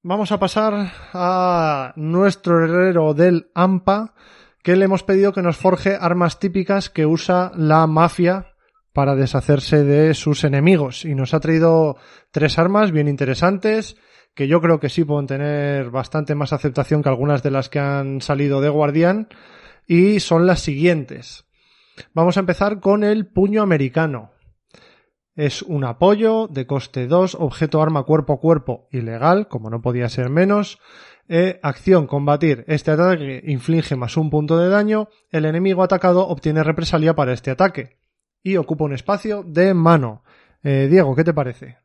Vamos a pasar a nuestro herrero del AMPA, que le hemos pedido que nos forje armas típicas que usa la mafia para deshacerse de sus enemigos. Y nos ha traído tres armas bien interesantes, que yo creo que sí pueden tener bastante más aceptación que algunas de las que han salido de Guardián, y son las siguientes. Vamos a empezar con el puño americano. Es un apoyo de coste 2, objeto arma cuerpo a cuerpo ilegal, como no podía ser menos. Eh, acción, combatir. Este ataque inflige más un punto de daño. El enemigo atacado obtiene represalia para este ataque. Y ocupa un espacio de mano. Eh, Diego, ¿qué te parece?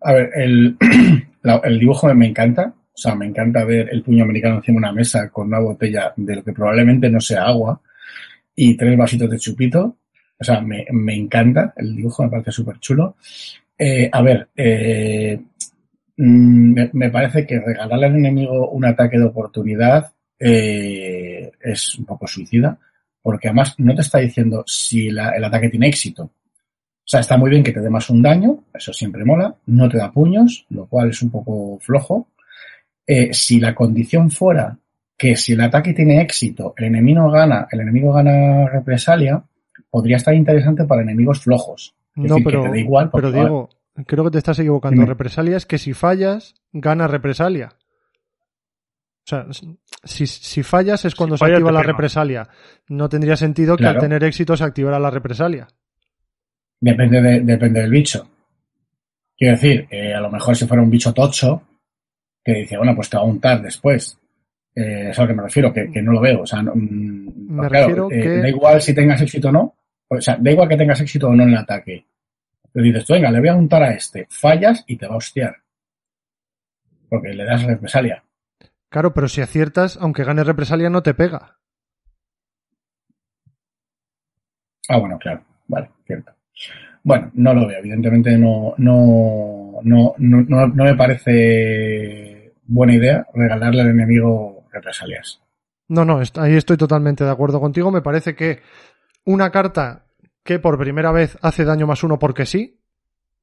A ver, el, el dibujo me encanta. O sea, me encanta ver el puño americano encima de una mesa con una botella de lo que probablemente no sea agua y tres vasitos de chupito. O sea, me, me encanta el dibujo, me parece súper chulo. Eh, a ver, eh, mm, me, parece que regalarle al enemigo un ataque de oportunidad eh, es un poco suicida, porque además no te está diciendo si el ataque tiene éxito. O sea, está muy bien que te dé más un daño, eso siempre mola, no te da puños, lo cual es un poco flojo. Si la condición fuera que si el ataque tiene éxito, el enemigo gana, el enemigo gana represalia, podría estar interesante para enemigos flojos. Es No, decir, que pero, te da igual, porque pero Diego, creo que te estás equivocando. Dime. Represalia es que si fallas, gana represalia. O sea, si, si fallas es cuando se falla, activa la represalia. No tendría sentido que Claro. al tener éxito se activara la represalia. Depende, de- depende del bicho. Quiero decir, eh, a lo mejor si fuera un bicho tocho, que dice, bueno, pues te va a untar después. Eh, es a lo que me refiero, que, que no lo veo. O sea, no, mm, Me claro, refiero eh, que- da igual si tengas éxito o no. O sea, da igual que tengas éxito o no en el ataque. Pero dices, venga, le voy a untar a este. Fallas y te va a hostiar. Porque le das represalia. Claro, pero si aciertas, aunque gane represalia, no te pega. Ah, bueno, claro. Vale, cierto. Bueno, no lo veo. Evidentemente no, no, no, no, no, me parece buena idea regalarle al enemigo represalias. No, no, ahí estoy totalmente de acuerdo contigo. Me parece que una carta que por primera vez hace daño más uno porque sí,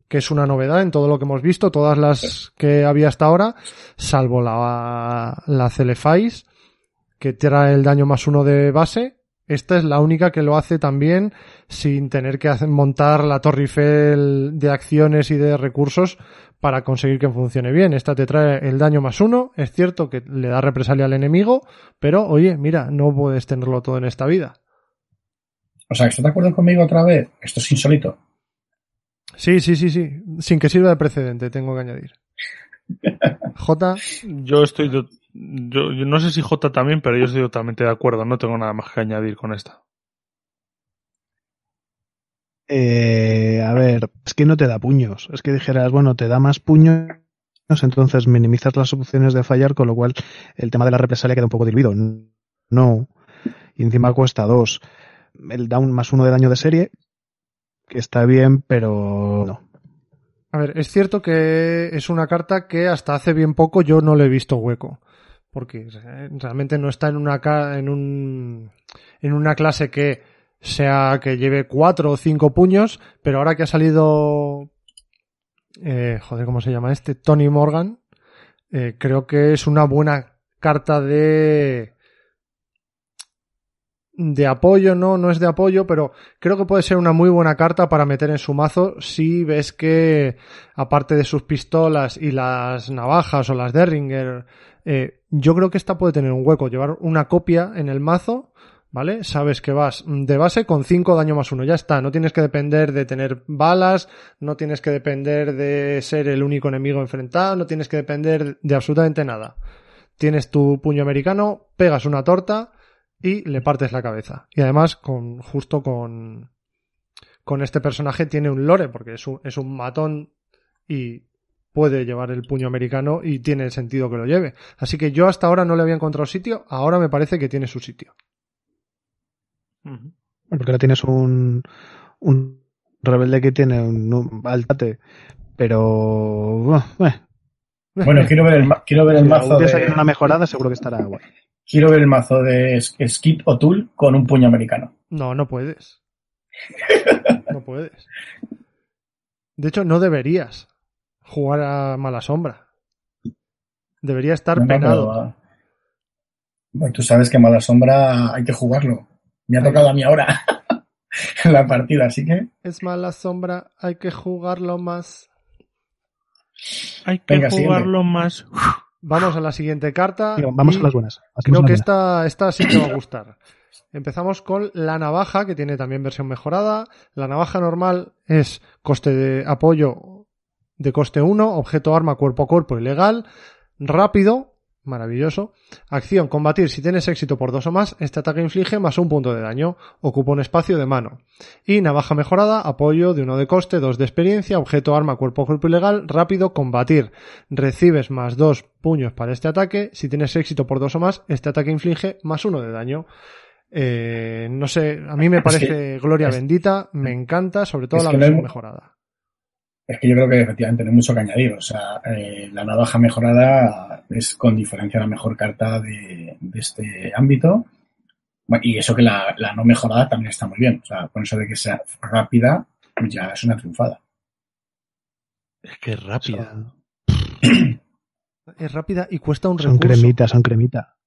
que es una novedad en todo lo que hemos visto, todas las que había hasta ahora, salvo la, la Celefais, que trae el daño más uno de base. Esta es la única que lo hace también sin tener que hacer- montar la Torre Eiffel de acciones y de recursos para conseguir que funcione bien. Esta te trae el daño más uno. Es cierto que le da represalia al enemigo, pero oye, mira, no puedes tenerlo todo en esta vida. O sea, ¿estás de acuerdo conmigo otra vez? Esto es insólito. Sí, sí, sí, sí. Sin que sirva de precedente, tengo que añadir. J, Yo estoy. to- Yo, yo no sé si J también, pero yo estoy totalmente de acuerdo. No tengo nada más que añadir con esta. Eh, a ver, es que no te da puños. Es que dijeras, bueno, te da más puños, entonces minimizas las opciones de fallar, con lo cual el tema de la represalia queda un poco diluido. No. Y encima cuesta dos. El da un más uno de daño de serie, que está bien, pero no. A ver, es cierto que es una carta que hasta hace bien poco yo no le he visto hueco. Porque realmente no está en una, en un, en una clase que sea que lleve cuatro o cinco puños, pero ahora que ha salido, eh, joder, ¿cómo se llama este? Tony Morgan, eh, creo que es una buena carta de, de apoyo, no, no es de apoyo, pero creo que puede ser una muy buena carta para meter en su mazo si ves que, aparte de sus pistolas y las navajas o las Derringer, eh, yo creo que esta puede tener un hueco, llevar una copia en el mazo, ¿vale? Sabes que vas de base con 5 daño más uno, ya está, no tienes que depender de tener balas, no tienes que depender de ser el único enemigo enfrentado, no tienes que depender de absolutamente nada. Tienes tu puño americano, pegas una torta, y le partes la cabeza. Y además, con, justo con, con este personaje tiene un lore, porque es un, es un matón y puede llevar el puño americano y tiene sentido que lo lleve. Así que yo hasta ahora no le había encontrado sitio, ahora me parece que tiene su sitio. Porque ahora tienes un, un rebelde que tiene un, un altate, pero... eh, Bueno, quiero ver el, quiero ver el si mazo sale de, una mejorada, seguro que estará guay. Quiero ver el mazo de Skip o Tool con un puño americano. No, no puedes. No puedes. De hecho, no deberías jugar a mala sombra. Debería estar No, penado. bueno, tú sabes que Mala Sombra hay que jugarlo. Me ha tocado a mí ahora en la partida, así que Es mala sombra, hay que jugarlo más. Hay que Venga, siguiente. jugarlo más. Vamos a la siguiente carta. Vamos a las buenas. Hacemos Creo que buena. esta, esta sí te va a gustar. Empezamos con la navaja, que tiene también versión mejorada. La navaja normal es coste de apoyo de coste 1, objeto arma cuerpo a cuerpo ilegal, rápido, maravilloso. Acción, combatir. Si tienes éxito por dos o más, este ataque inflige más un punto de daño. Ocupa un espacio de mano. Y navaja mejorada, apoyo de uno de coste, dos de experiencia, objeto arma cuerpo cuerpo ilegal, rápido, combatir. Recibes más dos puños para este ataque. Si tienes éxito por dos o más, este ataque inflige más uno de daño. Eh, no sé, a mí me Es parece gloria es- bendita, me encanta, sobre todo la que no hay versión mejorada. Es que yo creo que efectivamente no hay mucho que añadir. O sea, eh, la navaja mejorada es con diferencia la mejor carta de, de este ámbito. Bueno, y eso que la, la, no mejorada también está muy bien. O sea, con eso de que sea rápida, ya es una triunfada. Es que es rápida. es rápida y cuesta un son recurso. Son cremita, son cremita.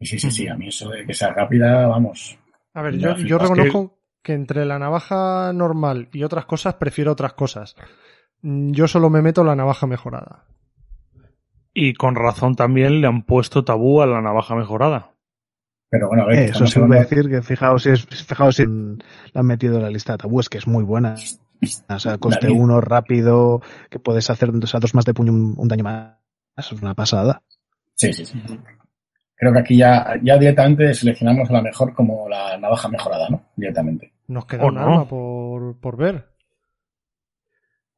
Sí, sí, sí. A mí eso de que sea rápida, vamos. A ver, yo, yo reconozco que... que entre la navaja normal y otras cosas prefiero otras cosas. Yo solo me meto la navaja mejorada. Y con razón también le han puesto tabú a la navaja mejorada. Pero bueno, a ver, eh, eso sí voy a decir que fijaos si, es, fijaos si la han metido en la lista de tabú, es que es muy buena. O sea, coste uno, rápido, que puedes hacer o sea, dos más de puño un, un, daño más. Eso es una pasada. Sí, sí, sí. Creo que aquí ya, ya directamente seleccionamos la mejor como la navaja mejorada, ¿no? Directamente. Nos queda un no? arma por, por ver.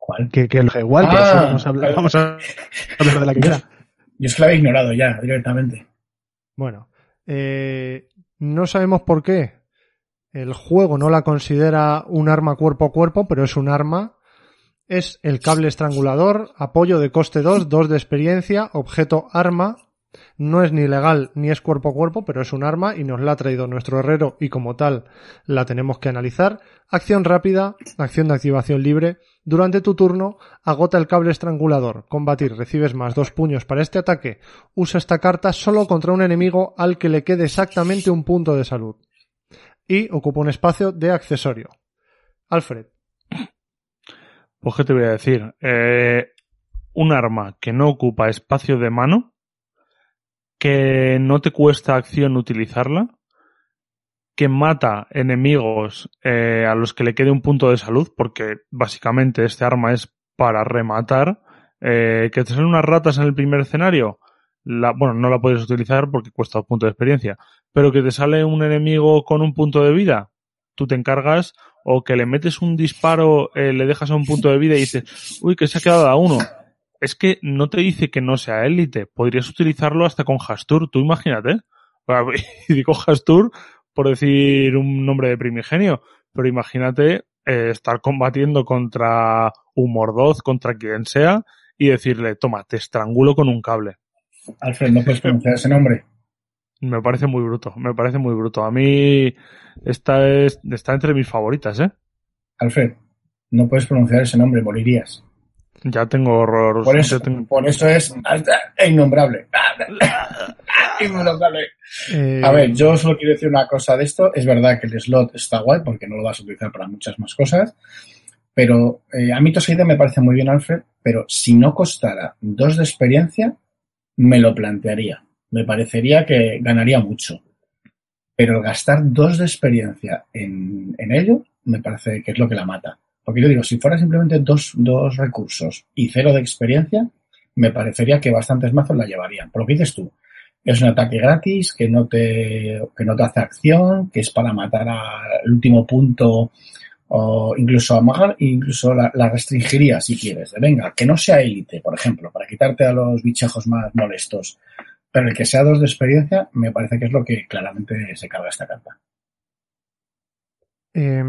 ¿Cuál? Que, que lo igual, Ah, eso vamos a hablar, vamos a hablar de la que queda. Yo es que la había ignorado ya, directamente. Bueno, eh, no sabemos por qué. El juego no la considera un arma cuerpo a cuerpo, pero es un arma. Es el cable estrangulador, apoyo de coste 2, 2 de experiencia, objeto arma. No es ni legal ni es cuerpo a cuerpo, pero es un arma y nos la ha traído nuestro herrero y como tal la tenemos que analizar. Acción rápida, acción de activación libre. Durante tu turno, agota el cable estrangulador. Combatir, recibes más dos puños para este ataque. Usa esta carta solo contra un enemigo al que le quede exactamente un punto de salud. Y ocupa un espacio de accesorio. Alfred. Pues qué te voy a decir. Eh, un arma que no ocupa espacio de mano, que no te cuesta acción utilizarla, que mata enemigos eh, a los que le quede un punto de salud, porque básicamente este arma es para rematar, eh, que te salen unas ratas en el primer escenario, la, bueno, no la puedes utilizar porque cuesta dos puntos de experiencia, pero que te sale un enemigo con un punto de vida, tú te encargas o que le metes un disparo, eh, le dejas a un punto de vida y dices, uy, que se ha quedado a uno. Es que no te dice que no sea élite, podrías utilizarlo hasta con Hastur, tú imagínate. Y digo Hastur por decir un nombre de primigenio, pero imagínate eh, estar combatiendo contra un Mordoz, contra quien sea, y decirle, toma, te estrangulo con un cable. Alfred, ¿no puedes pronunciar ese nombre? Me parece muy bruto, me parece muy bruto. A mí esta es, está entre mis favoritas, ¿eh? Alfred, no puedes pronunciar ese nombre, morirías. Ya tengo horror. Por eso, tengo... por eso es innombrable. innombrable. Eh, A ver, yo solo quiero decir una cosa de esto. Es verdad que el slot está guay porque no lo vas a utilizar para muchas más cosas. Pero eh, a mí Toseida me parece muy bien, Alfred. Pero si no costara dos de experiencia, me lo plantearía. Me parecería que ganaría mucho. Pero gastar dos de experiencia en, en ello, me parece que es lo que la mata. Porque yo digo, si fuera simplemente dos, dos recursos y cero de experiencia, me parecería que bastantes mazos la llevarían. Por lo que dices tú, es un ataque gratis, que no te, que no te hace acción, que es para matar al último punto o incluso amagar, incluso la, restringiría si quieres. De venga, que no sea élite, por ejemplo, para quitarte a los bichejos más molestos. Pero el que sea dos de experiencia, me parece que es lo que claramente se carga esta carta. Eh,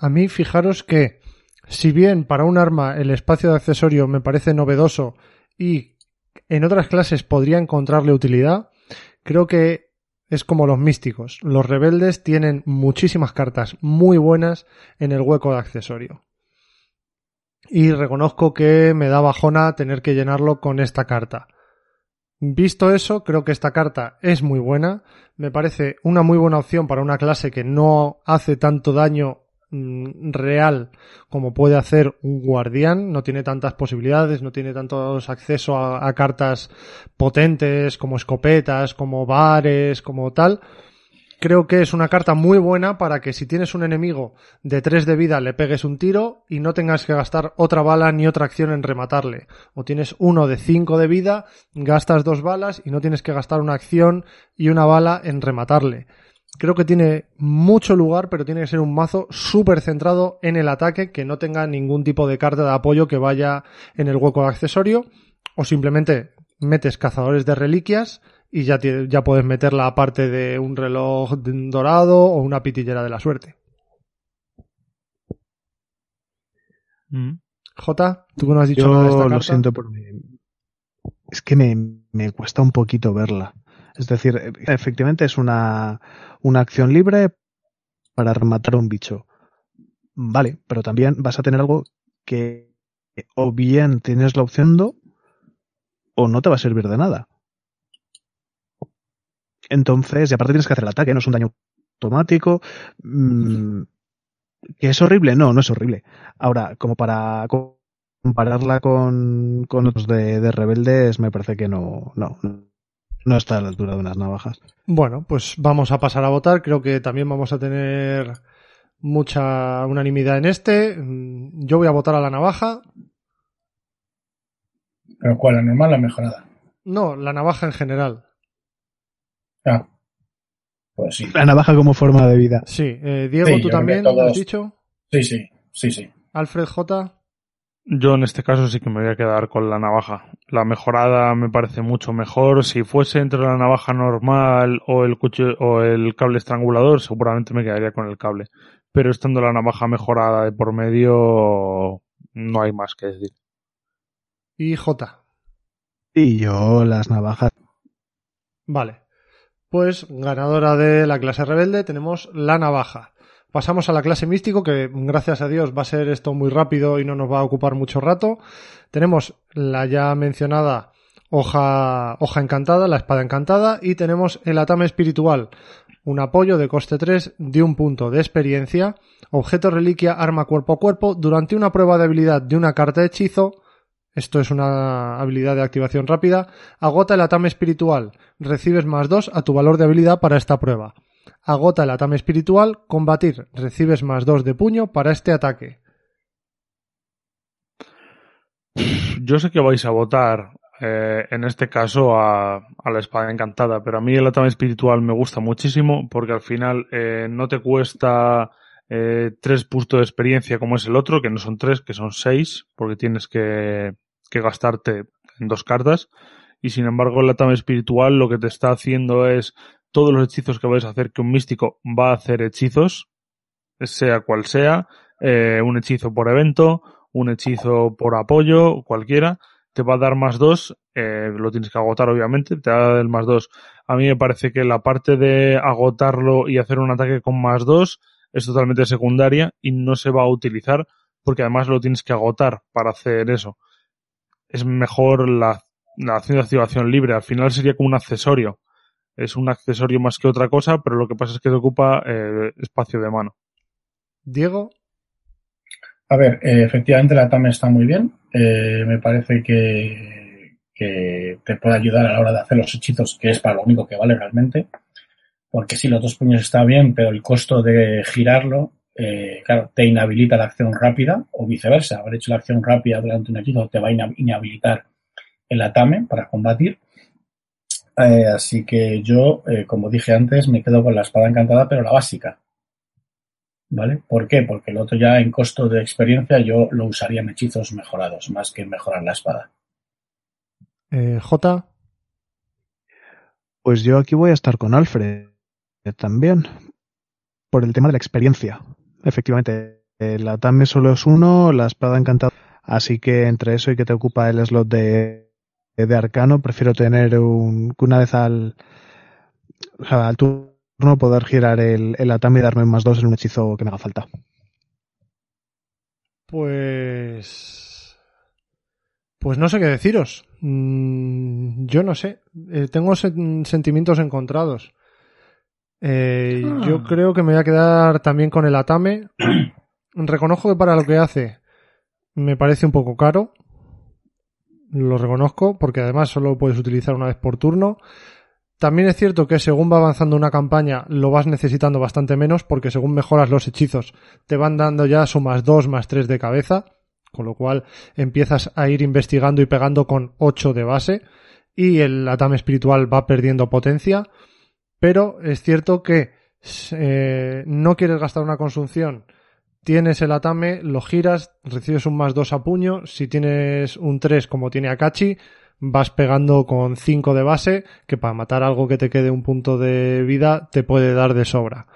a mí, fijaros que si bien para un arma el espacio de accesorio me parece novedoso y en otras clases podría encontrarle utilidad, creo que es como los místicos. Los rebeldes tienen muchísimas cartas muy buenas en el hueco de accesorio. Y reconozco que me da bajona tener que llenarlo con esta carta. Visto eso, creo que esta carta es muy buena. Me parece una muy buena opción para una clase que no hace tanto daño real como puede hacer un guardián, no tiene tantas posibilidades, no tiene tantos acceso a, a, cartas potentes como escopetas, como bares, como tal. Creo que es una carta muy buena para que si tienes un enemigo de 3 de vida le pegues un tiro y no tengas que gastar otra bala ni otra acción en rematarle. O tienes uno de 5 de vida, gastas dos balas y no tienes que gastar una acción y una bala en rematarle. Creo que tiene mucho lugar, pero tiene que ser un mazo súper centrado en el ataque, que no tenga ningún tipo de carta de apoyo que vaya en el hueco de accesorio, o simplemente metes cazadores de reliquias y ya, ya puedes meterla aparte de un reloj dorado o una pitillera de la suerte. Mm. J, tú que no has dicho nada de esta Yo carta. lo siento por mí. Es que me, me cuesta un poquito verla. Es decir, efectivamente es una, una acción libre para rematar a un bicho. Vale, pero también vas a tener algo que o bien tienes la opción do o no te va a servir de nada. Entonces, y aparte tienes que hacer el ataque, no es un daño automático. mm, ¿Que es horrible? No, no es horrible. Ahora, como para compararla con, con otros de, de rebeldes, me parece que no, no, no está a la altura de unas navajas. Bueno, pues vamos a pasar a votar. Creo que también vamos a tener mucha unanimidad en este. Mm, Yo voy a votar a la navaja. Pero ¿cuál? ¿La normal o la mejorada? No, la navaja en general. Ah, pues sí. La navaja como forma de vida. Sí, eh, Diego, Sí, tú también, todos- has dicho. Sí, sí, sí, sí. Alfred J. Yo en este caso sí que me voy a quedar con la navaja. La mejorada me parece mucho mejor. Si fuese entre la navaja normal o el cuchillo o el cable estrangulador, seguramente me quedaría con el cable. Pero estando la navaja mejorada de por medio, no hay más que decir. y J. Y yo las navajas. Vale. Pues ganadora de la clase rebelde tenemos la navaja. Pasamos a la clase místico, que gracias a Dios va a ser esto muy rápido y no nos va a ocupar mucho rato. Tenemos la ya mencionada hoja, hoja encantada, la espada encantada, y tenemos el atame espiritual, un apoyo de coste 3 de un punto de experiencia, objeto reliquia, arma cuerpo a cuerpo, durante una prueba de habilidad de una carta de hechizo, esto es una habilidad de activación rápida, agota el atame espiritual, recibes más 2 a tu valor de habilidad para esta prueba. Agota el atame espiritual, combatir, recibes más 2 de puño para este ataque. Yo sé que vais a votar eh, en este caso a, la espada encantada, pero a mí el atame espiritual me gusta muchísimo porque al final eh, no te cuesta eh, tres puntos de experiencia como es el otro, que no son tres, que son seis, porque tienes que, que gastarte en dos cartas. Y sin embargo, el atame espiritual lo que te está haciendo es todos los hechizos que vais a hacer que un místico va a hacer hechizos, sea cual sea, eh, un hechizo por evento, un hechizo por apoyo, cualquiera, te va a dar más dos, eh, lo tienes que agotar obviamente, te va a dar el más dos. A mí me parece que la parte de agotarlo y hacer un ataque con más dos es totalmente secundaria y no se va a utilizar porque además lo tienes que agotar para hacer eso. Es mejor la, la acción de activación libre, al final sería como un accesorio. Es un accesorio más que otra cosa, pero lo que pasa es que te ocupa eh, espacio de mano. Diego, A ver, eh, efectivamente la TAM está muy bien. Eh, me parece que, que te puede ayudar a la hora de hacer los hechizos, que es para lo único que vale realmente. Porque sí, los dos puños está bien, pero el costo de girarlo, eh, claro, te inhabilita la acción rápida o viceversa. Haber hecho la acción rápida durante un hechizo te va a inhabilitar el atame para combatir. Eh, así que yo, eh, como dije antes, me quedo con la espada encantada, pero la básica. ¿Vale? ¿Por qué? Porque el otro ya en costo de experiencia yo lo usaría en hechizos mejorados, más que en mejorar la espada. eh, J. Pues yo aquí voy a estar con Alfred también. Por el tema de la experiencia. Efectivamente, el atame solo es uno, la espada encantada. Así que entre eso y que te ocupa el slot de, de arcano, prefiero tener un, que una vez al, o sea, al turno poder girar el, el atame y darme un más dos en un hechizo que me haga falta. Pues. Pues no sé qué deciros. Mm, yo no sé. Eh, tengo sen- sentimientos encontrados. Eh, Yo creo que me voy a quedar también con el Atame. Reconozco que para lo que hace me parece un poco caro. Lo reconozco porque además solo lo puedes utilizar una vez por turno. También es cierto que según va avanzando una campaña lo vas necesitando bastante menos porque según mejoras los hechizos te van dando ya su más 2, más 3 de cabeza, con lo cual empiezas a ir investigando y pegando con 8 de base y el atame espiritual va perdiendo potencia, pero es cierto que eh, no quieres gastar una consunción, tienes el atame, lo giras, recibes un más 2 a puño, si tienes un 3 como tiene Akachi, vas pegando con 5 de base, que para matar algo que te quede un punto de vida te puede dar de sobra.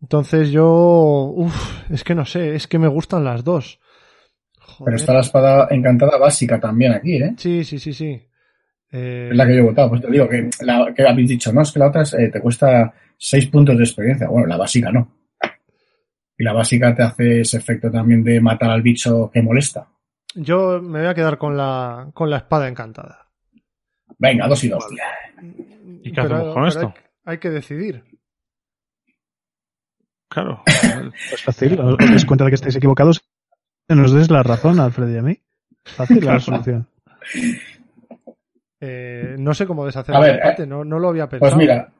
Entonces yo, uff, es que no sé, es que me gustan las dos. Pero está la espada encantada básica también aquí, ¿eh? Sí, sí, sí, sí. Eh, Es la que yo he votado. Pues te digo que, la, que habéis dicho, no, es que la otra es, eh, te cuesta 6 puntos de experiencia. Bueno, la básica no. Y la básica te hace ese efecto también de matar al bicho que molesta. Yo me voy a quedar con la, con la espada encantada. Venga, dos y dos. ¿Y qué hacemos con esto? Hay, hay que decidir. Claro. Pues fácil, os dais cuenta de que estáis equivocados y nos des la razón, Alfred y a mí. Fácil la solución. Eh, no sé cómo deshacer A el ver, empate, no, no lo había pensado. Pues mira,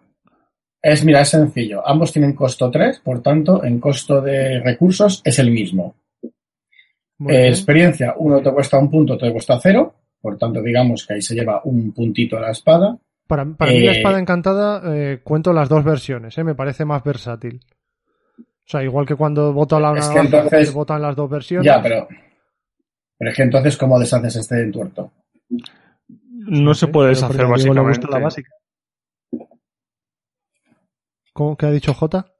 es, mira, es sencillo. Ambos tienen costo 3, por tanto, en costo de recursos es el mismo. Eh, experiencia, uno te cuesta un punto, otro te cuesta cero. Por tanto, digamos que ahí se lleva un puntito a la espada. Para, para mí la eh, espada encantada eh, cuento las dos versiones, eh, me parece más versátil. O sea, igual que cuando voto la Es que navaja, entonces- se votan las dos versiones. Ya, pero. Pero es que entonces, ¿cómo deshaces este entuerto? No se puede deshacer básicamente. gusta la básica. ¿Cómo que ha dicho J?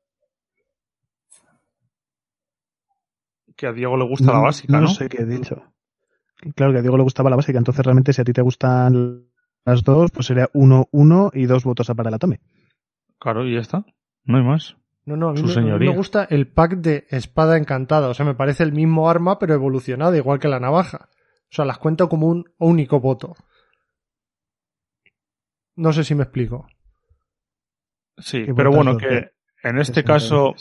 Que a Diego le gusta la básica, ¿no? sé qué he dicho. Claro que a Diego le gustaba la básica, entonces realmente si a ti te gustan las dos, pues sería uno, uno y dos votos a para el Atome. Claro, y ya está. No hay más. No, no, a mí, Su me, a mí me gusta el pack de espada encantada. O sea, me parece el mismo arma, pero evolucionada, igual que la navaja. O sea, las cuento como un único voto. No sé si me explico. Sí, ¿Qué pero bueno, que de- en este caso,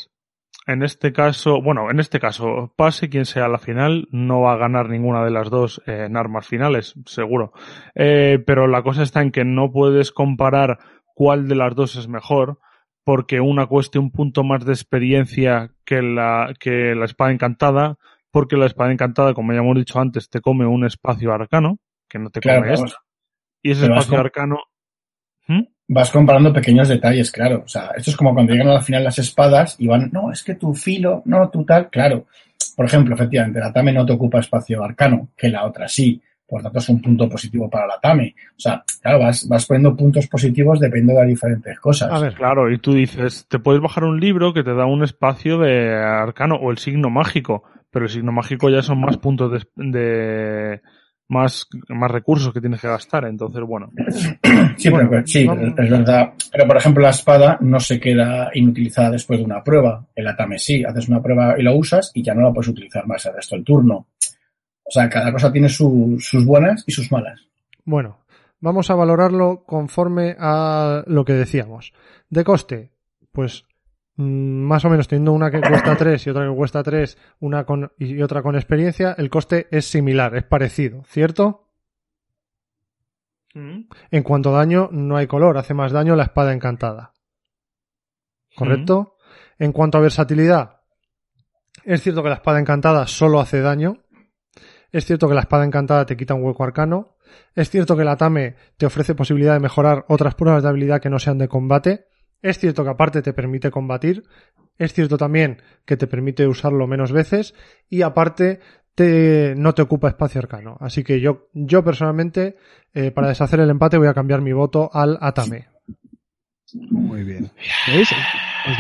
en este caso, bueno, en este caso, pase quien sea a la final, no va a ganar ninguna de las dos en armas finales, seguro. Eh, pero la cosa está en que no puedes comparar cuál de las dos es mejor, porque una cueste un punto más de experiencia que la, que la espada encantada, porque la espada encantada, como ya hemos dicho antes, te come un espacio arcano, que no te Claro, come esta. Y ese espacio arcano. Vas comparando pequeños detalles, claro. O sea, esto es como cuando llegan a la final las espadas y van, no, es que tu filo, no, tu tal, claro. Por ejemplo, efectivamente, la Tame no te ocupa espacio arcano, que la otra sí. Por tanto, es un punto positivo para la Tame. O sea, claro, vas, vas poniendo puntos positivos dependiendo de las diferentes cosas. A ver, Claro, y tú dices, te puedes bajar un libro que te da un espacio de arcano o el signo mágico, pero el signo mágico ya son más puntos de, de- más, más recursos que tienes que gastar, entonces bueno. Sí, Bueno, pero, sí, es verdad. Pero, por ejemplo, la espada no se queda inutilizada después de una prueba. El Atame sí, haces una prueba y lo usas y ya no la puedes utilizar más el resto del turno. O sea, cada cosa tiene su- sus buenas y sus malas. Bueno, vamos a valorarlo conforme a lo que decíamos. De coste, pues más o menos teniendo una que cuesta 3 y otra que cuesta 3 una con, y otra con experiencia, el coste es similar, es parecido, ¿cierto? En cuanto a daño, no hay color, hace más daño la espada encantada. ¿Correcto? En cuanto a versatilidad, es cierto que la espada encantada solo hace daño. Es cierto que la espada encantada te quita un hueco arcano. Es cierto que la Tame te ofrece posibilidad de mejorar otras pruebas de habilidad que no sean de combate. Es cierto que aparte te permite combatir. Es cierto también que te permite usarlo menos veces. Y aparte te, no te ocupa espacio arcano. Así que yo, yo personalmente, eh, para deshacer el empate voy a cambiar mi voto al Atame. Muy bien. ¿Veis? Os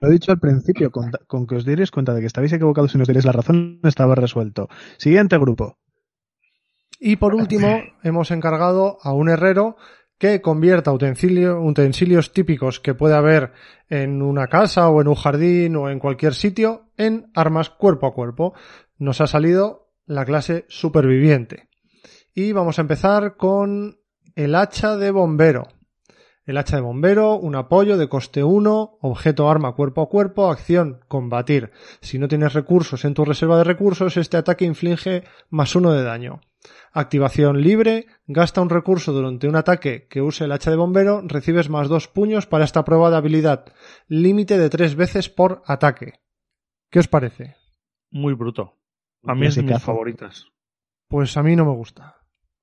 lo he dicho al principio, con, con que os dierais cuenta de que estabais equivocados y nos dierais la razón, estaba resuelto. Siguiente grupo. Y por último, hemos encargado a un herrero que convierta utensilio- utensilios típicos que puede haber en una casa o en un jardín o en cualquier sitio en armas cuerpo a cuerpo. Nos ha salido la clase superviviente. Y vamos a empezar con el hacha de bombero. El hacha de bombero, un apoyo de coste 1, objeto arma cuerpo a cuerpo, acción combatir. Si no tienes recursos en tu reserva de recursos, este ataque inflige más uno de daño. Activación libre, gasta un recurso durante un ataque que use el hacha de bombero, recibes más dos puños para esta prueba de habilidad. Límite de tres veces por ataque. ¿Qué os parece? Muy bruto. A mí es de mis favoritas. Pues a mí no me gusta.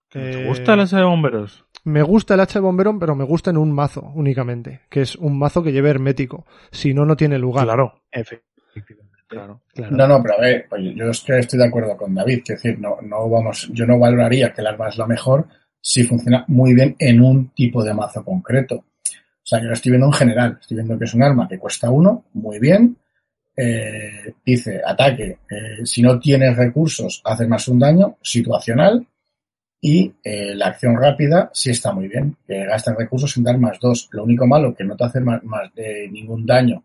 ¿Te Eh, gusta la hacha de bomberos? Me gusta el hacha de bombero, pero me gusta en un mazo únicamente, que es un mazo que lleve hermético. Si no, no tiene lugar. Claro, Efectivamente. Claro. Claro. No, no, pero a ver, pues yo es que estoy de acuerdo con David. Es decir, no, no vamos, yo no valoraría que el arma es la mejor si funciona muy bien en un tipo de mazo concreto. O sea, yo lo estoy viendo en general. Estoy viendo que es un arma que cuesta uno, muy bien. eh, dice ataque, eh, si no tienes recursos, haces más un daño situacional y eh, la acción rápida sí está muy bien, que gastas recursos sin dar más dos. Lo único malo que no te hace más, más de ningún daño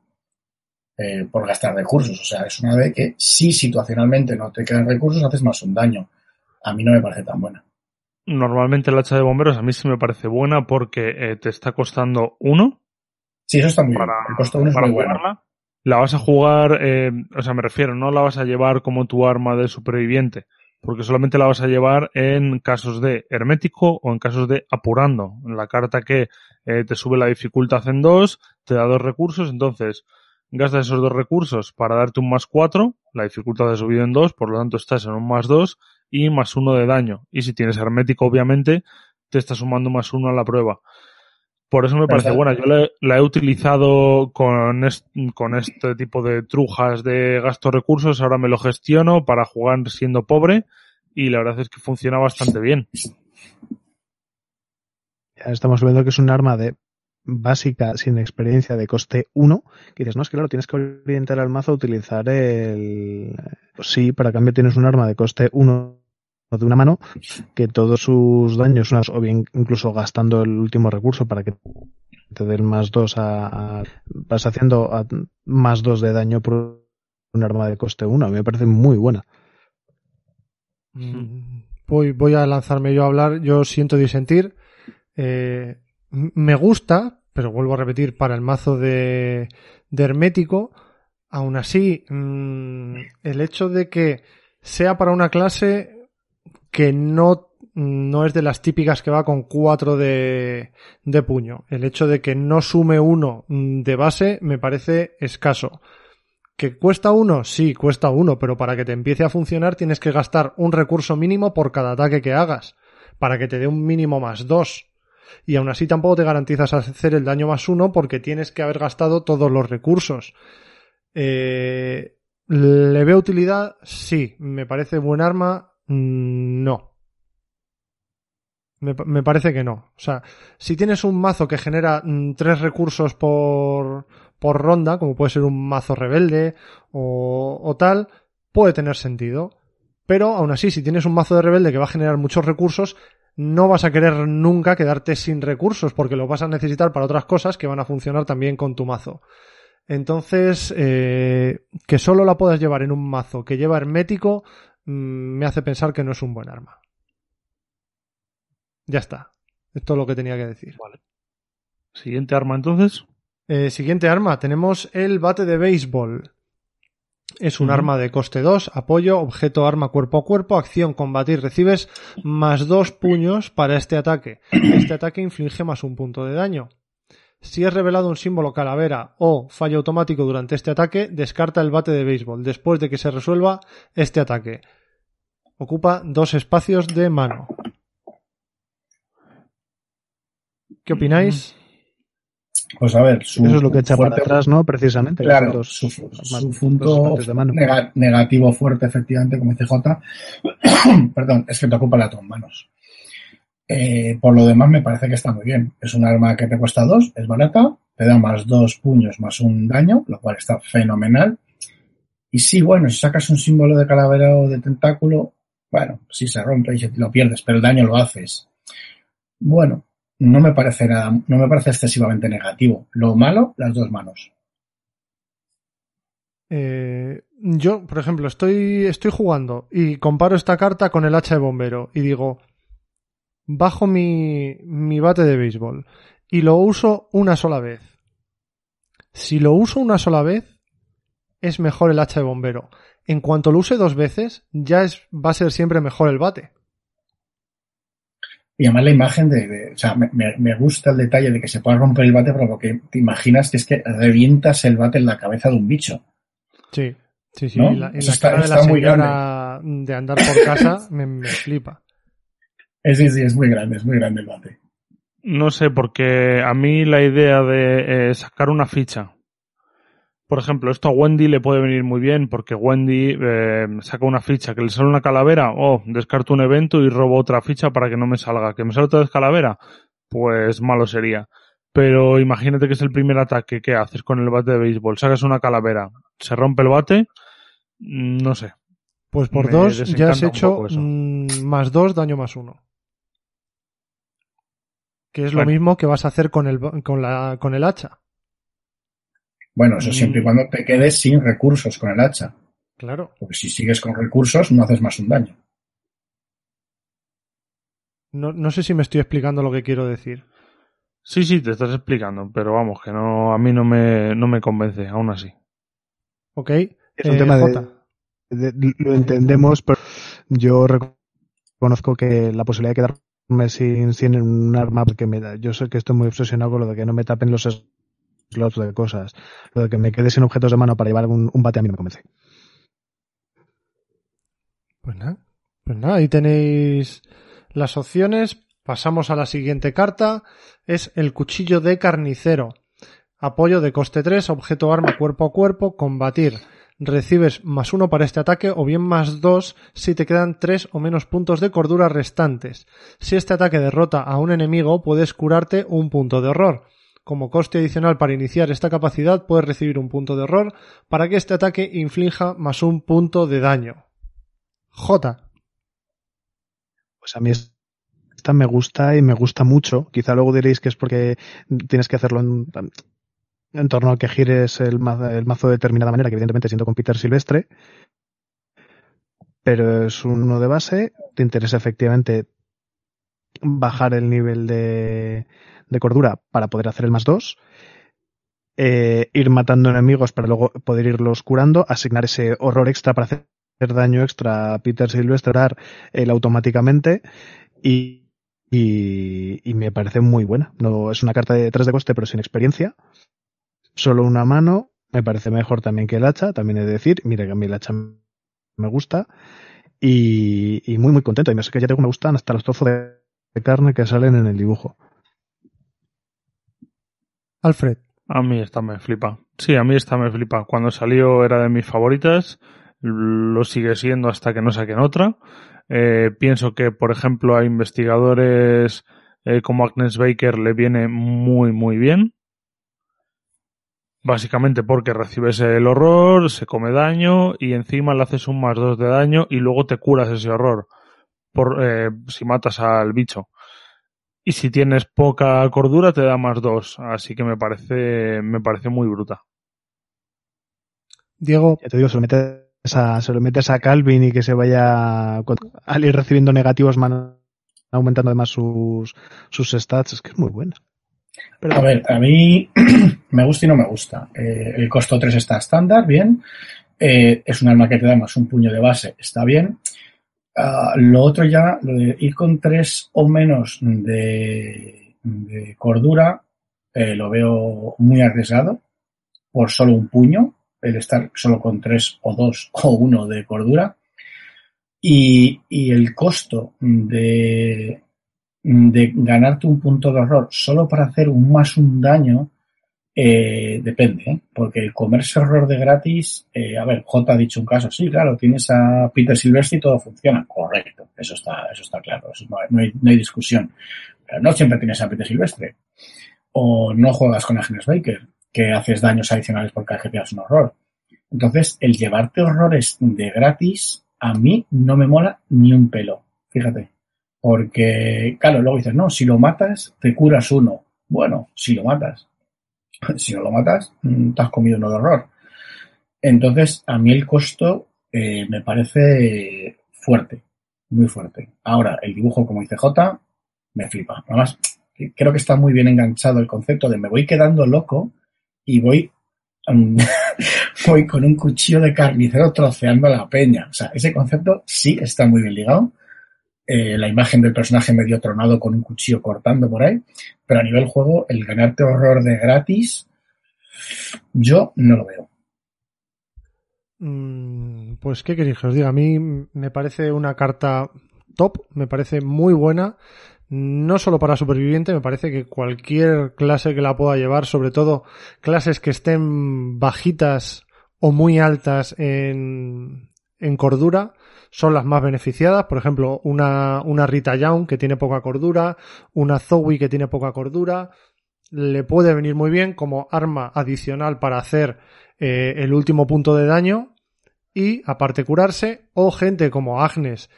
eh, por gastar recursos. O sea, es una de que si situacionalmente no te quedan recursos, haces más un daño. A mí no me parece tan buena. Normalmente el hacha de bomberos a mí sí me parece buena porque eh, te está costando uno Sí, eso está muy para, bien. El costo uno es muy bueno. La vas a jugar, eh, o sea, me refiero, no la vas a llevar como tu arma de superviviente, porque solamente la vas a llevar en casos de hermético o en casos de apurando. En la carta que eh, te sube la dificultad en dos, te da dos recursos, entonces gastas esos dos recursos para darte un más cuatro, la dificultad ha subido en dos, por lo tanto estás en un más dos y más uno de daño. Y si tienes hermético, obviamente, te está sumando más uno a la prueba. Por eso me parece buena. Yo la, la he utilizado con, est- con este tipo de trujas de gasto recursos. Ahora me lo gestiono para jugar siendo pobre y la verdad es que funciona bastante bien. Ya estamos viendo que es un arma de básica sin experiencia de coste 1, que dices, no, es que claro, tienes que orientar al mazo a utilizar el... Pues sí, para cambio tienes un arma de coste 1 de una mano, que todos sus daños, o bien incluso gastando el último recurso para que te den más 2 a, vas haciendo a- más 2 de daño por un arma de coste 1. A mí me parece muy buena. Mm, Voy, voy a lanzarme yo a hablar. Yo siento disentir. Eh, me gusta, pero vuelvo a repetir, para el mazo de, de hermético. Aún así, mm, el hecho de que sea para una clase que no, no es de las típicas que va con cuatro de, de puño. El hecho de que no sume uno de base me parece escaso. ¿Que cuesta uno? Sí, cuesta uno, pero para que te empiece a funcionar tienes que gastar un recurso mínimo por cada ataque que hagas, para que te dé un mínimo más dos. Y aún así tampoco te garantizas hacer el daño más uno porque tienes que haber gastado todos los recursos. Eh, ¿Le veo utilidad? Sí. ¿Me parece buen arma? Mm, No. Me, me parece que no. O sea, si tienes un mazo que genera mm, tres recursos por, por ronda, como puede ser un mazo rebelde o, o tal, puede tener sentido. Pero aún así, si tienes un mazo de rebelde que va a generar muchos recursos, no vas a querer nunca quedarte sin recursos, porque los vas a necesitar para otras cosas que van a funcionar también con tu mazo. Entonces, eh, que solo la puedas llevar en un mazo que lleva hermético, mm, me hace pensar que no es un buen arma. Ya está. Es todo lo que tenía que decir. Siguiente arma entonces. Eh, siguiente arma, tenemos el bate de béisbol. Es un arma de coste 2, apoyo, objeto, arma cuerpo a cuerpo, acción, combatir. Recibes más dos puños para este ataque. Este ataque inflige más un punto de daño. Si es revelado un símbolo calavera o fallo automático durante este ataque, descarta el bate de béisbol después de que se resuelva este ataque. Ocupa dos espacios de mano. ¿Qué opináis? Pues a ver, su Eso es lo que echa fuerte- para atrás, ¿no? Precisamente. Claro, su, su dos punto partes de mano. nega- negativo fuerte, efectivamente, como CJ, perdón, es que te ocupa las dos manos. Eh, por lo demás, me parece que está muy bien. Es un arma que te cuesta dos, es barata, te da más dos puños más un daño, lo cual está fenomenal. Y sí, bueno, si sacas un símbolo de calavera o de tentáculo, bueno, sí se rompe y se- lo pierdes, pero el daño lo haces. Bueno, no me parece nada, no me parece excesivamente negativo. Lo malo, las dos manos. Eh, yo, por ejemplo, estoy, estoy jugando y comparo esta carta con el hacha de bombero y digo, bajo mi, mi bate de béisbol y lo uso una sola vez. Si lo uso una sola vez, es mejor el hacha de bombero. En cuanto lo use dos veces, ya es, va a ser siempre mejor el bate. Y además la imagen de, de- o sea, me, me- me gusta el detalle de que se pueda romper el bate, pero lo que te imaginas que es que revientas el bate en la cabeza de un bicho. Sí, sí, sí. Está- cara de la está muy señora de andar por casa me, me flipa. Es, sí, sí, es muy grande, es muy grande el bate. No sé, porque a mí la idea de eh, sacar una ficha. Por ejemplo, esto a Wendy le puede venir muy bien porque Wendy eh, saca una ficha que le sale una calavera, oh, descarto un evento y robo otra ficha para que no me salga. ¿Que me sale otra vez calavera? Pues malo sería. Pero imagínate que es el primer ataque que haces con el bate de béisbol. Sacas una calavera, se rompe el bate, mm, no sé. Pues por Me dos ya has hecho mm, más dos, daño más uno. Que es Bueno. lo mismo que vas a hacer con el, con la, con el hacha. Bueno, eso siempre y Mm. cuando te quedes sin recursos con el hacha. Claro. Porque si sigues con recursos, no haces más un daño. No, no sé si me estoy explicando lo que quiero decir. Sí, sí, te estás explicando, pero vamos, que no, a mí no me, no me convence, aún así. ¿Ok? Es un Eh, tema de, Jota. de- Lo entendemos, pero yo reconozco que la posibilidad de quedarme sin, sin un arma, porque me da, yo sé que estoy muy obsesionado con lo de que no me tapen los de cosas. Lo de que me quede sin objetos de mano para llevar un, un bate a mí no me convence. Pues nada. Pues nada, ahí tenéis las opciones. Pasamos a la siguiente carta. Es el cuchillo de carnicero. Apoyo de coste 3, objeto arma cuerpo a cuerpo, combatir. Recibes más uno para este ataque o bien más dos si te quedan tres o menos puntos de cordura restantes. Si este ataque derrota a un enemigo, puedes curarte un punto de horror. Como coste adicional para iniciar esta capacidad, puedes recibir un punto de horror para que este ataque inflija más un punto de daño. J. Pues a mí esta me gusta y me gusta mucho. Quizá luego diréis que es porque tienes que hacerlo en, torno a que gires el, el mazo de determinada manera, que evidentemente siento con Peter Silvestre. Pero es uno de base. Te interesa efectivamente bajar el nivel de, de cordura para poder hacer el más dos. Eh, ir matando enemigos para luego poder irlos curando. Asignar ese horror extra para hacer daño extra a Peter Silvestre dar él automáticamente. Y, y, y me parece muy buena. No es una carta de 3 de coste, pero sin experiencia. Solo una mano. Me parece mejor también que el hacha, también he de decir. Mira que a mí el hacha me gusta. Y, y muy, muy contento. Y me sé que ya tengo me gustan hasta los trozos de carne que salen en el dibujo. Alfred. A mí esta me flipa. Sí, a mí esta me flipa. Cuando salió era de mis favoritas. Lo sigue siendo hasta que no saquen otra. Eh, pienso que, por ejemplo, a investigadores eh, como Agnes Baker le viene muy, muy bien. Básicamente porque recibes el horror, se come daño y encima le haces un más dos de daño y luego te curas ese horror por eh, si matas al bicho. Y si tienes poca cordura te da más dos, así que me parece me parece muy bruta. Diego. Ya te digo, se lo metes a, se lo metes a Calvin y que se vaya al ir recibiendo negativos man, aumentando además sus, sus stats, es que es muy buena. Pero, a ver, a mí me gusta y no me gusta. Eh, el costo 3 está estándar, bien. Eh, es un arma que te da más un puño de base, está bien. Uh, lo otro ya, lo de ir con 3 o menos de, cordura, eh, lo veo muy arriesgado por solo un puño, el estar solo con 3 o 2 o 1 de cordura. Y, y el costo de, de ganarte un punto de horror solo para hacer un más un daño, eh, depende, ¿eh? porque comerse horror de gratis, eh, a ver, J ha dicho un caso, sí, claro, tienes a Peter Silvestre y todo funciona, correcto, eso está, eso está claro, no, hay, no, hay, discusión, pero no siempre tienes a Peter Silvestre, o no juegas con Agnes Baker, que haces daños adicionales por cada vez que te das un horror. Entonces, el llevarte horrores de gratis, a mí no me mola ni un pelo, fíjate. Porque, claro, luego dices, no, si lo matas, te curas uno. Bueno, si lo matas. Si no lo matas, te has comido de horror. Entonces, a mí el costo eh, me parece fuerte, muy fuerte. Ahora, el dibujo, como dice J, me flipa. Además, creo que está muy bien enganchado el concepto de me voy quedando loco y voy, um, voy con un cuchillo de carnicero troceando la peña. O sea, ese concepto sí está muy bien ligado eh, la imagen del personaje medio tronado con un cuchillo cortando por ahí, pero a nivel juego, el ganarte horror de gratis, yo no lo veo. Mm, pues, ¿qué queréis que os diga? A mí me parece una carta top, me parece muy buena, no solo para superviviente, me parece que cualquier clase que la pueda llevar, sobre todo clases que estén bajitas o muy altas en, en cordura, son las más beneficiadas. Por ejemplo, una, una Rita Young que tiene poca cordura, una Zoe que tiene poca cordura. le puede venir muy bien como arma adicional para hacer eh, el último punto de daño y aparte curarse, o gente como Agnes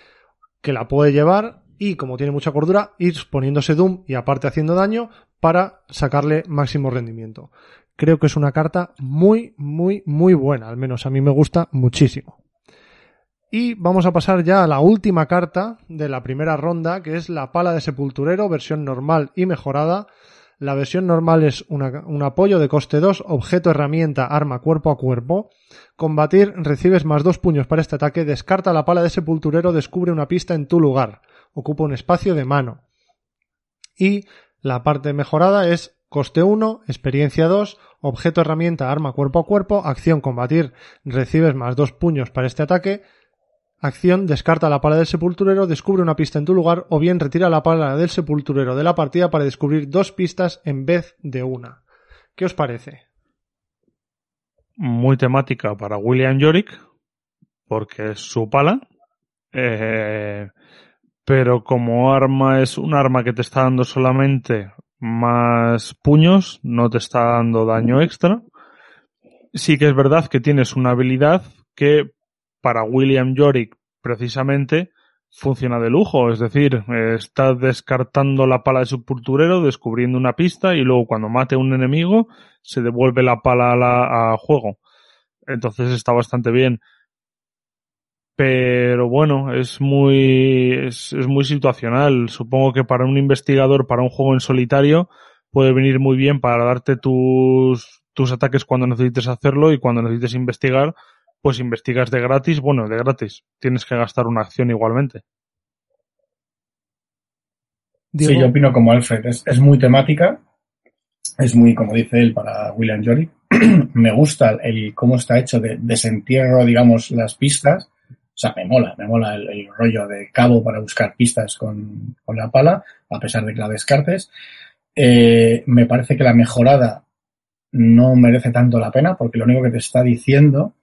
que la puede llevar y como tiene mucha cordura, ir poniéndose Doom y aparte haciendo daño para sacarle máximo rendimiento. Creo que es una carta muy, muy, muy buena, al menos a mí me gusta muchísimo. Y vamos a pasar ya a la última carta de la primera ronda, que es la pala de sepulturero, versión normal y mejorada. La versión normal es un apoyo de coste 2, objeto, herramienta, arma, cuerpo a cuerpo. Combatir, recibes más dos puños para este ataque, descarta la pala de sepulturero, descubre una pista en tu lugar. Ocupa un espacio de mano. Y la parte mejorada es coste 1, experiencia 2, objeto, herramienta, arma, cuerpo a cuerpo, acción, combatir, recibes más dos puños para este ataque, Acción, descarta la pala del sepulturero, descubre una pista en tu lugar o bien retira la pala del sepulturero de la partida para descubrir dos pistas en vez de una. ¿Qué os parece? Muy temática para William Yorick, porque es su pala. Eh, pero como arma es un arma que te está dando solamente más puños, no te está dando daño extra. Sí que es verdad que tienes una habilidad que para William Yorick precisamente funciona de lujo, es decir, está descartando la pala de su sepulturero, descubriendo una pista y luego cuando mate un enemigo se devuelve la pala a, juego. Entonces está bastante bien. Pero bueno, es muy, es, es muy situacional. Supongo que para un investigador, para un juego en solitario, puede venir muy bien para darte tus, tus ataques cuando necesites hacerlo y cuando necesites investigar, pues investigas de gratis, bueno, de gratis, tienes que gastar una acción igualmente. Sí, yo opino como Alfred, es, muy temática, es muy, como dice él, para William Jory. me gusta el cómo está hecho de desentierro, digamos, las pistas. O sea, me mola, me mola el, rollo de cabo para buscar pistas con, la pala, a pesar de que la descartes. Eh, me parece que la mejorada no merece tanto la pena, porque lo único que te está diciendo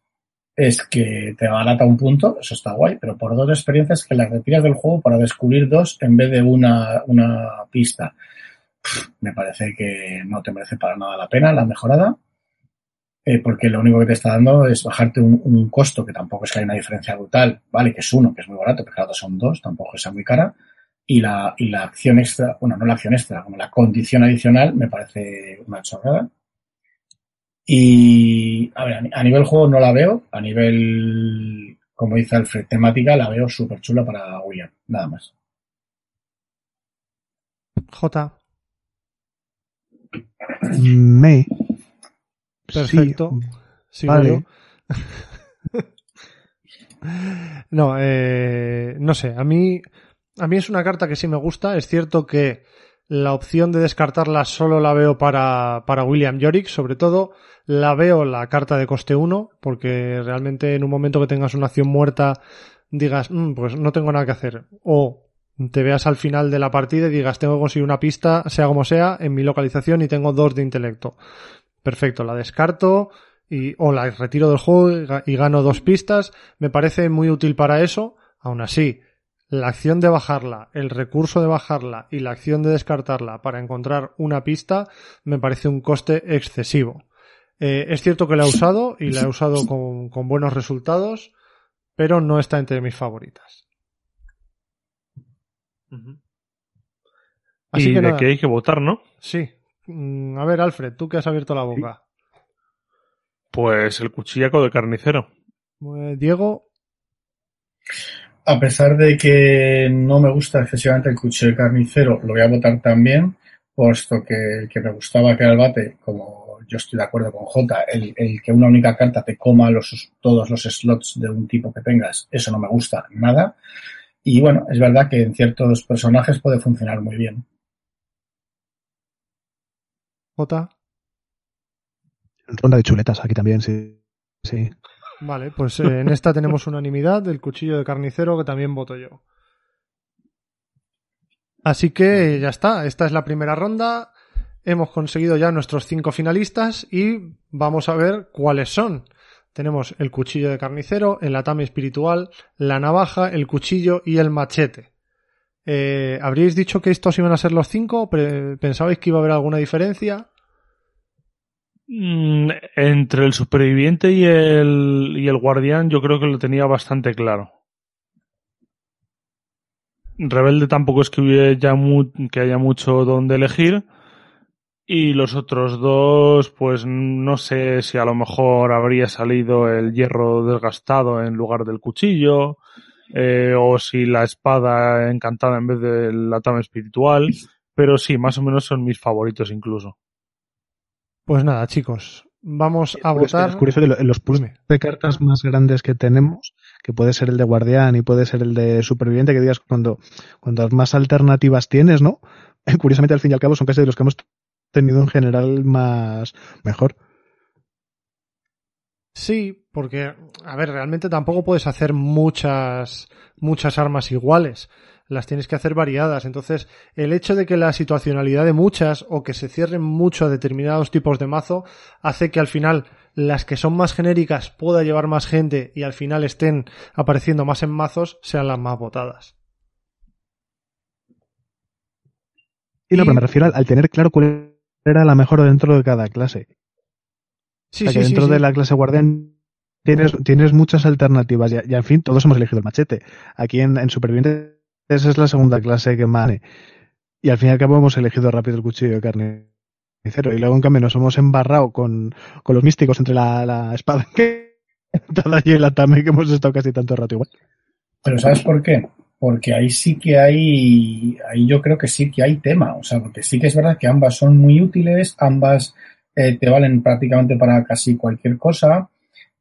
es que te abarata un punto, eso está guay, pero por dos experiencias que las retiras del juego para descubrir dos en vez de una, una pista. me parece que no te merece para nada la pena la mejorada, eh, porque lo único que te está dando es bajarte un, costo, que tampoco es que haya una diferencia brutal, vale, que es uno, que es muy barato, pero dos son dos, tampoco es muy cara, y la, y la acción extra, bueno, no la acción extra, como la condición adicional me parece una chorrada. Y a ver, a nivel juego no la veo, a nivel, como dice Alfred, temática la veo súper chula para William, nada más. J. Me. Perfecto. Sí, vale. no, eh, no sé, a mí, a mí es una carta que sí me gusta. Es cierto que la opción de descartarla solo la veo para, para William Yorick, sobre todo la veo la carta de coste 1, porque realmente en un momento que tengas una acción muerta digas, mm, pues no tengo nada que hacer. O te veas al final de la partida y digas, tengo que conseguir una pista, sea como sea, en mi localización y tengo dos de intelecto. Perfecto, la descarto y, o la retiro del juego y gano dos pistas. Me parece muy útil para eso. Aún así, la acción de bajarla, el recurso de bajarla y la acción de descartarla para encontrar una pista me parece un coste excesivo. Eh, es cierto que la he usado y la he usado con, buenos resultados, pero no está entre mis favoritas. Así que de que hay que votar, ¿no? Sí. Mm, a ver, Alfred, tú que has abierto la boca. Pues el cuchillaco de carnicero. Eh, Diego a pesar de que no me gusta excesivamente el cuchillo de carnicero, lo voy a votar también, puesto que, que me gustaba que era el bate, como yo estoy de acuerdo con J, el, que una única carta te coma los, todos los slots de un tipo que tengas, eso no me gusta nada. Y bueno, es verdad que en ciertos personajes puede funcionar muy bien. J. Ronda de chuletas aquí también, sí. Sí. Vale, pues eh, en esta tenemos unanimidad del cuchillo de carnicero que también voto yo. Así que ya está, esta es la primera ronda. Hemos conseguido ya nuestros cinco finalistas y vamos a ver cuáles son. Tenemos el cuchillo de carnicero, el atame espiritual, la navaja, el cuchillo y el machete. Eh, ¿Habríais dicho que estos iban a ser los cinco? ¿Pensabais que iba a haber alguna diferencia? Mm, Entre el superviviente y el, y el guardián yo creo que lo tenía bastante claro. Rebelde tampoco es que, que haya mucho donde elegir. Y los otros dos, pues no sé si a lo mejor habría salido el hierro desgastado en lugar del cuchillo, eh, o si la espada encantada en vez del atame espiritual. Pero sí, más o menos son mis favoritos incluso. Pues nada, chicos, vamos a Curioso- votar. Es curioso que los pools de cartas más grandes que tenemos, que puede ser el de guardián y puede ser el de superviviente, que digas cuando, cuando más alternativas tienes, ¿no? Curiosamente, al fin y al cabo, son casi de los que hemos tenido en general más mejor. Sí, porque, a ver, realmente tampoco puedes hacer muchas, muchas armas iguales. Las tienes que hacer variadas. Entonces, el hecho de que la situacionalidad de muchas o que se cierren mucho a determinados tipos de mazo hace que al final las que son más genéricas pueda llevar más gente y al final estén apareciendo más en mazos sean las más votadas. Y no, Y- pero me refiero al, al tener claro cuál era la mejor dentro de cada clase. Sí, o sea, sí, que sí, dentro sí. de la clase guardián tienes, tienes muchas alternativas. Y, y, en fin, todos hemos elegido el machete. Aquí en, en Superviviente esa es la segunda clase que más. Y al fin y al cabo hemos elegido rápido el cuchillo de carnicero. Y luego, en cambio, nos hemos embarrado con, con los místicos entre la, la espada que y el atame que hemos estado casi tanto rato igual. Pero ¿sabes por qué? Porque ahí sí que hay, ahí yo creo que sí que hay tema, o sea, porque sí que es verdad que ambas son muy útiles, ambas eh, te valen prácticamente para casi cualquier cosa,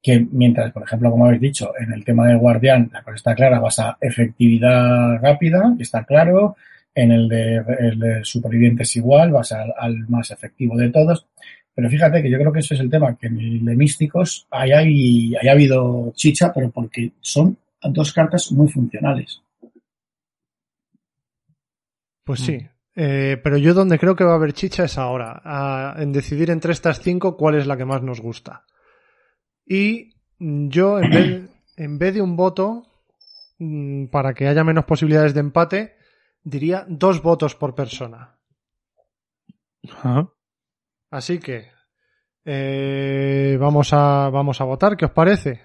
que mientras, por ejemplo, como habéis dicho, en el tema del guardián, la cosa está clara, vas a efectividad rápida, está claro, en el de, el de supervivientes igual, vas al, al más efectivo de todos, pero fíjate que yo creo que ese es el tema, que en el de místicos ahí, hay, ahí ha habido chicha, pero porque son dos cartas muy funcionales. Pues sí. Eh, pero yo donde creo que va a haber chicha es ahora, a- en decidir entre estas cinco cuál es la que más nos gusta. Y yo, en vez, en vez de un voto, mm, para que haya menos posibilidades de empate, diría dos votos por persona. Ajá. Así que eh, vamos, a, vamos a votar, ¿qué os parece?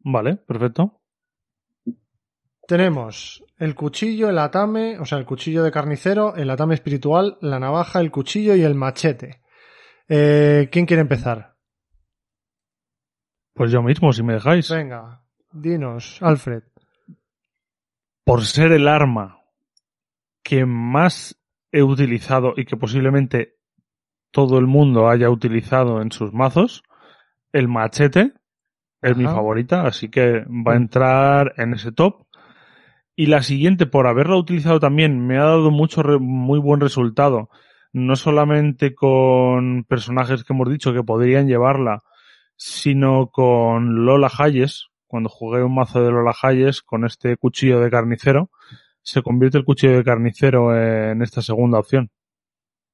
Vale, perfecto. Tenemos el cuchillo, el atame, o sea, el cuchillo de carnicero, el atame espiritual, la navaja, el cuchillo y el machete. Eh, ¿Quién quiere empezar? Pues yo mismo, si me dejáis. Venga, dinos, Alfred. Por ser el arma que más he utilizado y que posiblemente todo el mundo haya utilizado en sus mazos, el machete es mi favorita, así que va a entrar en ese top. Y la siguiente, por haberla utilizado también, me ha dado mucho re- muy buen resultado. No solamente con personajes que hemos dicho que podrían llevarla, sino con Lola Hayes. Cuando jugué un mazo de Lola Hayes con este cuchillo de carnicero, se convierte el cuchillo de carnicero en esta segunda opción.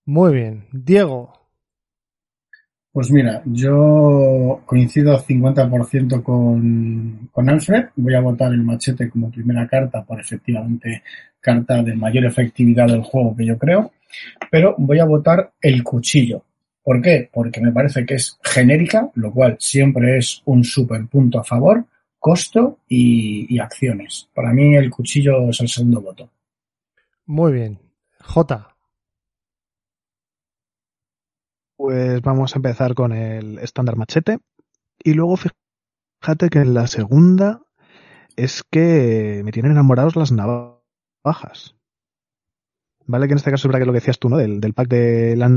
Muy bien. Diego. Pues mira, yo coincido 50% con, con Alfred. Voy a votar el machete como primera carta por efectivamente carta de mayor efectividad del juego que yo creo. Pero voy a votar el cuchillo. ¿Por qué? Porque me parece que es genérica, lo cual siempre es un super punto a favor, costo y, y acciones. Para mí el cuchillo es el segundo voto. Muy bien. J. Pues vamos a empezar con el estándar machete. Y luego fíjate que en la segunda es que me tienen enamorados las navajas. Vale, que en este caso es verdad que lo que decías tú, ¿no? Del, del pack de la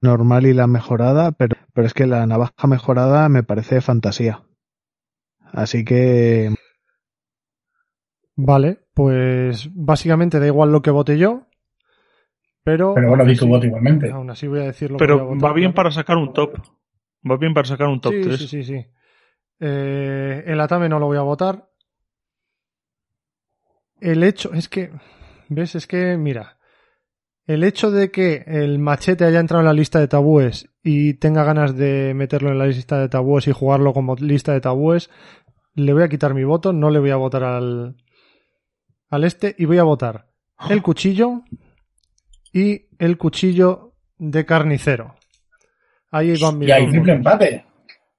normal y la mejorada, pero, pero es que la navaja mejorada me parece fantasía. Así que Vale, pues básicamente da igual lo que vote yo, pero... Pero bueno, aún di tu voto igualmente. Aún así voy a decir lo que voy a Pero votar, va bien para sacar un top. Va bien para sacar un top sí, 3. Sí, sí, sí. Eh, el Atame no lo voy a votar. El hecho, es que, ¿ves? Es que, mira, el hecho de que el machete haya entrado en la lista de tabúes y tenga ganas de meterlo en la lista de tabúes y jugarlo como lista de tabúes, le voy a quitar mi voto, no le voy a votar al, al este y voy a votar el cuchillo y el cuchillo de carnicero. Ahí van mis Y hay triple empate.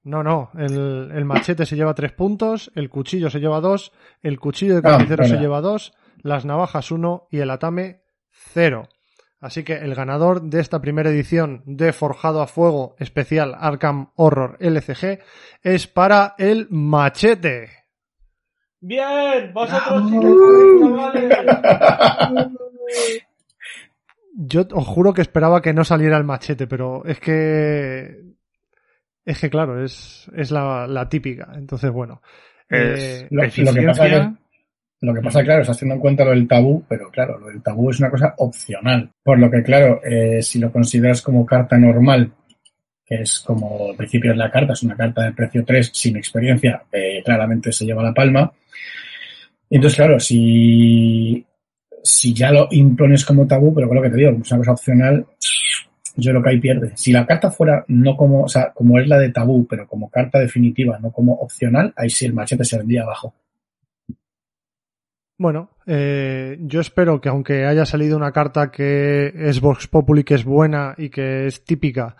No, no, el, el machete se lleva tres puntos, el cuchillo se lleva dos, el cuchillo de Ah, carnicero se lleva dos, las navajas uno y el atame cero. Así que el ganador de esta primera edición de Forjado a Fuego especial Arkham Horror LCG es para el machete. Bien, vosotros Yo os juro que esperaba que no saliera el machete, pero es que. Es que claro, es, es la, la típica. Entonces, bueno. Es Eh, Lo, lo que eficiencia. pasa que, lo que pasa, claro, estás teniendo en cuenta lo del tabú, pero claro, lo del tabú es una cosa opcional. Por lo que, claro, eh, si lo consideras como carta normal, que es como al principio de la carta, es una carta de precio 3 sin experiencia, eh, claramente se lleva la palma. Entonces, claro, si, si ya lo impones como tabú, pero con lo que te digo, es una cosa opcional, yo creo que ahí pierde. Si la carta fuera no como, o sea, como es la de tabú, pero como carta definitiva, no como opcional, ahí sí el machete se vendría abajo. Bueno, eh, yo espero que aunque haya salido una carta que es Vox Populi, que es buena y que es típica,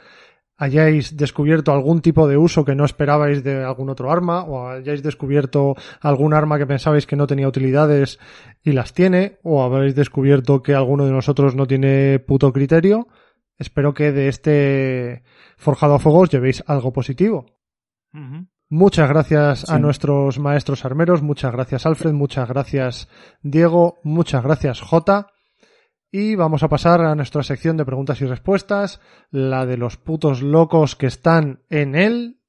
hayáis descubierto algún tipo de uso que no esperabais de algún otro arma, o hayáis descubierto algún arma que pensabais que no tenía utilidades y las tiene, o habéis descubierto que alguno de nosotros no tiene puto criterio. Espero que de este forjado a fuego llevéis algo positivo. Muchas gracias a nuestros maestros armeros, muchas gracias Alfred, muchas gracias Diego, muchas gracias Jota. Y vamos a pasar a nuestra sección de preguntas y respuestas, la de los putos locos que están en él.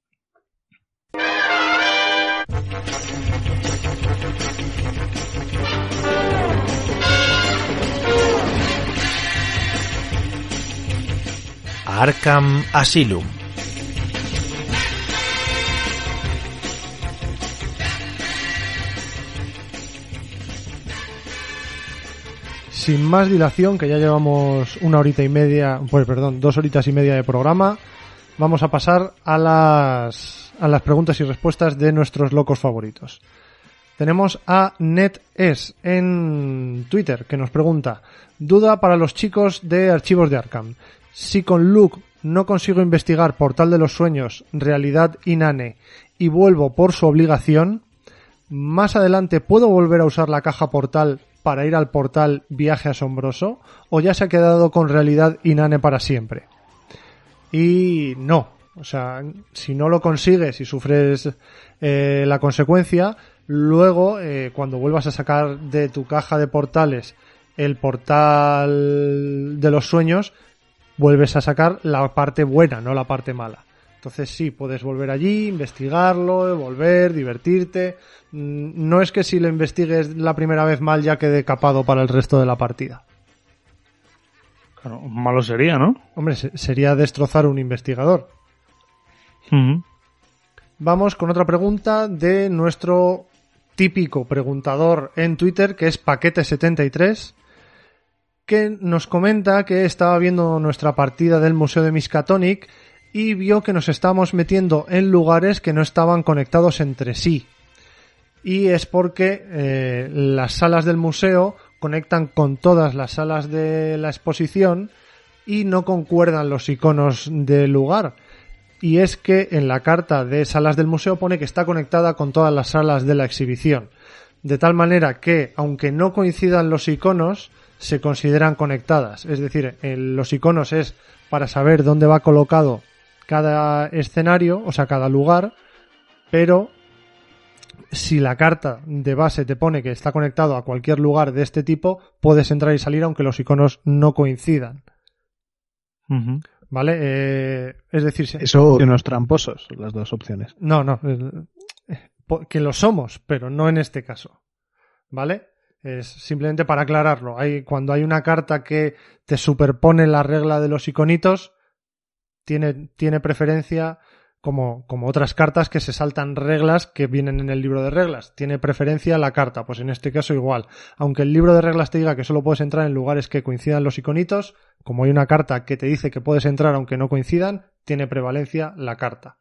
Arkham Asylum. Sin más dilación, que ya llevamos una horita y media, pues perdón, dos horitas y media de programa, vamos a pasar a las, a las preguntas y respuestas de nuestros locos favoritos. Tenemos a NetEs en Twitter que nos pregunta, duda para los chicos de archivos de Arkham. Si con Luke no consigo investigar Portal de los Sueños, Realidad Inane y vuelvo por su obligación, más adelante puedo volver a usar la caja portal para ir al portal Viaje Asombroso o ya se ha quedado con Realidad Inane para siempre. Y no, o sea, si no lo consigues y sufres eh, la consecuencia, luego eh, cuando vuelvas a sacar de tu caja de portales el portal de los sueños, vuelves a sacar la parte buena, no la parte mala. Entonces sí, puedes volver allí, investigarlo, volver, divertirte. Mm, No es que si lo investigues la primera vez mal ya quede capado para el resto de la partida. Claro, malo sería, ¿no? Hombre, se- sería destrozar un investigador. Vamos con otra pregunta de nuestro típico preguntador en Twitter, que es Paquete73, que nos comenta que estaba viendo nuestra partida del Museo de Miskatonic y vio que nos estábamos metiendo en lugares que no estaban conectados entre sí. Y es porque eh, las salas del museo conectan con todas las salas de la exposición y no concuerdan los iconos del lugar. Y es que en la carta de salas del museo pone que está conectada con todas las salas de la exhibición. De tal manera que, aunque no coincidan los iconos, se consideran conectadas. Es decir, en los iconos es para saber dónde va colocado cada escenario, o sea, cada lugar, pero si la carta de base te pone que está conectado a cualquier lugar de este tipo, puedes entrar y salir aunque los iconos no coincidan. ¿Vale? Eh, es decir, Eso, unos tramposos, las dos opciones. no, no. eh, Que lo somos, pero no en este caso. ¿Vale? Es simplemente para aclararlo. Hay, cuando hay una carta que te superpone la regla de los iconitos, tiene, tiene preferencia como, como otras cartas que se saltan reglas que vienen en el libro de reglas. Tiene preferencia la carta, pues en este caso igual. Aunque el libro de reglas te diga que solo puedes entrar en lugares que coincidan los iconitos, como hay una carta que te dice que puedes entrar aunque no coincidan, tiene prevalencia la carta.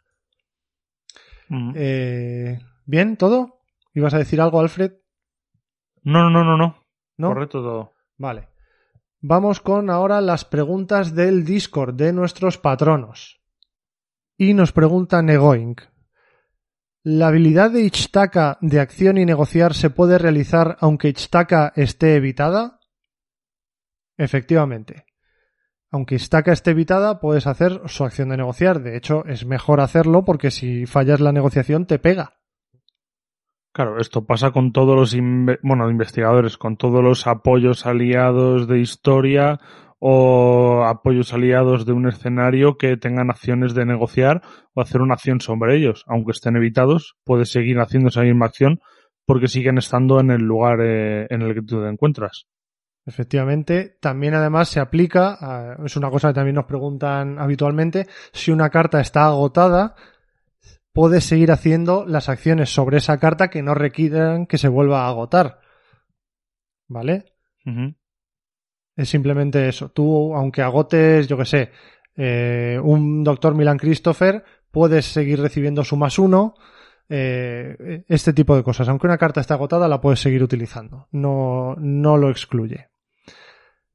Ujú. Eh, ¿Bien? ¿Todo? ¿Ibas a decir algo, Alfred? No, no, no, no. ¿No? Correcto todo. Vale. Vamos con ahora las preguntas del Discord de nuestros patronos. Y nos pregunta Negoink. ¿La habilidad de Ichtaka de acción y negociar se puede realizar aunque Ichtaka esté evitada? Efectivamente. Aunque Ichtaka esté evitada, puedes hacer su acción de negociar. De hecho, es mejor hacerlo porque si fallas la negociación te pega. Claro, esto pasa con todos los bueno, investigadores, con todos los apoyos aliados de historia o apoyos aliados de un escenario que tengan acciones de negociar o hacer una acción sobre ellos. Aunque estén evitados, puedes seguir haciendo esa misma acción porque siguen estando en el lugar eh, en el que tú te encuentras. Efectivamente, también además se aplica, a- es una cosa que también nos preguntan habitualmente, si una carta está agotada, puedes seguir haciendo las acciones sobre esa carta que no requieran que se vuelva a agotar. ¿Vale? Es simplemente eso. Tú, aunque agotes, yo que sé, eh, un doctor Milan Christopher, puedes seguir recibiendo su más uno. eh, este tipo de cosas. Aunque una carta esté agotada, la puedes seguir utilizando. No, no lo excluye.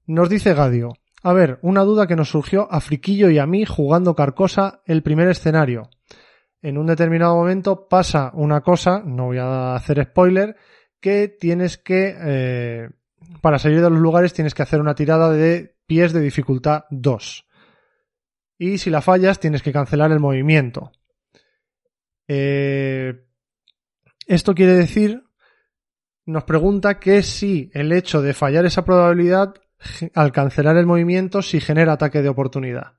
Nos dice Gadio. A ver, una duda que nos surgió a Friquillo y a mí jugando Carcosa el primer escenario. En un determinado momento pasa una cosa, no voy a hacer spoiler, que tienes que, eh, para salir de los lugares tienes que hacer una tirada de pies de dificultad 2. Y si la fallas tienes que cancelar el movimiento. Eh, esto quiere decir, nos pregunta que si el hecho de fallar esa probabilidad al cancelar el movimiento si genera ataque de oportunidad.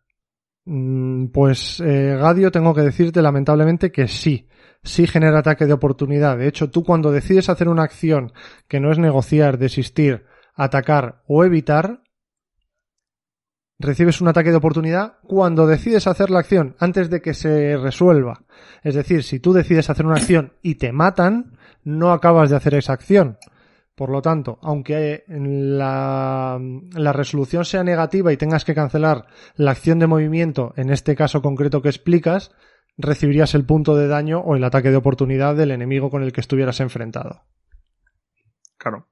Mm, Pues eh, Gadio tengo que decirte lamentablemente que sí, sí genera ataque de oportunidad. De hecho, tú cuando decides hacer una acción que no es negociar, desistir, atacar o evitar, recibes un ataque de oportunidad cuando decides hacer la acción antes de que se resuelva. Es decir, si tú decides hacer una acción y te matan, no acabas de hacer esa acción. Por lo tanto, aunque la, la resolución sea negativa y tengas que cancelar la acción de movimiento, en este caso concreto que explicas, recibirías el punto de daño o el ataque de oportunidad del enemigo con el que estuvieras enfrentado. Claro.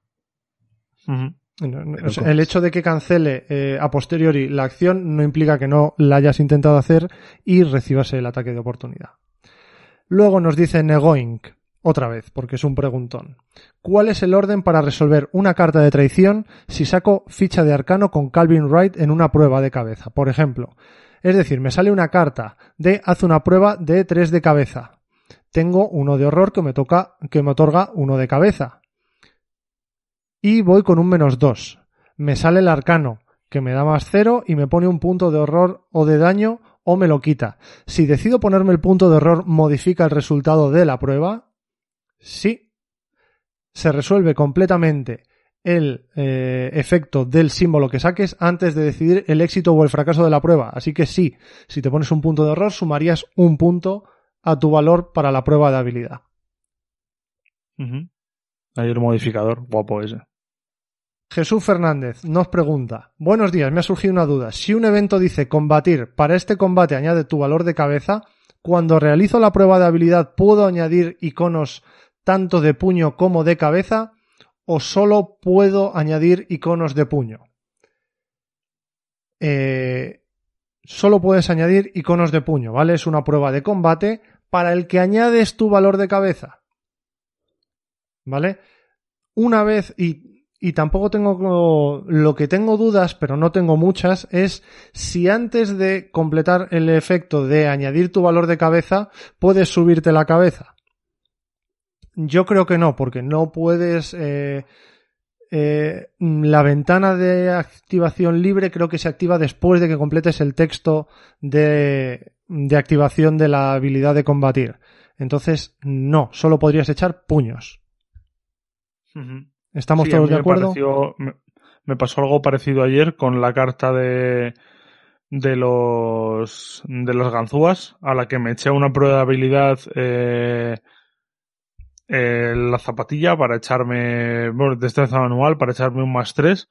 El hecho de que cancele eh, a posteriori la acción no implica que no la hayas intentado hacer y recibas el ataque de oportunidad. Luego nos dice Negoink, otra vez, porque es un preguntón. ¿Cuál es el orden para resolver una carta de traición si saco ficha de arcano con Calvin Wright en una prueba de cabeza? Por ejemplo, es decir, me sale una carta de haz una prueba de 3 de cabeza. Tengo uno de horror que me toca, que me otorga uno de cabeza y voy con un menos 2. Me sale el arcano, que me da más 0 y me pone un punto de horror o de daño o me lo quita. Si decido ponerme el punto de horror, ¿modifica el resultado de la prueba? Sí. Se resuelve completamente el eh, efecto del símbolo que saques antes de decidir el éxito o el fracaso de la prueba. Así que sí, si te pones un punto de horror, sumarías un punto a tu valor para la prueba de habilidad. Ujú. Ahí el modificador, guapo ese. Jesús Fernández nos pregunta, buenos días, me ha surgido una duda. Si un evento dice combatir, para este combate añade tu valor de cabeza, cuando realizo la prueba de habilidad puedo añadir iconos tanto de puño como de cabeza o solo puedo añadir iconos de puño. Eh, solo puedes añadir iconos de puño, ¿vale? Es una prueba de combate para el que añades tu valor de cabeza. ¿Vale? Una vez, y, y tampoco tengo lo que tengo dudas, pero no tengo muchas, es si antes de completar el efecto de añadir tu valor de cabeza, puedes subirte la cabeza. Yo creo que no, porque no puedes. eh, eh, la ventana de activación libre creo que se activa después de que completes el texto de, de activación de la habilidad de combatir. Entonces, no, solo podrías echar puños. ¿Estamos Sí, todos de me acuerdo? pareció- me, me pasó algo parecido ayer con la carta de de los de los ganzúas a la que me eché una prueba de habilidad eh, eh, la zapatilla para echarme bueno, destreza manual para echarme un más 3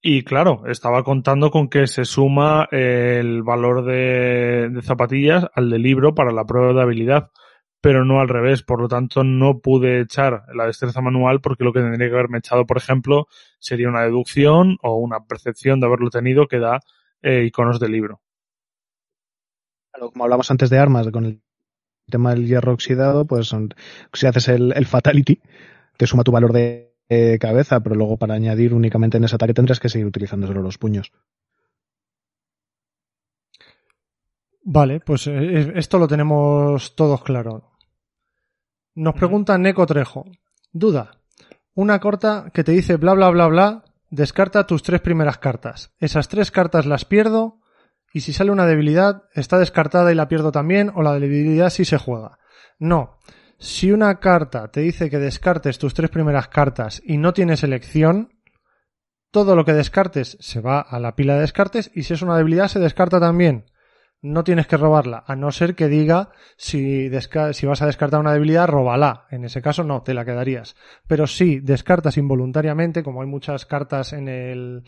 y claro, estaba contando con que se suma el valor de, de zapatillas al de libro para la prueba de habilidad. pero no al revés. Por lo tanto, no pude echar la destreza manual porque lo que tendría que haberme echado, por ejemplo, sería una deducción o una percepción de haberlo tenido que da eh, iconos del libro. Como hablamos antes de armas, con el tema del hierro oxidado, pues si haces el, el fatality, te suma tu valor de eh, cabeza, pero luego para añadir únicamente en ese ataque tendrás que seguir utilizando solo los puños. Vale, pues eh, esto lo tenemos todos claro. Nos pregunta Neko Trejo. Duda. Una corta que te dice bla bla bla bla, descarta tus tres primeras cartas. Esas tres cartas las pierdo y si sale una debilidad, está descartada y la pierdo también o la debilidad sí se juega. No. Si una carta te dice que descartes tus tres primeras cartas y no tienes elección, todo lo que descartes se va a la pila de descartes y si es una debilidad se descarta también no tienes que robarla, a no ser que diga si, vas a descartar una debilidad, róbala. En ese caso no, te la quedarías. Pero si descartas involuntariamente, como hay muchas cartas en el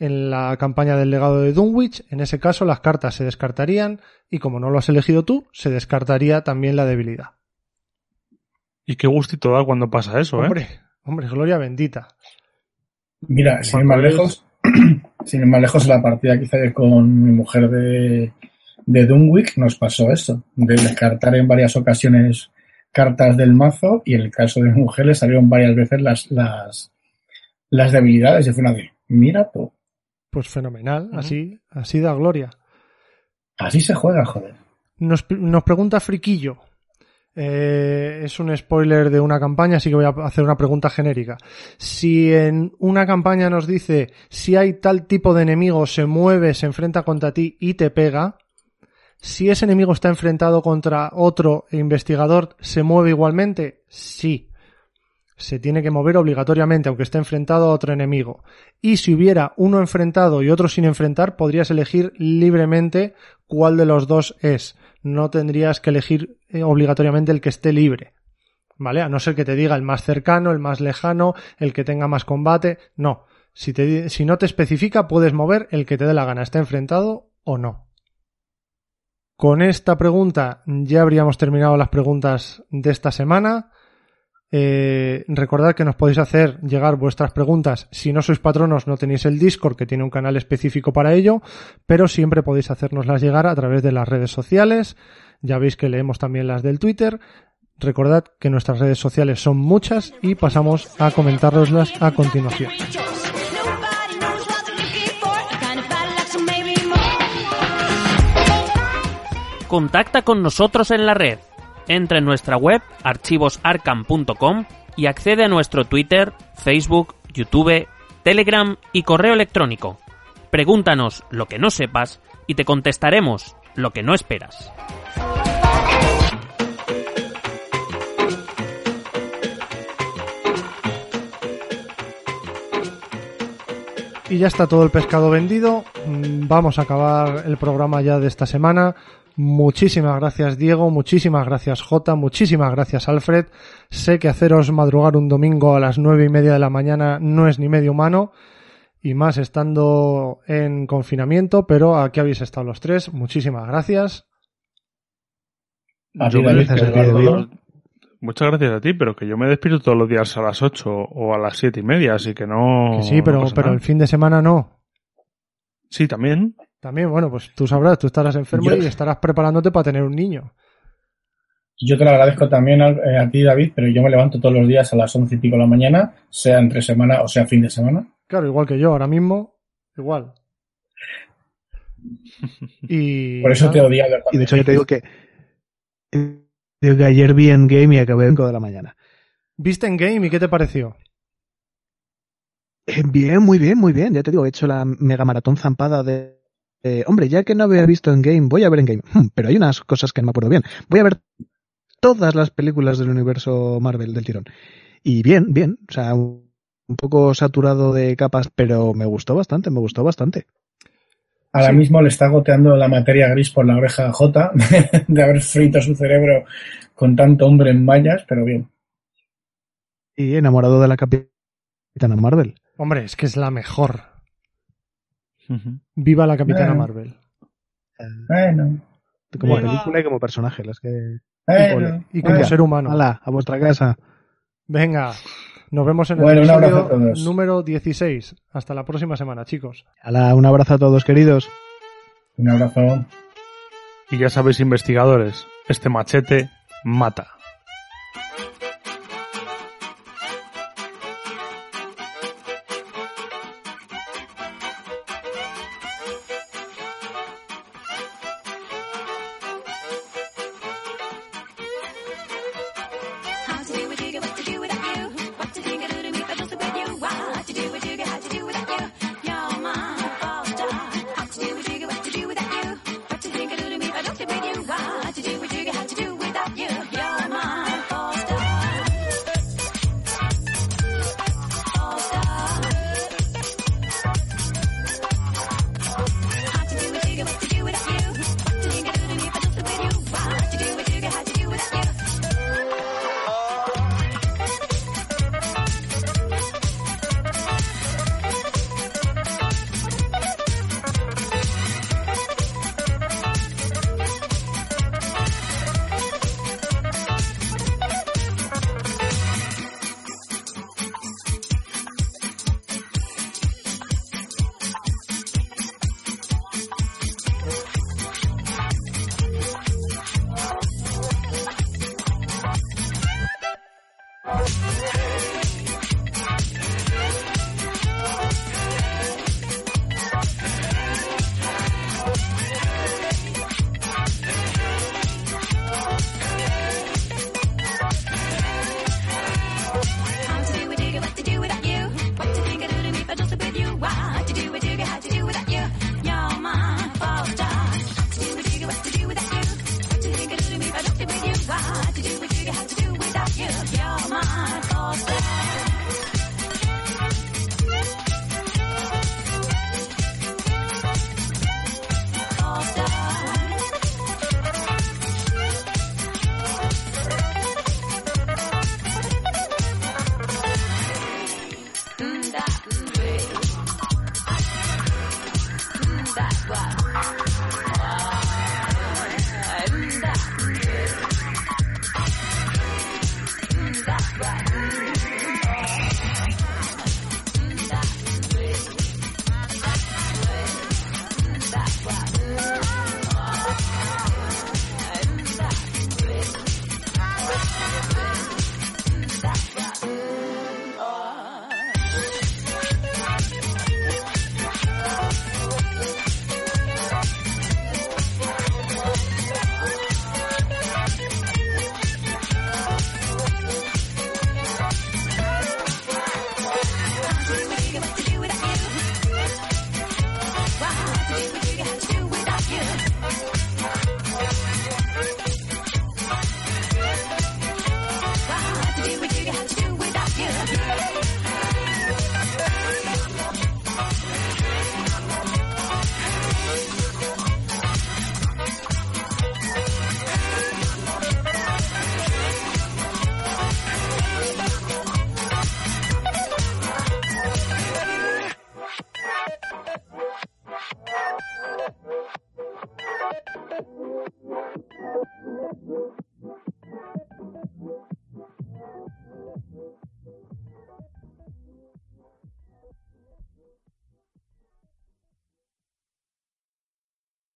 en la campaña del legado de Dunwich, en ese caso las cartas se descartarían y como no lo has elegido tú, se descartaría también la debilidad. Y qué gustito da cuando pasa eso, ¿eh? Hombre, hombre, gloria bendita. Mira, sin ir más lejos, sin ir más lejos la partida que hice con mi mujer de, de Dunwich nos pasó eso, de descartar en varias ocasiones cartas del mazo y en el caso de mujeres salieron varias veces las, las, las debilidades y fue una de, mira tú. Pues fenomenal, así, así da gloria. Así se juega, joder. Nos, nos pregunta Friquillo. Eh, es un spoiler de una campaña, así que voy a hacer una pregunta genérica. Si en una campaña nos dice si hay tal tipo de enemigo, se mueve, se enfrenta contra ti y te pega, si ese enemigo está enfrentado contra otro investigador, ¿se mueve igualmente? Sí. Se tiene que mover obligatoriamente, aunque esté enfrentado a otro enemigo. Y si hubiera uno enfrentado y otro sin enfrentar, podrías elegir libremente cuál de los dos es. No tendrías que elegir eh, obligatoriamente el que esté libre. ¿Vale? A no ser que te diga el más cercano, el más lejano, el que tenga más combate. No. Si, te, si no te especifica, puedes mover el que te dé la gana, esté enfrentado o no. Con esta pregunta ya habríamos terminado las preguntas de esta semana. Eh, recordad que nos podéis hacer llegar vuestras preguntas. Si no sois patronos, no tenéis el Discord, que tiene un canal específico para ello, pero siempre podéis hacernoslas llegar a través de las redes sociales. Ya veis que leemos también las del Twitter. Recordad que nuestras redes sociales son muchas y pasamos a comentároslas a continuación. contacta con nosotros en la red. Entra en nuestra web archivosarcam.com y accede a nuestro Twitter, Facebook, YouTube, Telegram y correo electrónico. Pregúntanos lo que no sepas y te contestaremos lo que no esperas. Y ya está todo el pescado vendido. Mm, Vamos a acabar el programa ya de esta semana. Muchísimas gracias Diego, muchísimas gracias Jota, muchísimas gracias Alfred. Sé que haceros madrugar un domingo a las nueve y media de la mañana no es ni medio humano y más estando en confinamiento, pero aquí habéis estado los tres. Muchísimas gracias. Yo me despido- Muchas gracias a ti, pero que yo me despierto todos los días a las 8 o a las siete y media, así que no. Que sí, pero, no pero el fin de semana no. Sí, también. También, bueno, pues tú sabrás, tú estarás enfermo Yo- y estarás preparándote para tener un niño. Yo te lo agradezco también a, eh, a ti, David, pero yo me levanto todos los días a las once y pico de la mañana, sea entre semana o sea fin de semana. Claro, igual que yo, ahora mismo, igual. Y Por eso te he odiado. Y de hecho yo te digo que, digo que ayer vi en game y acabé a las 5 de la mañana. ¿Viste en game y qué te pareció? Eh, Bien, muy bien, muy bien. Ya te digo, he hecho la mega maratón zampada de... eh, hombre, ya que no había visto en game, voy a ver en game. Hmm, pero hay unas cosas que no me acuerdo bien. Voy a ver todas las películas del universo Marvel del tirón. Y bien, bien. O sea, un un poco saturado de capas, pero me gustó bastante, me gustó bastante. Ahora Sí. mismo le está goteando la materia gris por la oreja J de haber frito su cerebro con tanto hombre en mallas, pero bien. Y enamorado de la Capitana Marvel. Hombre, es que es la mejor. Viva la Capitana. Marvel. Bueno. Como película y como personaje, las que. Y como ser humano. Hala, a vuestra casa. Venga, nos vemos en el episodio número 16. Hasta la próxima semana, chicos. Hala, un abrazo a todos, queridos. Un abrazo. Y ya sabéis, investigadores, este machete mata.